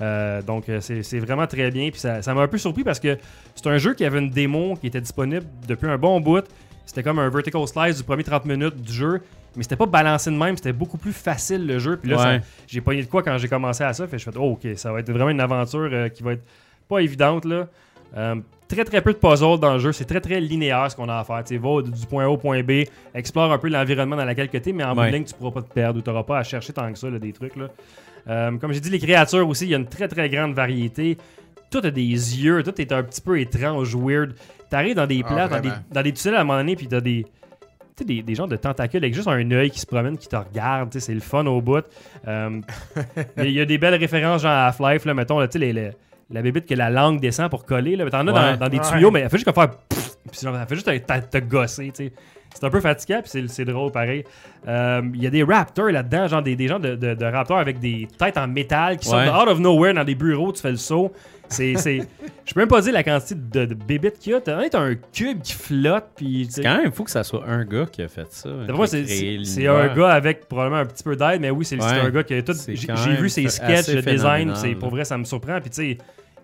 Euh, donc, euh, c'est c'est vraiment très bien. Puis ça ça m'a un peu surpris parce que c'est un jeu qui avait une démo qui était disponible depuis un bon bout. C'était comme un vertical slice du premier 30 minutes du jeu. Mais c'était pas balancé de même, c'était beaucoup plus facile le jeu. Puis là, Ouais. ça- j'ai pogné de quoi quand j'ai commencé à ça. Fait je fais, oh, ok, ça va être vraiment une aventure euh, qui va être pas évidente. là. Euh, très très peu de puzzles dans le jeu. C'est très très linéaire ce qu'on a à faire. Tu sais, va du du point A au point B, explore un peu l'environnement dans lequel tu es, mais en bout Ouais. de ligne, tu pourras pas te perdre ou tu n'auras pas à chercher tant que ça là, des trucs. Là. Euh, comme j'ai dit, les créatures aussi, il y a une très très grande variété. Tout a des yeux, tout est un petit peu étrange, weird. T'arrives dans des Ah, places, dans des, dans des tunnels à un moment donné, puis t'as des, tu sais, des, des genres de tentacules avec juste un œil qui se promène, qui te regarde. C'est le fun au bout. Euh, mais il y a des belles références, genre à Half-Life, là, mettons, là, tu sais, les- les- la bébite que la langue descend pour coller. Là, mais t'en as Ouais. dans, dans des Ouais. tuyaux, mais elle fait juste comme faire. pfff, puis genre, elle fait juste te, te- gosser. tu sais. C'est un peu fatigant, puis c'est- c'est drôle pareil. Euh, Il y a des raptors là-dedans, genre des, des gens de, de- de raptors avec des têtes en métal qui Ouais. sortent de out of nowhere dans des bureaux, tu fais le saut. C'est, c'est... Je peux même pas dire la quantité de, de bébites qu'il y a. T'as t'as un cube qui flotte, puis. C'est quand même fou que ça soit un gars qui a fait ça. C'est, un gars avec probablement un petit peu d'aide, mais oui, c'est, Ouais. un gars qui a tout. J'ai, vu ses sketchs, le design, c'est, pour vrai, ça me surprend. Puis tu sais,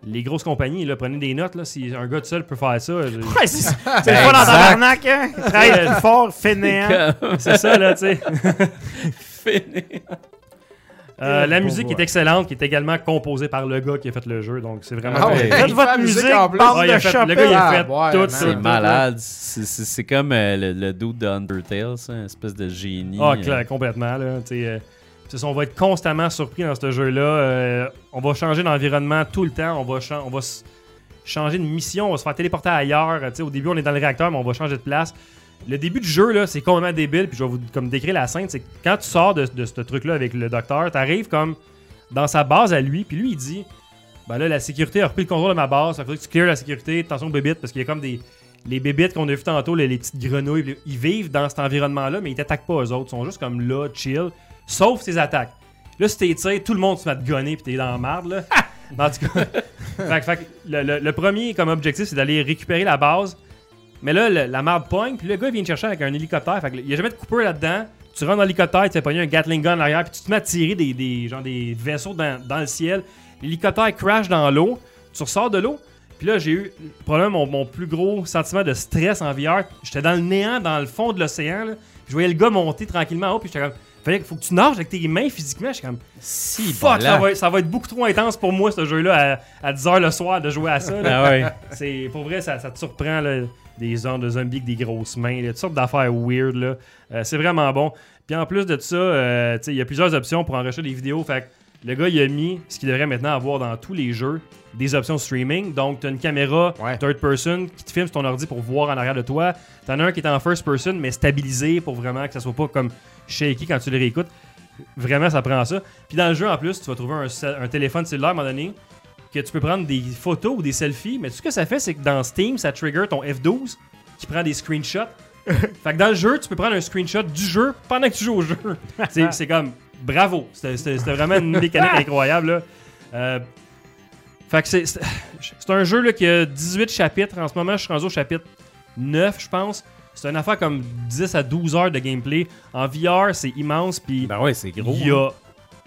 les grosses compagnies, là, prenez des notes, là, si un gars tout seul peut faire ça. je- Ouais, c'est c'est le fun dans tabarnak, hein? Il travaille fort, fainéant. c'est ça, là, tu sais. Euh, la musique ouais. est excellente, qui est également composée par le gars qui a fait le jeu, donc c'est vraiment. Ah ouais. Faites fait votre la musique musique, en plus. Ah, il a de fait- chopins. le gars, il a Ah, fait ouais, tout. C'est malade. C'est- comme euh, le, le dude de Undertale, ça, une espèce de génie. Ah, euh. clair, complètement. Là, euh, on va être constamment surpris dans ce jeu-là. Euh, on va changer d'environnement tout le temps. On va, on va changer de mission. On va se faire téléporter ailleurs. Tu sais, au début, on est dans le réacteur, mais on va changer de place. Le début du jeu, là, c'est complètement débile. Puis je vais vous comme décrire la scène. C'est que quand tu sors de, de ce truc-là avec le docteur, tu arrives comme dans sa base à lui. Puis lui, il dit Ben là, la sécurité a repris le contrôle de ma base. Ça faudrait que tu clears la sécurité. Attention aux bébites, parce qu'il y a comme des. Les bébites qu'on a vu tantôt, les, les petites grenouilles, ils vivent dans cet environnement-là, mais ils t'attaquent pas eux autres. Ils sont juste comme là, chill, sauf ses attaques. Là, si t'es tiré, tout le monde se met à te gonner, puis t'es dans la marde, là. en tout cas, fait, fait le premier comme objectif, c'est d'aller récupérer la base. Mais là, le- la marde pogne, puis le gars il vient te chercher avec un hélicoptère. Fait que, il y a jamais de coupeur là-dedans. Tu rentres dans l'hélicoptère, tu fais pogner un Gatling gun en arrière, puis tu te mets à tirer des, des, genre des vaisseaux dans, dans le ciel. L'hélicoptère crash dans l'eau. Tu ressors de l'eau. Puis là, j'ai eu probablement mon, mon plus gros sentiment de stress en VR. J'étais dans le néant, dans le fond de l'océan. là. Je voyais le gars monter tranquillement en haut, puis j'étais comme. Fallait, faut que tu nages avec tes mains physiquement. J'étais comme. Si, Fuck, ça va, être- ça va être beaucoup trop intense pour moi, ce jeu-là, à, à 10h le soir, de jouer à ça. là. Ah ouais. C'est pour vrai, ça, ça te surprend là, des zones de zombies avec des grosses mains, là, toutes sortes d'affaires weird. là. Euh, c'est vraiment bon. Puis en plus de ça, euh, il y a plusieurs options pour enregistrer des vidéos. Fait que le gars, il a mis ce qu'il devrait maintenant avoir dans tous les jeux des options streaming. Donc, tu as une caméra Ouais. third person qui te filme sur ton ordi pour voir en arrière de toi. Tu en as un qui est en first person, mais stabilisé pour vraiment que ça soit pas comme shaky quand tu le réécoutes. Vraiment, ça prend ça. Puis dans le jeu, en plus, tu vas trouver un, un téléphone cellulaire à un moment donné que tu peux prendre des photos ou des selfies, mais tout ce que ça fait, c'est que dans Steam, ça trigger ton F12 qui prend des screenshots. fait que dans le jeu, tu peux prendre un screenshot du jeu pendant que tu joues au jeu. c'est c'est comme bravo. C'était c'était- c'était vraiment une mécanique incroyable. Là. Euh, fait que c'est c'est c'est un jeu là, qui a 18 chapitres. En ce moment, je suis rendu au chapitre 9, je pense. C'est une affaire comme 10 à 12 heures de gameplay. En VR, c'est immense. Puis Ben ouais, c'est gros. il y a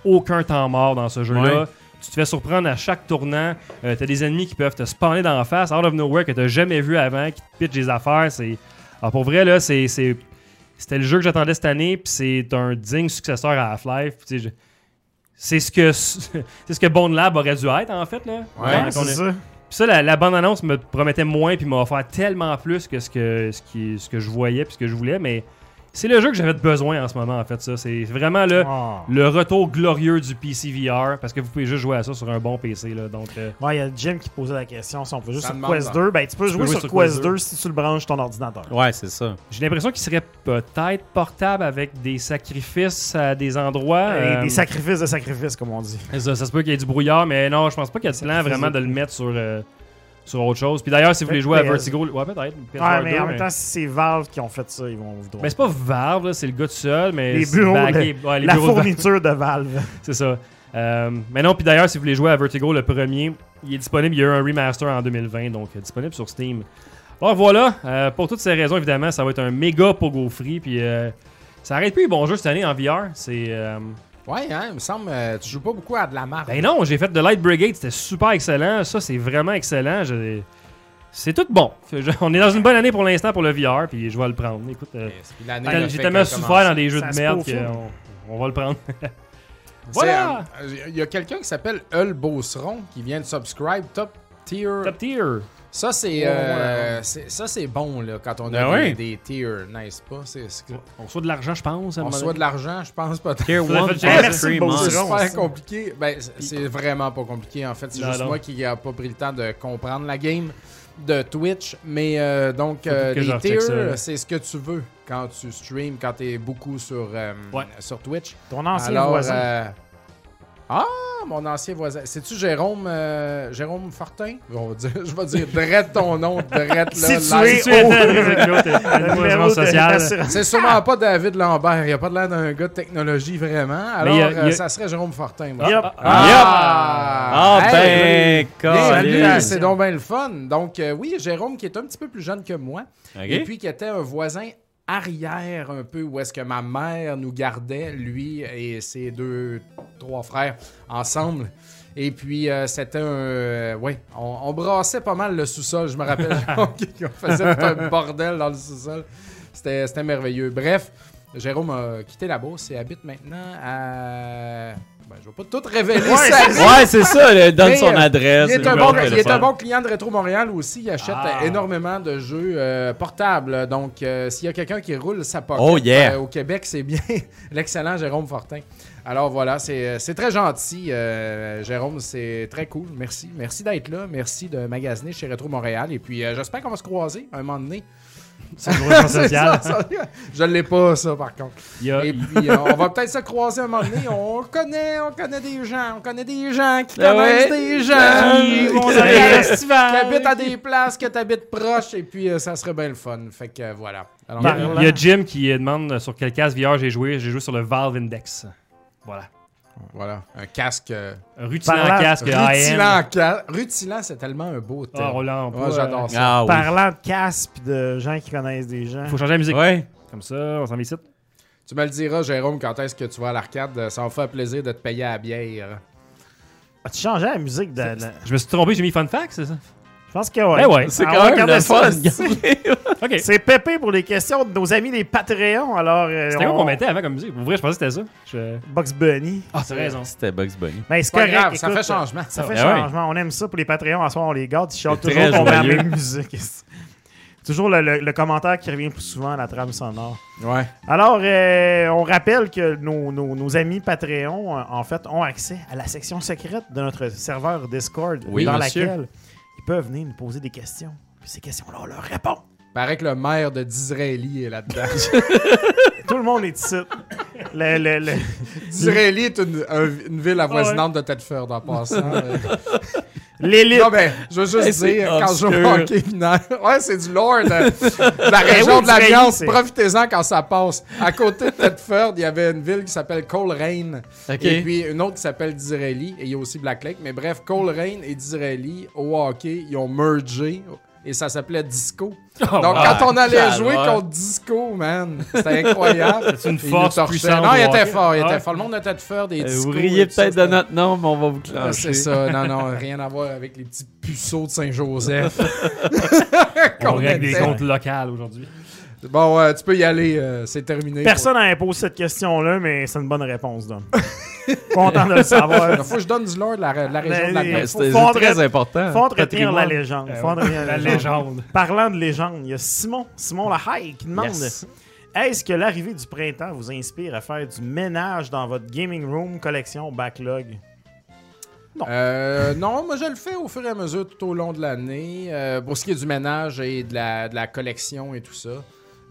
aucun temps mort dans ce jeu-là. Ouais. Tu te fais surprendre à chaque tournant. Euh, t'as des ennemis qui peuvent te spawner dans la face, out of nowhere, que t'as jamais vu avant, qui te pitchent des affaires. C'est... Alors pour vrai, là, c'est, c'est- c'était le jeu que j'attendais cette année, puis c'est un digne successeur à Half-Life. Puis je- C'est ce que c'est ce que Bone Lab aurait dû être en fait là. Ouais, c'est ça. puis ça, la, la bande-annonce me promettait moins, puis m'a offert tellement plus que ce que, ce qui, ce que je voyais, puis ce que je voulais, mais c'est le jeu que j'avais besoin en ce moment, en fait. ça. C'est vraiment le, Ah. le retour glorieux du PC VR parce que vous pouvez juste jouer à ça sur un bon PC. Là, donc, euh, Ouais, il y a Jim qui posait la question si on peut juste Ça sur Quest hein. 2. Ben, tu peux jouer peux jouer sur sur Quest Quest 2 si tu le branches ton ordinateur. Ouais, c'est ça. j'ai l'impression qu'il serait peut-être portable avec des sacrifices à des endroits. Et euh, Des sacrifices de sacrifices, comme on dit. ça, ça se peut qu'il y ait du brouillard, mais non, je pense pas qu'il y a de plan vraiment de le mettre sur, euh, sur autre chose. Puis d'ailleurs, si vous voulez jouer à. Vertigo, ouais, peut-être. VR mais 2, en même temps, si c'est Valve qui ont fait ça, ils vont vous droit. Ben, c'est pas Valve, c'est le gars tout seul, mais. Les bureaux, backé- ouais, les La bureaux fourniture de Valve. C'est ça. Euh, mais non, puis d'ailleurs, si vous voulez jouer à Vertigo, le premier, il est disponible. Il y a eu un remaster en 2020, donc euh, disponible sur Steam. Alors voilà, euh, pour toutes ces raisons, évidemment, ça va être un méga pogo free. Puis euh, ça arrête plus les bons jeux cette année en VR. C'est. Ouais, hein, il me semble euh, tu joues pas beaucoup à de la marque. Ben non, j'ai fait The Light Brigade, c'était super excellent. Ça, c'est vraiment excellent. Je- C'est tout bon. Je- On est dans une bonne année pour l'instant pour le VR, puis je vais le prendre. Écoute, euh, j'ai tellement souffert dans des jeux Ça de merde qu'on on va le prendre. Voilà! euh, Il y a quelqu'un qui s'appelle Eul Beauceron qui vient de subscribe top tier. Top tier. Ça c'est, euh, ouais. c'est- ça c'est bon là quand on a Ben des, ouais. des tiers, n'est-ce pas? C'est, c'est- On reçoit de l'argent, je pense. on donné. de l'argent, je pense peut-être. Tier Faudrait 1 faire plus le check. Merci, three Beau months. C'est super compliqué. Ben, c'est- vraiment pas compliqué en fait. C'est Non, juste non. moi qui a pas pris le temps de comprendre la game de Twitch. Mais euh, donc, euh, les tiers, c'est ce que tu veux quand tu streams, quand tu es beaucoup sur, euh, Ouais. sur Twitch. Ton ancien Alors, voisin. Ah, mon ancien voisin. C'est-tu Jérôme, euh, Jérôme Fortin? On va dire, je vais dire drette ton nom, drette là. Live. Tu es. C'est sûrement pas David Lambert. Il a pas de l'air d'un gars de technologie vraiment. Alors, a- euh, a- ça serait Jérôme Fortin. moi. Yup. Ah, Ah, Ah, Hey, ben, C'est donc bien le fun. Donc, euh, oui, Jérôme, qui est un petit peu plus jeune que moi, et puis qui était un voisin arrière un peu où est-ce que ma mère nous gardait, lui et ses deux, trois frères ensemble. Et puis, euh, c'était un... euh, ouais, on, on brassait pas mal le sous-sol. Je me rappelle qu'on faisait un bordel dans le sous-sol. C'était c'était merveilleux. Bref, Jérôme a quitté la bourse et habite maintenant à... Ben, je vais pas tout révéler. Ouais, sa vie. Ouais, c'est ça, là, donne Mais, son euh, adresse. Il est, un bon, de il est un téléphone. bon client de Rétro Montréal aussi. Il achète Ah. euh, énormément de jeux euh, portables. Donc, euh, s'il y a quelqu'un qui roule sa pocket Oh, yeah. euh, au Québec, c'est bien l'excellent Jérôme Fortin. Alors voilà, c'est c'est très gentil. euh, Jérôme, c'est très cool. Merci. Merci d'être là. Merci de magasiner chez Rétro Montréal. Et puis, euh, j'espère qu'on va se croiser un moment donné. C'est ça, ça. Je l'ai pas, ça, par contre. Il y a- Et puis, euh, on va peut-être se croiser un moment donné. On connaît, on connaît des gens. On connaît des gens qui Ah connaissent ouais? des gens. Qui vont qui dans les habitent- festivals. qui habitent à des places, que t'habites proche. Et puis, euh, ça serait bien le fun. Fait que euh, voilà. Alors, Il y, a, Parlant. il y a Jim qui demande sur quel casque VR j'ai joué. J'ai joué sur le Valve Index. Voilà. Voilà. Un casque. euh, Un rutilant Parlant- casque rutilant. AM. ca- Rutilant, c'est tellement un beau Ah, terme. l'a en Ouais, pas, j'adore euh, ça. Ah oui. Parlant de puis de gens qui connaissent des gens. Faut changer la musique. Ouais. Comme ça, on s'en met ici. Tu me le diras, Jérôme, quand est-ce que tu vas à l'arcade? Ça va me faire plaisir de te payer à la bière. As-tu changé la musique de. de- Je me suis trompé, j'ai mis Fun Fact, c'est ça? Je pense que ouais. Eh ouais. C'est Ah, quand même le fun. Ok. C'est Pépé pour les questions de nos amis les Patreons. Alors, euh, C'était quoi on- qu'on mettait avant comme musique? Pour vrai, je pensais que c'était ça. Je... Bugs Bunny. Ah, t'as raison. C'était Bugs Bunny. Ben, c'est Pas correct. grave, ça fait changement. Ça fait ouais. changement. On aime ça pour les Patreons. En soir, on les garde. Ils chantent C'est toujours très qu'on met la joyeux. même musique. toujours le, le- le commentaire qui revient plus souvent à la trame sonore. Ouais. Alors, euh, on rappelle que nos, nos- nos amis Patreon, euh, en fait, ont accès à la section secrète de notre serveur Discord, Oui, dans monsieur. laquelle ils peuvent venir nous poser des questions. Puis ces questions-là, on leur répond. Paraît que le maire de Disraeli est là-dedans. Tout le monde est ici. Le, le- le- Disraeli est une, un- une ville avoisinante de Tedford en passant. L'élite. Non, ben, je veux juste Hey, dire, quand je joue au hockey mineur, ouais, c'est du lore de, de la région oui, de l'Alliance. Profitez-en quand ça passe. À côté de Tedford, il y avait une ville qui s'appelle Coleraine. Ok. Et puis une autre qui s'appelle Disraeli. Et il y a aussi Black Lake. Mais bref, Coleraine et Disraeli, au hockey, ils ont mergé. Et ça s'appait Disco. Donc, wow. quand on allait jouer contre Disco, man, c'était incroyable. C'est une force puissante. Non, il était fort, il Ah était fort. Le monde de Tedford et Euh. Vous riez peut-être de notre nom, mais on va vous ah, clencher. c'est ça, non, non, rien à voir avec les petits puceaux de Saint-Joseph. On règle des était. comptes locales aujourd'hui. Bon, ouais, tu peux y aller, euh, c'est terminé. Personne n'a imposé cette question-là, mais c'est une bonne réponse, Dom. Content de le savoir. Il faut que je donne du lore de la, de la région de la c'est entre- très important. Faut entretenir la légende. Euh, Faut entretenir La légende. Parlant de légende, il y a Simon, Simon Lahaye qui demande Yes. Est-ce que l'arrivée du printemps vous inspire à faire du ménage dans votre gaming room collection backlog? Euh, non, moi je le fais au fur et à mesure tout au long de l'année. Euh, pour ce qui est du ménage et de la, de la collection et tout ça.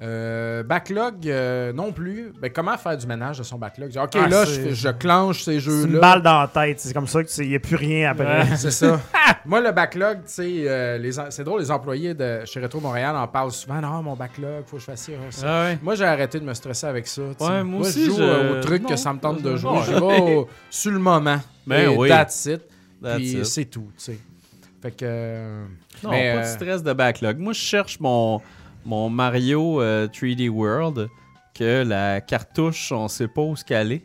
Euh, backlog euh, non plus. Ben, comment faire du ménage de son backlog? Ok, Ah, là, je, je clenche ces C'est une jeux-là. balle dans la tête. C'est comme ça qu'il n'y a plus rien après. C'est ça. Moi, le backlog, tu sais, euh, c'est drôle, les employés de chez Retro Montréal en parlent souvent. Non, mon backlog, faut que je fasse ci, ça. Ah ouais. Moi, j'ai arrêté de me stresser avec ça. Ouais, moi aussi, je joue je- au truc non, que ça me tente de jouer. Je vais au- sur le moment. Ben Et oui. That's it. That's Puis it. c'est tout, tu sais. Fait que. Non, mais, pas de stress de backlog. Moi, je cherche mon, mon Mario euh, 3D World, que la cartouche, on sait pas où se caler.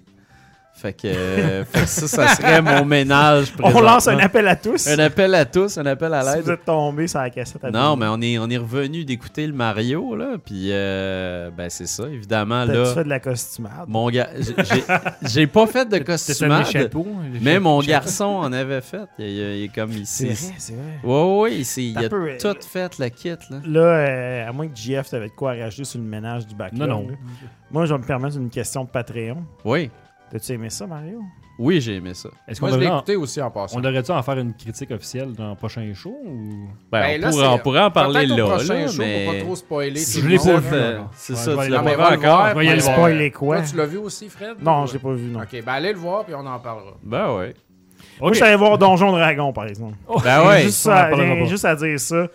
Fait que, euh, fait que ça, ça serait mon ménage. On lance un appel à tous. Un appel à tous, un appel à si l'aide. vous êtes tombé sur la cassette. à Non, mais on est, on est revenu d'écouter le Mario, là. Puis, euh, ben, c'est ça, évidemment, là. fait de la costumade? Mon gars, j'ai- pas fait de costumade, chapeau. mais mon garçon en avait fait. Il, il- il est comme C'est ici. vrai, c'est vrai. Ouais, ouais, ouais, il, s'est- il Ça a tout fait, le kit, là. Là, euh, à moins que JF t'avait de quoi rajouter sur le ménage du backlog. Non, non. là. Moi, je vais me permettre une question de Patreon. Oui, T'as-tu aimé ça, Mario? oui, j'ai aimé ça. Est-ce qu'on Moi, je l'ai devrait, en- écouté aussi en passant. on devrait-tu en faire une critique officielle dans le prochain show ou... Ben, Ben, on, là, pourrait, c'est- on pourrait en parler Peut-être là, au prochain là, show mais... pour pas trop spoiler. Si tout je le l'ai monde. pas C'est vu, non. c'est Ouais, ça, je vais tu aller l'as Non, pas mais vu encore? voir, Voyez puis, le voir. Spoiler quoi? Toi, tu l'as vu aussi, Fred? Non, Ou- je l'ai pas vu, non. Ok, ben allez le voir, puis on en parlera. Ben ouais. Moi, je suis allé voir Donjon Dragon, par exemple. Ben ouais. juste, on en à, parlera j'ai pas. juste à dire ça.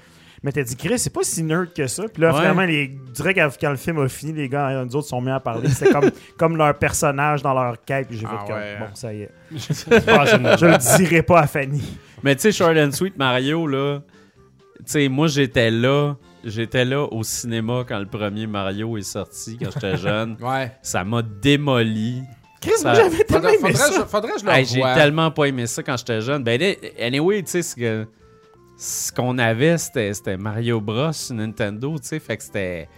Mais t'as dit, Chris, c'est pas si nerd que ça. Puis là, Ouais. vraiment, les, dirais quand, quand le film a fini, les gars, nous autres, sont mis à parler. C'était comme, comme leur personnage dans leur cape. Puis j'ai Ah fait comme, ouais. bon, ça y est. C'est Je le dirai pas à Fanny. Mais tu sais, Short and Sweet Mario, là, tu sais, moi, j'étais là. J'étais là au cinéma quand le premier Mario est sorti, quand j'étais jeune. Ouais. Ça m'a démoli. Chris, Ça- moi, j'avais tellement Faudrait, aimé faudrait, ça. faudrait que je le Hey, J'ai tellement pas aimé ça quand j'étais jeune. Ben, là, anyway, tu sais, ce que- ce qu'on avait, c'était Mario Bros. Nintendo, tu sais, fait que c'était.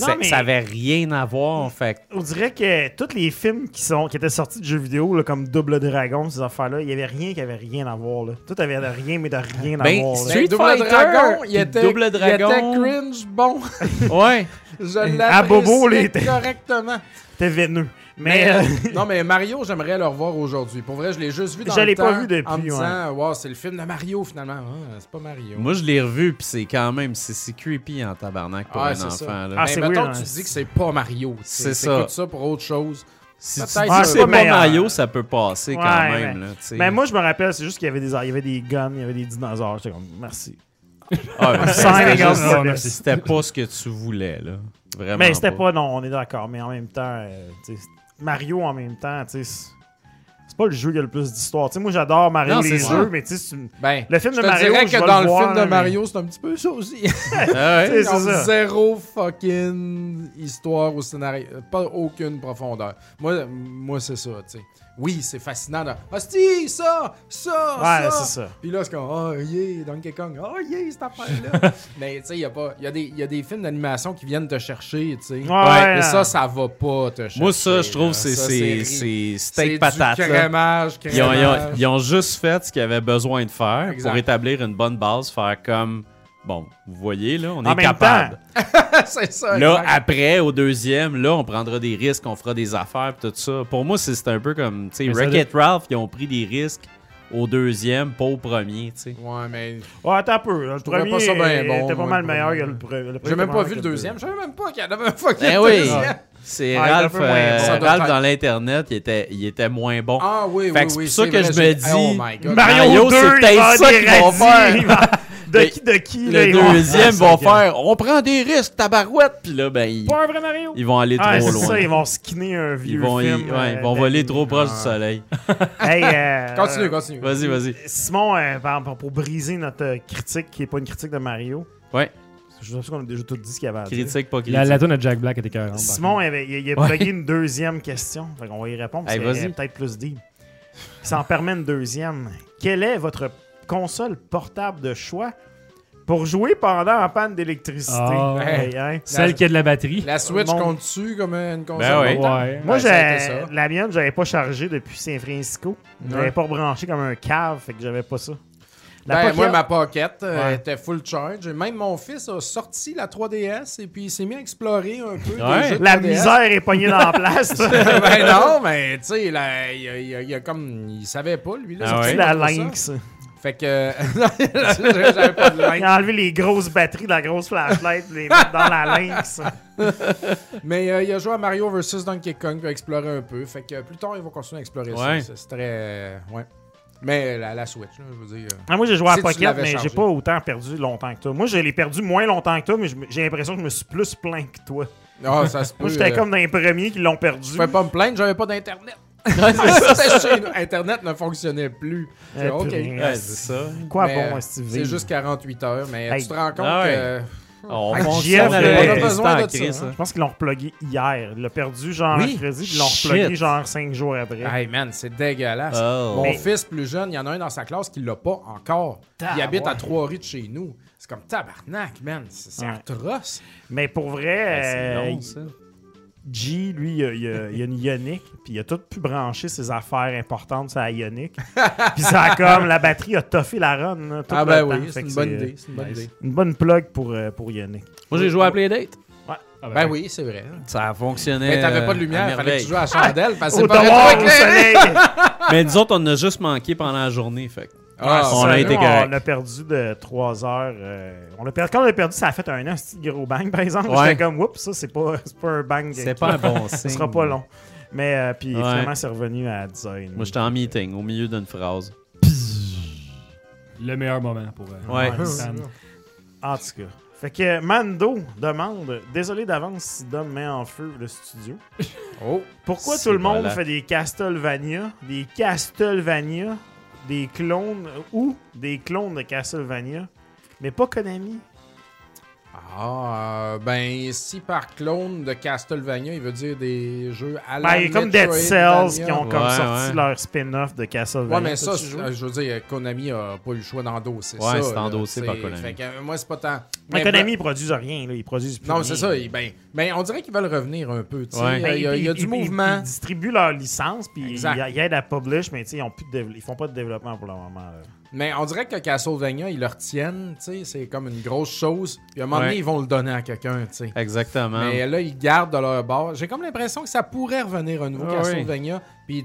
Non, mais- Ça avait rien à voir, fait que- On dirait que tous les films qui, sont, qui étaient sortis de jeux vidéo, là, comme Double Dragon, ces affaires-là, il y avait rien qui avait rien à voir. Là. Tout avait de rien, mais de rien à Ben, voir. là. Street Double Fighter, Dragon, il était, Double il Dragon. était cringe bon. Ouais. Je À Bobo, les- t'es- correctement. C'était veineux. Mais, euh, non, mais Mario, j'aimerais le revoir aujourd'hui. Pour vrai, je l'ai juste vu dans Je le l'ai pas temps vu depuis, En me disant, wow, c'est le film de Mario, finalement. Ah, c'est pas Mario. Moi, je l'ai revu, puis c'est quand même. C'est creepy en tabarnak pour Ouais, un enfant. ça. là. Ah, mais mettons weird, que tu hein. te dis que c'est pas Mario. C'est ça. Ça pour autre chose. Si tu Ah, c'est pas. Mario, ça peut passer quand Ouais, même. ouais. Là, tu mais moi, je me rappelle, c'est juste qu'il y avait des, il y avait des guns, il y avait des dinosaures. J'étais comme, merci. Ah, c'était pas ce que tu voulais, là. Vraiment. Mais c'était pas, non, on est d'accord. Mais en même temps, euh, tu sais, Mario en même temps, tu sais, c'est pas le jeu qui a le plus d'histoire. Moi, j'adore Mario Non, les jeux, mais tu sais, Ben, Le film de Mario, dirais je que dans le voir, film de mais- Mario, c'est un petit peu ça aussi. Ah ouais? C'est Ils ont ça. zéro fucking histoire au scénario. Pas aucune profondeur. Moi, moi c'est ça, tu sais. Oui, c'est fascinant. de- Ah, si, ça, ça, Ouais, ça. c'est ça. Puis là, c'est comme, oh, yeah, Donkey Kong. Oh, yeah, cette affaire-là. Mais, tu sais, il y a pas. Y, a des- y a des films d'animation qui viennent te chercher, tu sais. Ouais. Mais ça, ça va pas te chercher. Moi, ça, je trouve, là. c'est c'est- c'est c'est steak du patate. là. Crémage, Ils ont, ils ont- crémage. ils ont juste fait ce qu'ils avaient besoin de faire Exact. pour établir une bonne base, faire comme. Bon, vous voyez, là, on En est même capable. c'est ça. Là, exact. après, au deuxième, là, on prendra des risques, on fera des affaires, pis tout ça. Pour moi, c'est c'est un peu comme, tu sais, Wreck-It Ralph, ils ont pris des risques au deuxième, pas au premier, tu sais. Ouais, mais. Ouais, attends un peu. là. Le trouvais premier pas ça bien bon, était pas moi, mal le meilleur que le pre- le premier. J'ai même pas vu le deuxième. Je savais même pas qu'il y en avait un fucking Ben oui, deuxième. c'est Ah, Ralph, euh, bon. Ralph dans l'Internet, il était, il était moins bon. Ah oui, Fait oui, que c'est oui. pour ça c'est que vrai, je me dis- Oh my god. Mario, Mario, 2, c'est peut-être va ça qu'ils vont faire. Va- De qui, de qui, là, Le ils vont- deuxième Ah, vont ça, faire on prend des risques, tabarouette, puis là, ben, ils, Pas un vrai Mario? ils vont aller Ah, trop c'est loin. ça, ils vont skinner un vieux Ils vont, y- film. ouais, ils euh, vont voler trop proche Ah. du soleil. Hey, euh, Continue, continue. Vas-y, vas-y. Simon, euh, par- pour, pour briser notre euh, critique, qui n'est pas une critique de Mario. Ouais. Je suis sûr qu'on a déjà tout dit ce qu'il y avait à dire. Critique, pas critique. La, la tune de Jack Black était 40. Simon, il, avait- il- il a Ouais. plugué une deuxième question. Fait qu'on va y répondre. Hey, parce vas-y. est peut-être plus deep. Ça en permet une deuxième. Quelle est votre console portable de choix pour jouer pendant en panne d'électricité? Ah, Hey, hein? Celle qui a de la batterie. La Switch Mon- compte dessus comme une console. Ben portable? Ouais. Moi, Ben, la mienne, j'avais pas chargé depuis Saint Francisco. J'avais Ouais. pas branché comme un cave, fait que j'avais pas ça. La Ben, Pocket- moi, ma pocket euh, Ouais. était full charge. Même mon fils a sorti la 3DS et puis il s'est mis à explorer un peu. Ouais. des jeux de La 3DS. misère est pognée dans la place. ben non, mais tu sais, il, a- il a- il a comme. Il savait pas, lui. Là, Ah ouais? la ça. Fait que. J'avais pas de Il a enlevé les grosses batteries de la grosse flashlight et les mettre dans la Lynx. Mais euh, il a joué à Mario vs Donkey Kong pour explorer un peu. Fait que euh, plus tard, il va continuer à explorer Ouais. ça. C'est- très. euh, ouais. Mais la, la Switch, là, je veux dire. Ah, moi, j'ai joué à Pocket, mais j'ai pas autant perdu longtemps que toi. Moi, je l'ai perdu moins longtemps que toi, mais j'ai l'impression que je me suis plus plaint que toi. Ah, ça se peut. Moi, j'étais euh, comme dans les premiers qui l'ont perdu. Je pouvais pas me plaindre, j'avais pas d'internet. Chez nous. Internet ne fonctionnait plus. C'est ok. Ouais, c'est ça. Quoi Mais, bon, est-ce C'est juste 48 heures, mais Hey. tu te rends compte Ah ouais. que. On Avec fonctionne JF, avec on a l'électricité besoin de ça, hein. hein. Je pense qu'ils l'ont replugué hier. Il l'a perdu genre Oui? mercredi, puis ils l'ont replugué genre 5 jours après. Hey man, c'est dégueulasse. Oh. Mon Mais- fils plus jeune, il y en a un dans sa classe qui l'a pas encore. Il habite à trois rues de chez nous. C'est comme tabarnak, man. C'est c'est Ouais. atroce. Mais pour vrai, Ouais, c'est euh, long, ça. G, lui, il a, il a- il a une Ioniq, puis il a tout pu brancher ses affaires importantes sur la Ioniq. puis ça a comme, la batterie a toffé la run. là, tout Ah ben oui, c'est une bonne idée. Une bonne nice. idée. Une bonne plug pour, euh, pour Ioniq. Moi, j'ai joué à Playdate. Ah, Ben oui, c'est vrai. Ça fonctionnait. Mais t'avais pas de euh, lumière, fallait que tu joues à la chandelle parce que Au c'est pas au soleil! Mais nous autres, on a juste manqué pendant la journée. Fait. Ah, on a nous, été correct. On l'a perdu de 3 heures. euh, on l'a perdu, quand on l'a perdu, ça a fait un an, ce petit gros bang, par exemple. Ouais. J'étais comme, oups, ça, c'est pas, c'est pas un bang. C'est pas un bon signe. Ce sera pas long. Mais euh, puis Ouais. finalement, c'est revenu à 10h30. Moi, j'étais en meeting, au milieu d'une phrase. Le meilleur moment pour. euh, Ouais. En tout cas. Fait que Mando demande Désolé d'avance si Dom met en feu le studio. Oh, Pourquoi C'est tout le monde voilà. fait des Castlevania, des Castlevania, des clones ou des clones de Castlevania, mais pas Konami Ah, euh, ben, si par clone de Castlevania, il veut dire des jeux à la Ben, il y a comme Dead. Cells qui ont comme Ouais, sorti ouais. leur spin-off de Castlevania. Ouais, mais ça, c'est- joué? euh, je veux dire, Konami a pas eu le choix d'endosser Ouais, ça. c'est là, endossé par. Konami. Fait que euh, moi, c'est pas tant. Mais Mais Konami, ils produisent rien. Là. Ils produisent plus Non, c'est ça. Ben, ben, on dirait qu'ils veulent revenir un peu. tu sais. Ouais. Il y a- il y a, il y a Ben, du mouvement. Ils, distribuent leur licence, puis ils, aident à publish, mais tu sais, ils, ont plus de ils font pas de développement pour le moment. là. Mais on dirait que Castlevania, ils le retiennent. C'est comme une grosse chose. Puis à un moment Ouais. donné, ils vont le donner à quelqu'un. tu sais. Exactement. Mais là, ils gardent de leur bord. J'ai comme l'impression que ça pourrait revenir un nouveau Ah Castlevania. Puis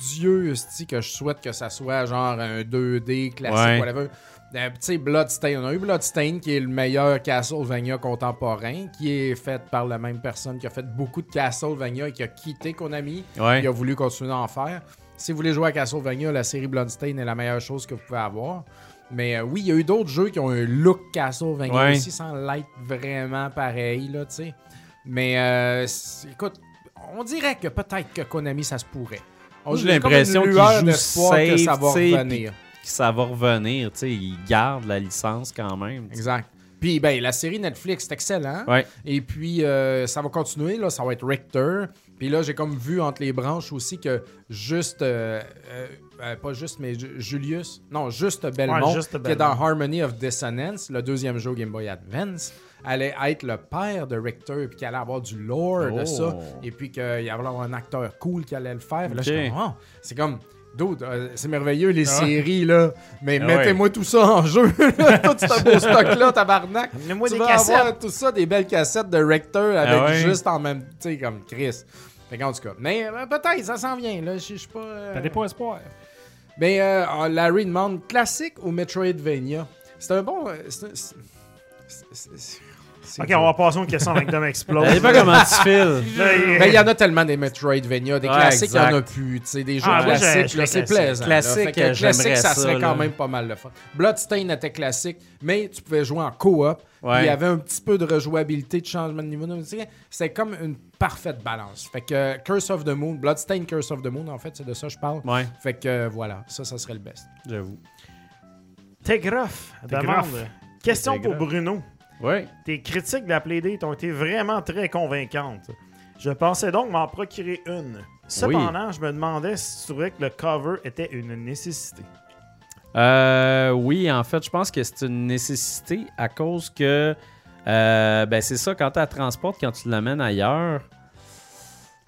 Dieu, que je souhaite que ça soit genre un 2D classique, Ouais. whatever. Euh, tu sais, Bloodstain. On a eu Bloodstain, qui est le meilleur Castlevania contemporain, qui est fait par la même personne qui a fait beaucoup de Castlevania et qui a quitté Konami. Ouais. Il a voulu continuer à en faire. Si vous voulez jouer à Castlevania, la série Bloodstain est la meilleure chose que vous pouvez avoir. Mais euh, oui, il y a eu d'autres jeux qui ont un look Castlevania Ouais. aussi, sans l'être vraiment pareil, là, tu sais. Mais euh, écoute, on dirait que peut-être que Konami, ça se pourrait. J'ai l'impression lueur jouent d'espoir que ça va safe, revenir. que ça va revenir. Tu sais, ils gardent la licence quand même. Exact. Puis, ben, la série Netflix, c'est excellent. Ouais. Et puis, euh, ça va continuer, là, ça va être Richter. Puis là, j'ai comme vu entre les branches aussi que juste, euh, euh, euh, pas juste, mais Ju- Julius, non, juste Belmont, Ouais, juste qui est Belmont. dans Harmony of Dissonance, le deuxième jeu Game Boy Advance, allait être le père de Richter, puis qu'il allait avoir du lore de Oh. ça, et puis qu'il allait avoir un acteur cool qui allait le faire. Mais là, je Oh, c'est comme... Euh, c'est merveilleux les séries là, mais Ah mettez-moi tout ça en jeu, tout ce beau stock là, tabarnak. Tu des vas cassettes. avoir tout ça, des belles cassettes de Rector avec Ah ouais. juste en même, tu sais, comme Chris. Fait qu'en tout cas, mais euh, peut-être, ça s'en vient, là, je suis pas... euh, T'as des points espoir. Mais euh, ah, Larry demande, classique ou Metroidvania? C'est un bon... euh, c'est- c'est Ok, dur. on va passer aux questions avec Dom Explode. Je sais pas comment tu files. Là, il- Mais il y en a tellement des Metroidvania, des Ouais, classiques, il y en a plus. Tu sais, des jeux Ah, classiques, là, c'est plaisant. là. Classique, euh, classique, j'aimerais ça ça, serait quand là. même pas mal le fun. Bloodstain était classique, mais tu pouvais jouer en coop. Ouais. Il y avait un petit peu de rejouabilité, de changement de niveau. Tu sais, C'était comme une parfaite balance. Fait que euh, Curse of the Moon, Bloodstain Curse of the Moon, en fait, c'est de ça que je parle. Ouais, Fait que euh, voilà, ça, ça serait le best. j'avoue. Tegroff demande. Question pour Bruno. Ouais. Tes critiques de la Playdate ont été vraiment très convaincantes. Je pensais donc m'en procurer une. Cependant, je me demandais si tu trouvais que le cover était une nécessité. Euh, oui, en fait, je pense que c'est une nécessité à cause que euh, ben c'est ça, quand tu la transportes, quand tu l'amènes ailleurs,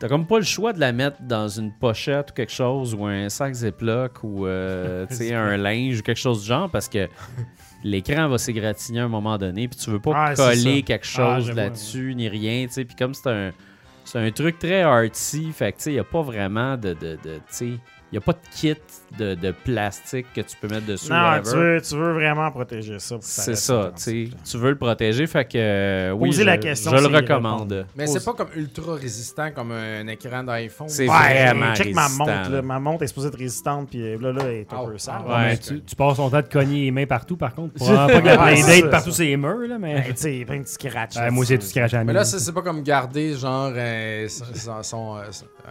T'as comme pas le choix de la mettre dans une pochette ou quelque chose, ou un sac Ziploc, ou euh, tu sais, un linge, ou quelque chose du genre, parce que l'écran va s'égratigner à un moment donné, puis tu veux pas Ah, coller quelque Ah, chose là-dessus, ni rien, tu sais. Puis comme c'est un, c'est un truc très artsy, fait que tu sais, y a pas vraiment de. de, de tu sais, y a pas de kit de, de plastique que tu peux mettre dessus. Non, tu veux, tu veux vraiment protéger ça. C'est ça, tu. Tu veux le protéger, fait que euh, oui, Poser je, la question, je le c'est recommande. Mais c'est pas comme ultra résistant comme un écran d'iPhone. C'est. Ouais, vraiment check ma montre. là. Ma montre est supposée être résistante, puis là, là, elle est un Ah, peu sale. ah, Ouais. Tu, tu passes ton temps de cogner les mains partout, par contre. Pour pas que la c'est ça. partout ses murs, là, mais. Ouais, tu sais, plein de. Ouais, moi aussi, tu scratches à Mais là, c'est c'est pas comme garder genre euh,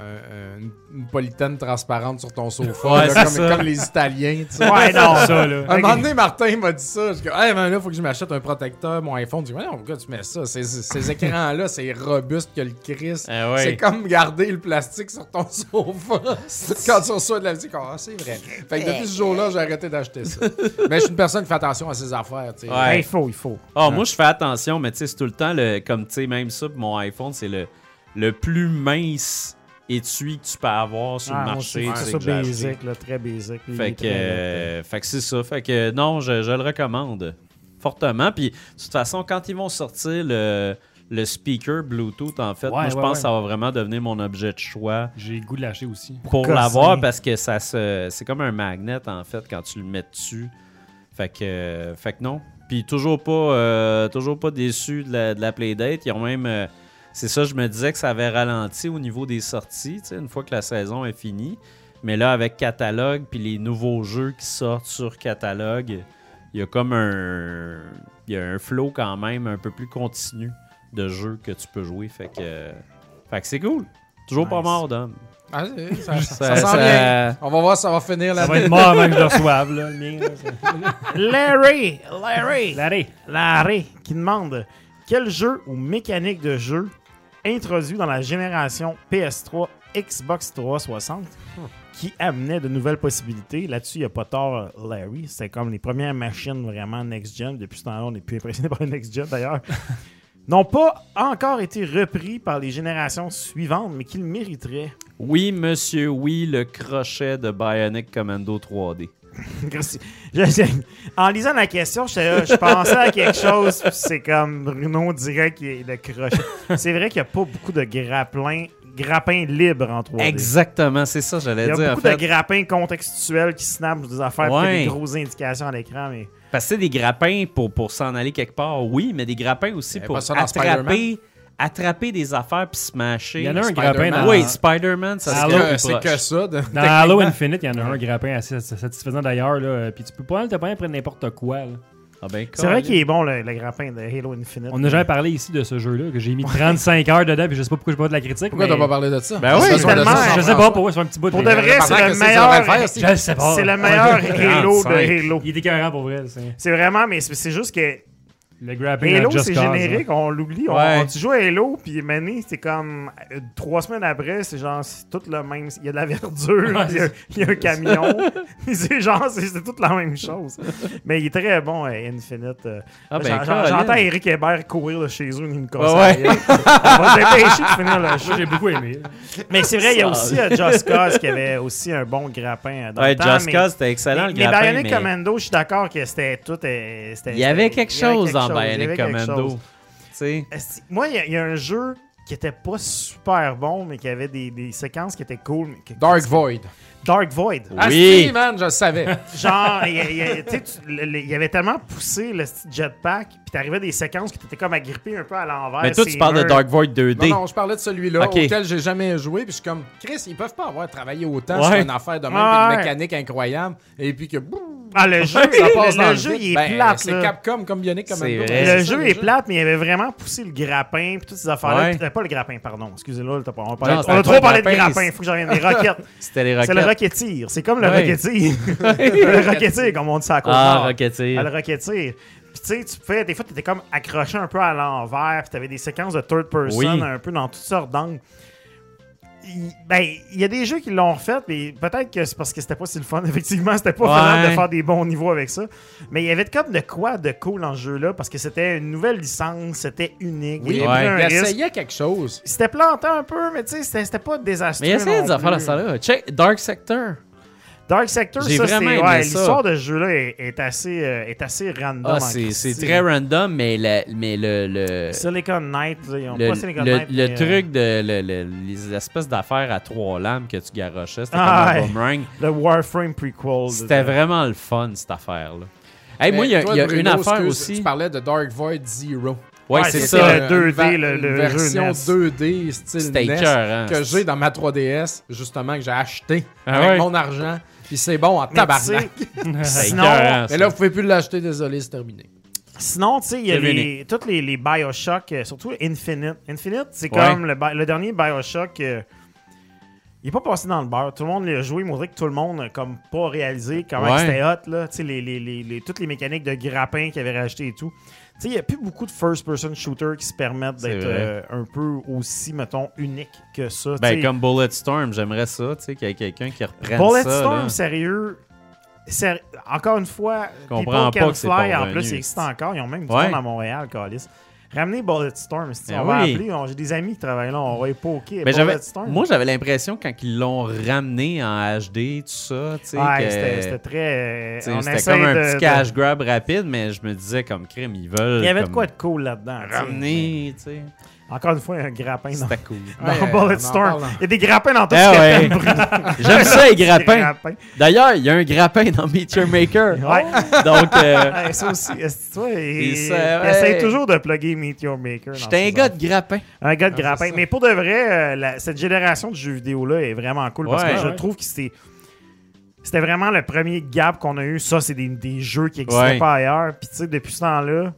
euh, une polythène transparente sur ton sofa, Ouais, là, c'est comme, les Italiens. tu sais. Ouais, non. ça, là. Un moment donné, Martin m'a dit ça. Je dis, hey, man, là, faut que je m'achète un protecteur, mon iPhone. Je dis, ouais, non, pourquoi tu mets ça? Ces, ces écrans-là, c'est robuste que le Chris. Ah ouais. C'est comme garder le plastique sur ton sofa quand tu reçois de la musique. Ah, c'est vrai. Fait que depuis ce jour-là, j'ai arrêté d'acheter ça. Mais je suis une personne qui fait attention à ses affaires, tu sais. Ouais. Il faut, il faut. Ah, moi, je fais attention, mais tu sais, c'est tout le temps, le, comme tu sais, même ça, mon iPhone, c'est le, le plus mince étui que tu peux avoir sur Ah, le moi marché. c'est ça, que basic, là, très basic. Fait que, euh, fait que c'est ça. Fait que non, je, je le recommande fortement. Puis de toute façon, quand ils vont sortir le, le speaker Bluetooth, en fait, Ouais, moi je ouais, pense ouais. que ça va vraiment devenir mon objet de choix J'ai le goût de l'acheter aussi. pour l'avoir parce que ça se, c'est comme un magnet en fait quand tu le mets dessus. Fait que, euh, fait que non. Puis toujours pas, euh, toujours pas déçu de la, de la Playdate. Ils ont même, euh, c'est ça, je me disais que ça avait ralenti au niveau des sorties, tu sais, une fois que la saison est finie. Mais là, avec catalogue puis les nouveaux jeux qui sortent sur catalogue, il y a comme un, il y a un flow quand même un peu plus continu de jeux que tu peux jouer. Fait que, fait que c'est cool. Toujours pas mort, Dom. Ah, ça, ça, Ça- sent ça- bien. On va voir si ça va finir Ça là va être mort avant que je le reçoive, là, le mien. là, Larry, Larry, Larry. Larry, qui demande quel jeu ou mécanique de jeu introduit dans la génération PS3, Xbox 360 qui amenait de nouvelles possibilités. Là-dessus, il n'y a pas tort, Larry. C'était comme les premières machines vraiment next-gen. Depuis ce temps-là, on n'est plus impressionné par next-gen d'ailleurs. N'ont pas encore été repris par les générations suivantes, mais qu'ils mériteraient. Oui, monsieur, oui, le crochet de Bionic Commando 3D. Je- je- en lisant la question, je pensais à quelque chose, puis c'est comme Bruno dirait qu'il est le crochet. C'est vrai qu'il n'y a pas beaucoup de grappins, grappins libres en 3D. Exactement, c'est ça, j'allais Il y a dire. En beaucoup fait, de grappins contextuels qui snapent des affaires, puis Ouais. des grosses indications à l'écran, mais Parce que c'est des grappins pour, pour s'en aller quelque part, oui, mais des grappins aussi avait pour attraper, attraper des affaires puis smasher. Il y en a un Spider-Man. grappin dans... Oui, Spider-Man, ça C'est que, ça. de- Dans Halo. Infinite, il y en a un grappin assez satisfaisant d'ailleurs. là, Puis tu peux pas te prendre après n'importe quoi. là. Ah ben, c'est vrai qu'il est bon, le, le grappin de Halo Infinite. On n'a jamais parlé ici de ce jeu-là, que j'ai mis 35 heures dedans, puis je sais pas pourquoi je pas de la critique. Pourquoi mais... t'as pas parlé de ça? Ben oui, Je sais pas pourquoi, c'est un petit bout de Pour de vrai, c'est le meilleur. c'est- Je le sais pas. C'est le meilleur Halo de 45. Halo. Il est écœurant pour vrai. c'est- C'est vraiment, mais c'est juste que Le Halo, à c'est générique, on l'oublie. On- Ouais. on- tu joues à Halo, puis Mané, c'est comme euh, trois semaines après, c'est genre, c'est tout le même. Il y a de la verdure, Ouais, il y a- il y, a un camion. c'est genre, c'est c'est toute la même chose. Mais il est très bon, euh, Infinite. euh. Ah ben, J'en- j'en- Colin. J'entends Eric Hébert courir de chez eux, il me Ouais. On va se dépêcher de finir le show. Moi, j'ai beaucoup aimé. Mais c'est vrai, il y a aussi euh, Just Cause qui avait aussi un bon grappin dans Ouais, le temps. Just mais- Cause, c'était excellent, mais, le mais grappin, Bionic mais Commando, je suis d'accord que c'était tout. c'était- il y avait quelque chose dans chose, Bionic Commando. Moi, il y, a- il y a un jeu qui était pas super bon, mais qui avait des, des séquences qui étaient cool. mais que- Dark Void. Dark Void. Ah, Oui. si, man, je le savais. Genre, il y, avait tellement poussé le petit jetpack, puis t'arrivais des séquences qui t'étais comme agrippé un peu à l'envers. mais toi, tu parles de. Dark Void 2D. Non, non, je parlais de celui-là Ok. auquel j'ai jamais joué. Puis je suis comme, Chris, ils peuvent pas avoir travaillé autant Ouais. sur une affaire de même, une mécanique incroyable. Et puis que, boum, Ah, le jeu, ça passe le, dans le jeu, il est Ben, plate. C'est. Capcom comme Bionic C'est Commando. vrai. Le ça, jeu est plate, mais il avait vraiment poussé le grappin puis toutes ces affaires-là. Ouais. Puis, Pas le grappin, pardon. Excusez-moi, t'as pas- on, a trop parlé de grappin. Il faut que j'en revienne. Les roquettes. C'était les roquettes. Rocketeer. C'est comme le Ouais. Rocketeer. le Rocketeer, comme on dit ça à côte Ah. Rocketeer. Le Rocketeer. Puis tu sais, tu pouvais, des fois, t'étais comme accroché un peu à l'envers, puis t'avais des séquences de third person Oui. un peu dans toutes sortes d'angles. Il, ben, il y a des jeux qui l'ont refait, mais peut-être que c'est parce que c'était pas si le fun. Effectivement, c'était pas Ouais. faisable de faire des bons niveaux avec ça. Mais il y avait comme de quoi de cool dans ce jeu-là, parce que c'était une nouvelle licence, c'était unique. Oui, il Ouais. il essayait quelque chose. C'était planté un peu, mais tu sais, c'était pas désastreux. Mais il non des affaires à ça là. Check Dark Sector. Dark Sector, J'ai ça, c'est. vraiment aimé Ouais, ça. l'histoire de ce jeu-là est, est assez, euh, est assez random. Ah, en c'est très random, mais, le, mais le, le, Silicon Knight, là, ils ont le, pas Silicon le- Knight. le mais, euh, truc de le- le- les espèces d'affaires à trois lames que tu garochais, c'était Ah, comme un boomerang. Le Warframe prequel. C'était de- vraiment le fun, cette affaire-là. Hey, moi, il y a, toi, y a Bruno, une affaire excuse, aussi. Tu parlais de Dark Void Zero. Ouais, Ouais, c'est c'est ça. Une 2D, va- le- le jeu version NES. 2D style NES écœurant. que j'ai dans ma 3DS, justement, que j'ai acheté Ah avec ouais? mon argent. Puis c'est bon en tabarnak. Sinon- écœurant, Mais ça. là, vous pouvez plus l'acheter, désolé, c'est terminé. Sinon, tu sais, il y a les, tous les, les Bioshock, euh, surtout Infinite. Infinite, c'est Ouais. comme le, dernier Bioshock. euh, il est pas passé dans le beurre. Tout le monde l'a joué, mais on dirait que tout le monde n'a comme pas réalisé comment Ouais. c'était hot, là. Tu sais, les, les, les, les- toutes les mécaniques de grappin qu'ils avaient racheté et tout. Il n'y a plus beaucoup de first-person shooters qui se permettent d'être euh, un peu aussi, mettons, uniques que ça. Ben, sais, comme Bulletstorm, j'aimerais ça, tu sais, qu'il y ait quelqu'un qui reprenne ça. Bulletstorm, sérieux. Encore une fois, comprends People pas que c'est Can Fly, en plus, il existe encore. Ils ont même du Ouais. monde à Montréal, Calis. Ramenez Bulletstorm. si Ben on va oui. appeler. J'ai des amis qui travaillent là. On va y poker. Mais Bulletstorm. moi, j'avais l'impression quand ils l'ont ramené en HD, tout ça, que- c'était très. c'était comme un de- petit de- cash grab rapide, mais je me disais comme crime, ils veulent. Il y avait de quoi de cool là-dedans. ramener, tu sais. Encore une fois, un grappin dans, C'était cool. dans Ouais, en Bulletstorm. parle. Il y a des grappins dans tout ce que ouais. J'aime ça, les grappins. D'ailleurs, il y a un grappin dans Meteor Maker. Ouais. Donc, euh, Ouais, ça aussi. il, ça, essaye toujours de plugger Meteor Maker. j'étais un gars de grappin. Un gars de Ah, grappin. c'est. Mais pour de vrai, euh, la- cette génération de jeux vidéo-là est vraiment cool parce Ouais. que je trouve que c'était. C'était vraiment le premier gap qu'on a eu. Ça, c'est des, des jeux qui n'existaient Ouais. pas ailleurs. Puis, tu sais, depuis ce temps-là,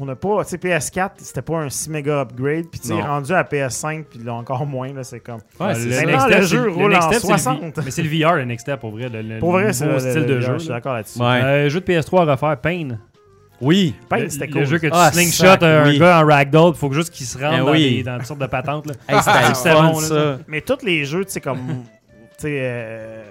on n'a pas. Tu sais, PS4, c'était pas un 6 méga upgrade. Puis, tu sais, rendu à PS5, puis là, encore moins, là, c'est comme. Ouais, c'est le le jeu roule next en step, c'est le 60. V- Mais c'est le VR, le next step, pour vrai. Le, le Pour vrai, c'est le- style le- de le- jeu. Je suis d'accord là-dessus. Ouais. Euh, jeu de PS3 à refaire, Pain. Oui. Pain, le, c'était le cool. jeu que tu Ah, slingshot un oui. gars en ragdoll, il faut juste qu'il se rende Ben dans, oui. des- dans toutes sortes de patentes. Là. Hey, c'était le fun, bon, ça. Mais tous les jeux, tu sais, comme. tu sais, euh,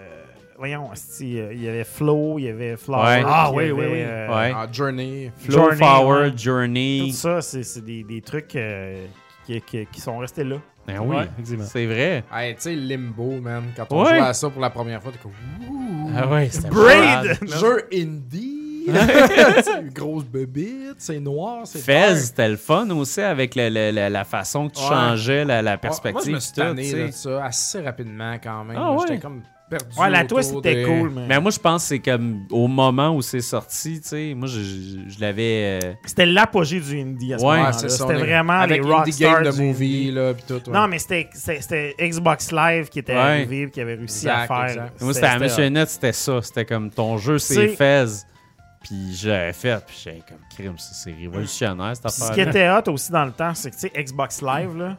voyons, euh, il y avait Flow, il y avait Flower. Ouais. Ah, oui, avait, oui, oui. euh, Ouais. Ah, Journey. Flow Journey, Forward, ouais. Journey. Tout ça, c'est c'est des, des trucs euh, qui, qui- qui sont restés là. Ben oui, Ouais, c'est vrai. Hey, tu sais, Limbo, man. Quand on Ouais. jouait à ça pour la première fois, t'es comme. Ouh. Ah ouais, c'était Braid! Jeu indie. C'est une grosse bébite, c'est noir, c'est Fez, c'était le fun aussi avec le- le- le- la façon que tu Ouais. changeais la, la Moi, perspective. je me suis tanné tu de ça assez rapidement quand même. Ah ouais? J'étais comme perdu. Ouais, la autour toi, c'était des- cool, mais. Mais moi, je pense que c'est comme au moment où c'est sorti, tu sais. Moi, je, je- je l'avais. euh, C'était l'apogée du indie à ce Ouais, moment-là. c'est ça, C'était vraiment avec les rockstars Game de movie, là, pis tout. ouais. Non, mais c'était- Xbox Live qui était Ouais. arrivé et qui avait réussi à faire. exact. Moi, c'était à c'était ça. C'était comme ton jeu, c'est Fez. Puis j'avais fait, puis j'étais comme crime, ça, c'est révolutionnaire cette Ce qui affaire. était hot aussi dans le temps, c'est que tu sais, Xbox Live, là.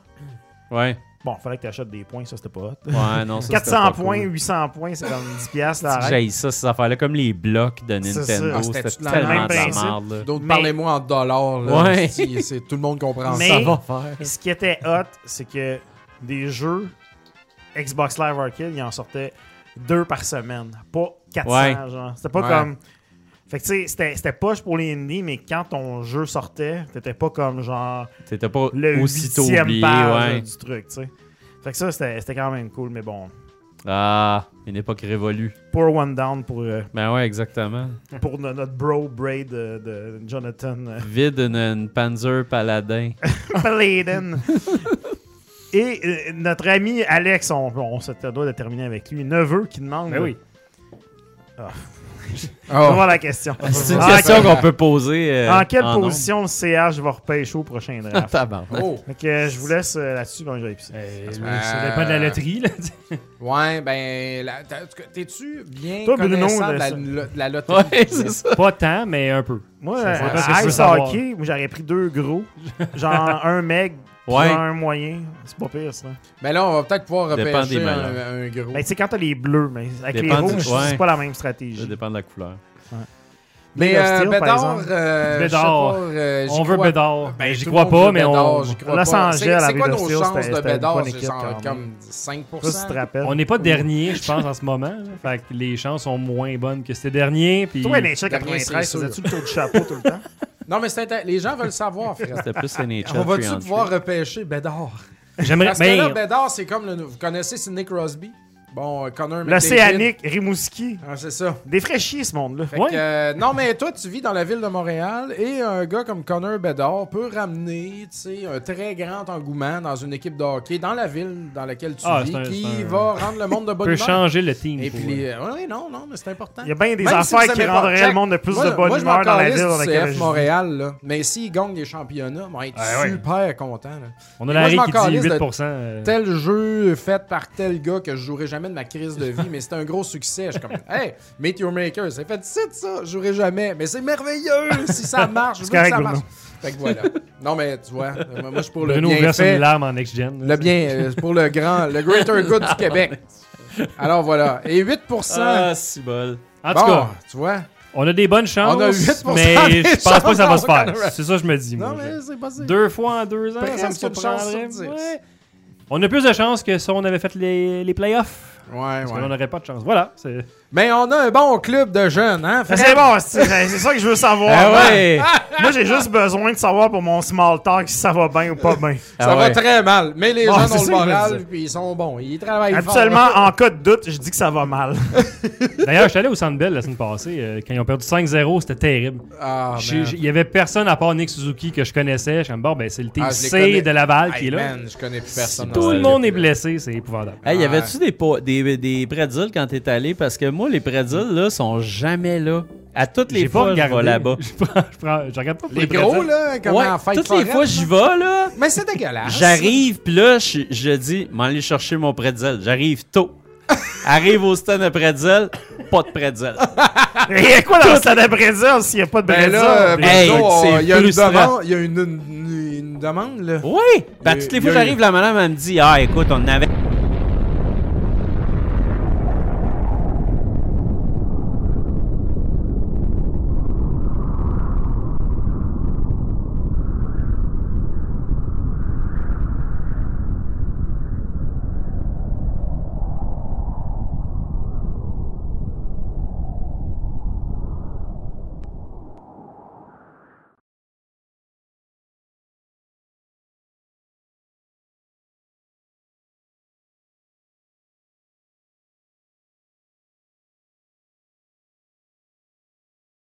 Ouais. Bon, fallait que tu achètes des points, ça c'était pas hot. Ouais, non, ça, c'était 400 pas points, cool. 800 points, c'est comme 10 piastres, là. J'ai ça, ces affaires-là, comme les blocs de Nintendo. Ah, C'était tellement de la merde, Mais- parlez-moi en dollars. Là, Ouais. Si, c'est, tout le monde comprend Mais- ça. Ça va faire. Ce qui était hot, c'est que des jeux Xbox Live Arcade, il en sortait deux par semaine. Pas 400, Ouais. genre. C'était pas Ouais. comme. Fait que tu sais, c'était, c'était poche pour les indies, mais quand ton jeu sortait, t'étais pas comme genre T'étais pas le aussitôt oublié, page ouais. du truc, tu sais. Fait que ça, c'était, c'était quand même cool, mais bon. Ah, une époque révolue. Pour one down pour, euh, Ben ouais, exactement. pour no- notre bro Braid de, de Jonathan euh, Vide une, une Panzer Paladin. Paladin. Et euh, notre ami Alex, on, on se doit de terminer avec lui, neveu qui demande. Ben oui. On Oh. voir la question. C'est une Ah, question qu'on peut poser. euh, En quelle en position le CH va repêcher au prochain draft? Oh. Euh, je vous laisse euh, là-dessus. Bon, j'avais plus ça. Ça dépend de la loterie. Là. Ouais, ben, t'es-tu bien Toi, Bruno, connaissant de de la, de loterie? Ouais, c'est ça. Pas tant, mais un peu. Moi, euh, Ice. Hockey, j'aurais pris deux gros. Genre un meg, Ouais. un moyen. C'est pas pire, ça. Ben là, on va peut-être pouvoir repêcher un, un gros. Ben, tu sais, quand t'as les bleus, mais avec Dépend les du- rouges, ouais. c'est pas la même Ça stratégie. dépend de la couleur. Mais euh, Steel, Bédard, euh, Bédard. pas, euh, j'y On veut Bédard. Ben, j'y tout crois pas, mais on, j'y Los. Angeles, C'est- quoi nos chances de Bédard? C'est comme même. 5%. Ça, si tu te rappelles. on n'est pas dernier, je pense, en ce moment. là. Fait que les chances sont moins bonnes que c'était dernier. Puis... Toi, NHL Dernier, 93, c'est faisais-tu le tour du chapeau tout le temps? Non, mais c'est inté- les gens veulent savoir, frère. C'était plus NHL. On va-tu 3 on pouvoir 3? repêcher Bédard? J'aimerais. Parce que là, Bédard, c'est comme le. Vous connaissez Sidney Crosby? Bon, euh, Connor. L'Océanique, Rimouski. Ah, c'est ça. Des frais chier, ce monde-là. Ouais. euh, non, mais toi, tu vis dans la ville de Montréal et un gars comme Connor Bedard peut ramener tu sais, un très grand engouement dans une équipe de hockey dans la ville dans laquelle tu Ah, vis un- qui un- va rendre le monde de bonne peut humeur. changer le team. Et puis, les... oui, non, non, mais c'est important. Il y a bien des Même si affaires vous qui rendraient le monde de plus Moi, de bonne moi, humeur dans la ville dans laquelle CF. Montréal, là. Mais s'ils gagnent des championnats, ils vont être Ah ouais. super contents. là. On a la qui dit calisse de 8%. euh, Tel jeu fait par tel gars que je jouerai jamais de ma crise de vie, mais c'est un gros succès. Je suis comme, hey, Meet Your Maker, c'est fait de ça, je jouerai jamais, mais c'est merveilleux si ça marche. Je veux que ça Bruno. marche. Fait que voilà. Non, mais tu vois, moi, je suis pour le Bruno bien une larme en next-gen. Le bien, euh, pour le grand, le greater good du Québec. Alors voilà. Et 8%. Ah, si bol. En tout bon, cas, tu vois. on a des bonnes chances. On a 8% mais je pense pas que ça va se faire. C'est ça que je me dis. Non, moi. mais c'est possible. Deux fois en deux ans, ça me surprendrait. Ouais. On a plus de chances que si on avait fait les, les playoffs. Ouais, Parce qu'on ouais. n'aurait pas de chance. Voilà. c'est- Mais on a un bon club de jeunes, hein? C'est bon, c'est ça que je veux savoir. Ah ouais! Moi, j'ai juste besoin de savoir pour mon small talk si ça va bien ou pas bien. Ça Ah va ouais. très mal. Mais les Bon, jeunes ont le moral, puis ils sont bons. Ils travaillent Habituellement, fort. en cas de doute, je dis que ça va mal. D'ailleurs, je suis allé au Centre Bell la semaine passée. euh, quand ils ont perdu 5-0, c'était terrible. Ah, Il y avait personne à part Nick Suzuki que je connaissais. Je suis comme, bon, ben, c'est le team Ah, les C connais. de Laval qui est là. man, je connais plus personne. Tout le monde est blessé, c'est épouvantable. Hey, y avait-tu des, po- des, des quand t'es allé? Parce que moi, les pretzels, là, sont jamais là. À toutes les fois, je vais là-bas. Je prends- je prends- je regarde pas pour Les les gros, là, comme Ouais, en fête toutes les foraine, fois, j'y vais, là. Mais c'est dégueulasse. J'arrive, puis là, je, je dis, m'en aller chercher mon pretzel. J'arrive tôt. Arrive au stand de pretzel, pas de pretzel. Il y a quoi dans le stade de Brésil s'il n'y a pas de Ben là, Hey, Bruno, c'est il y a une frustrant. demande, il y a une, une- une demande, là. Oui! Ben, toutes les il fois que j'arrive, la madame, elle me dit, ah, écoute, on avait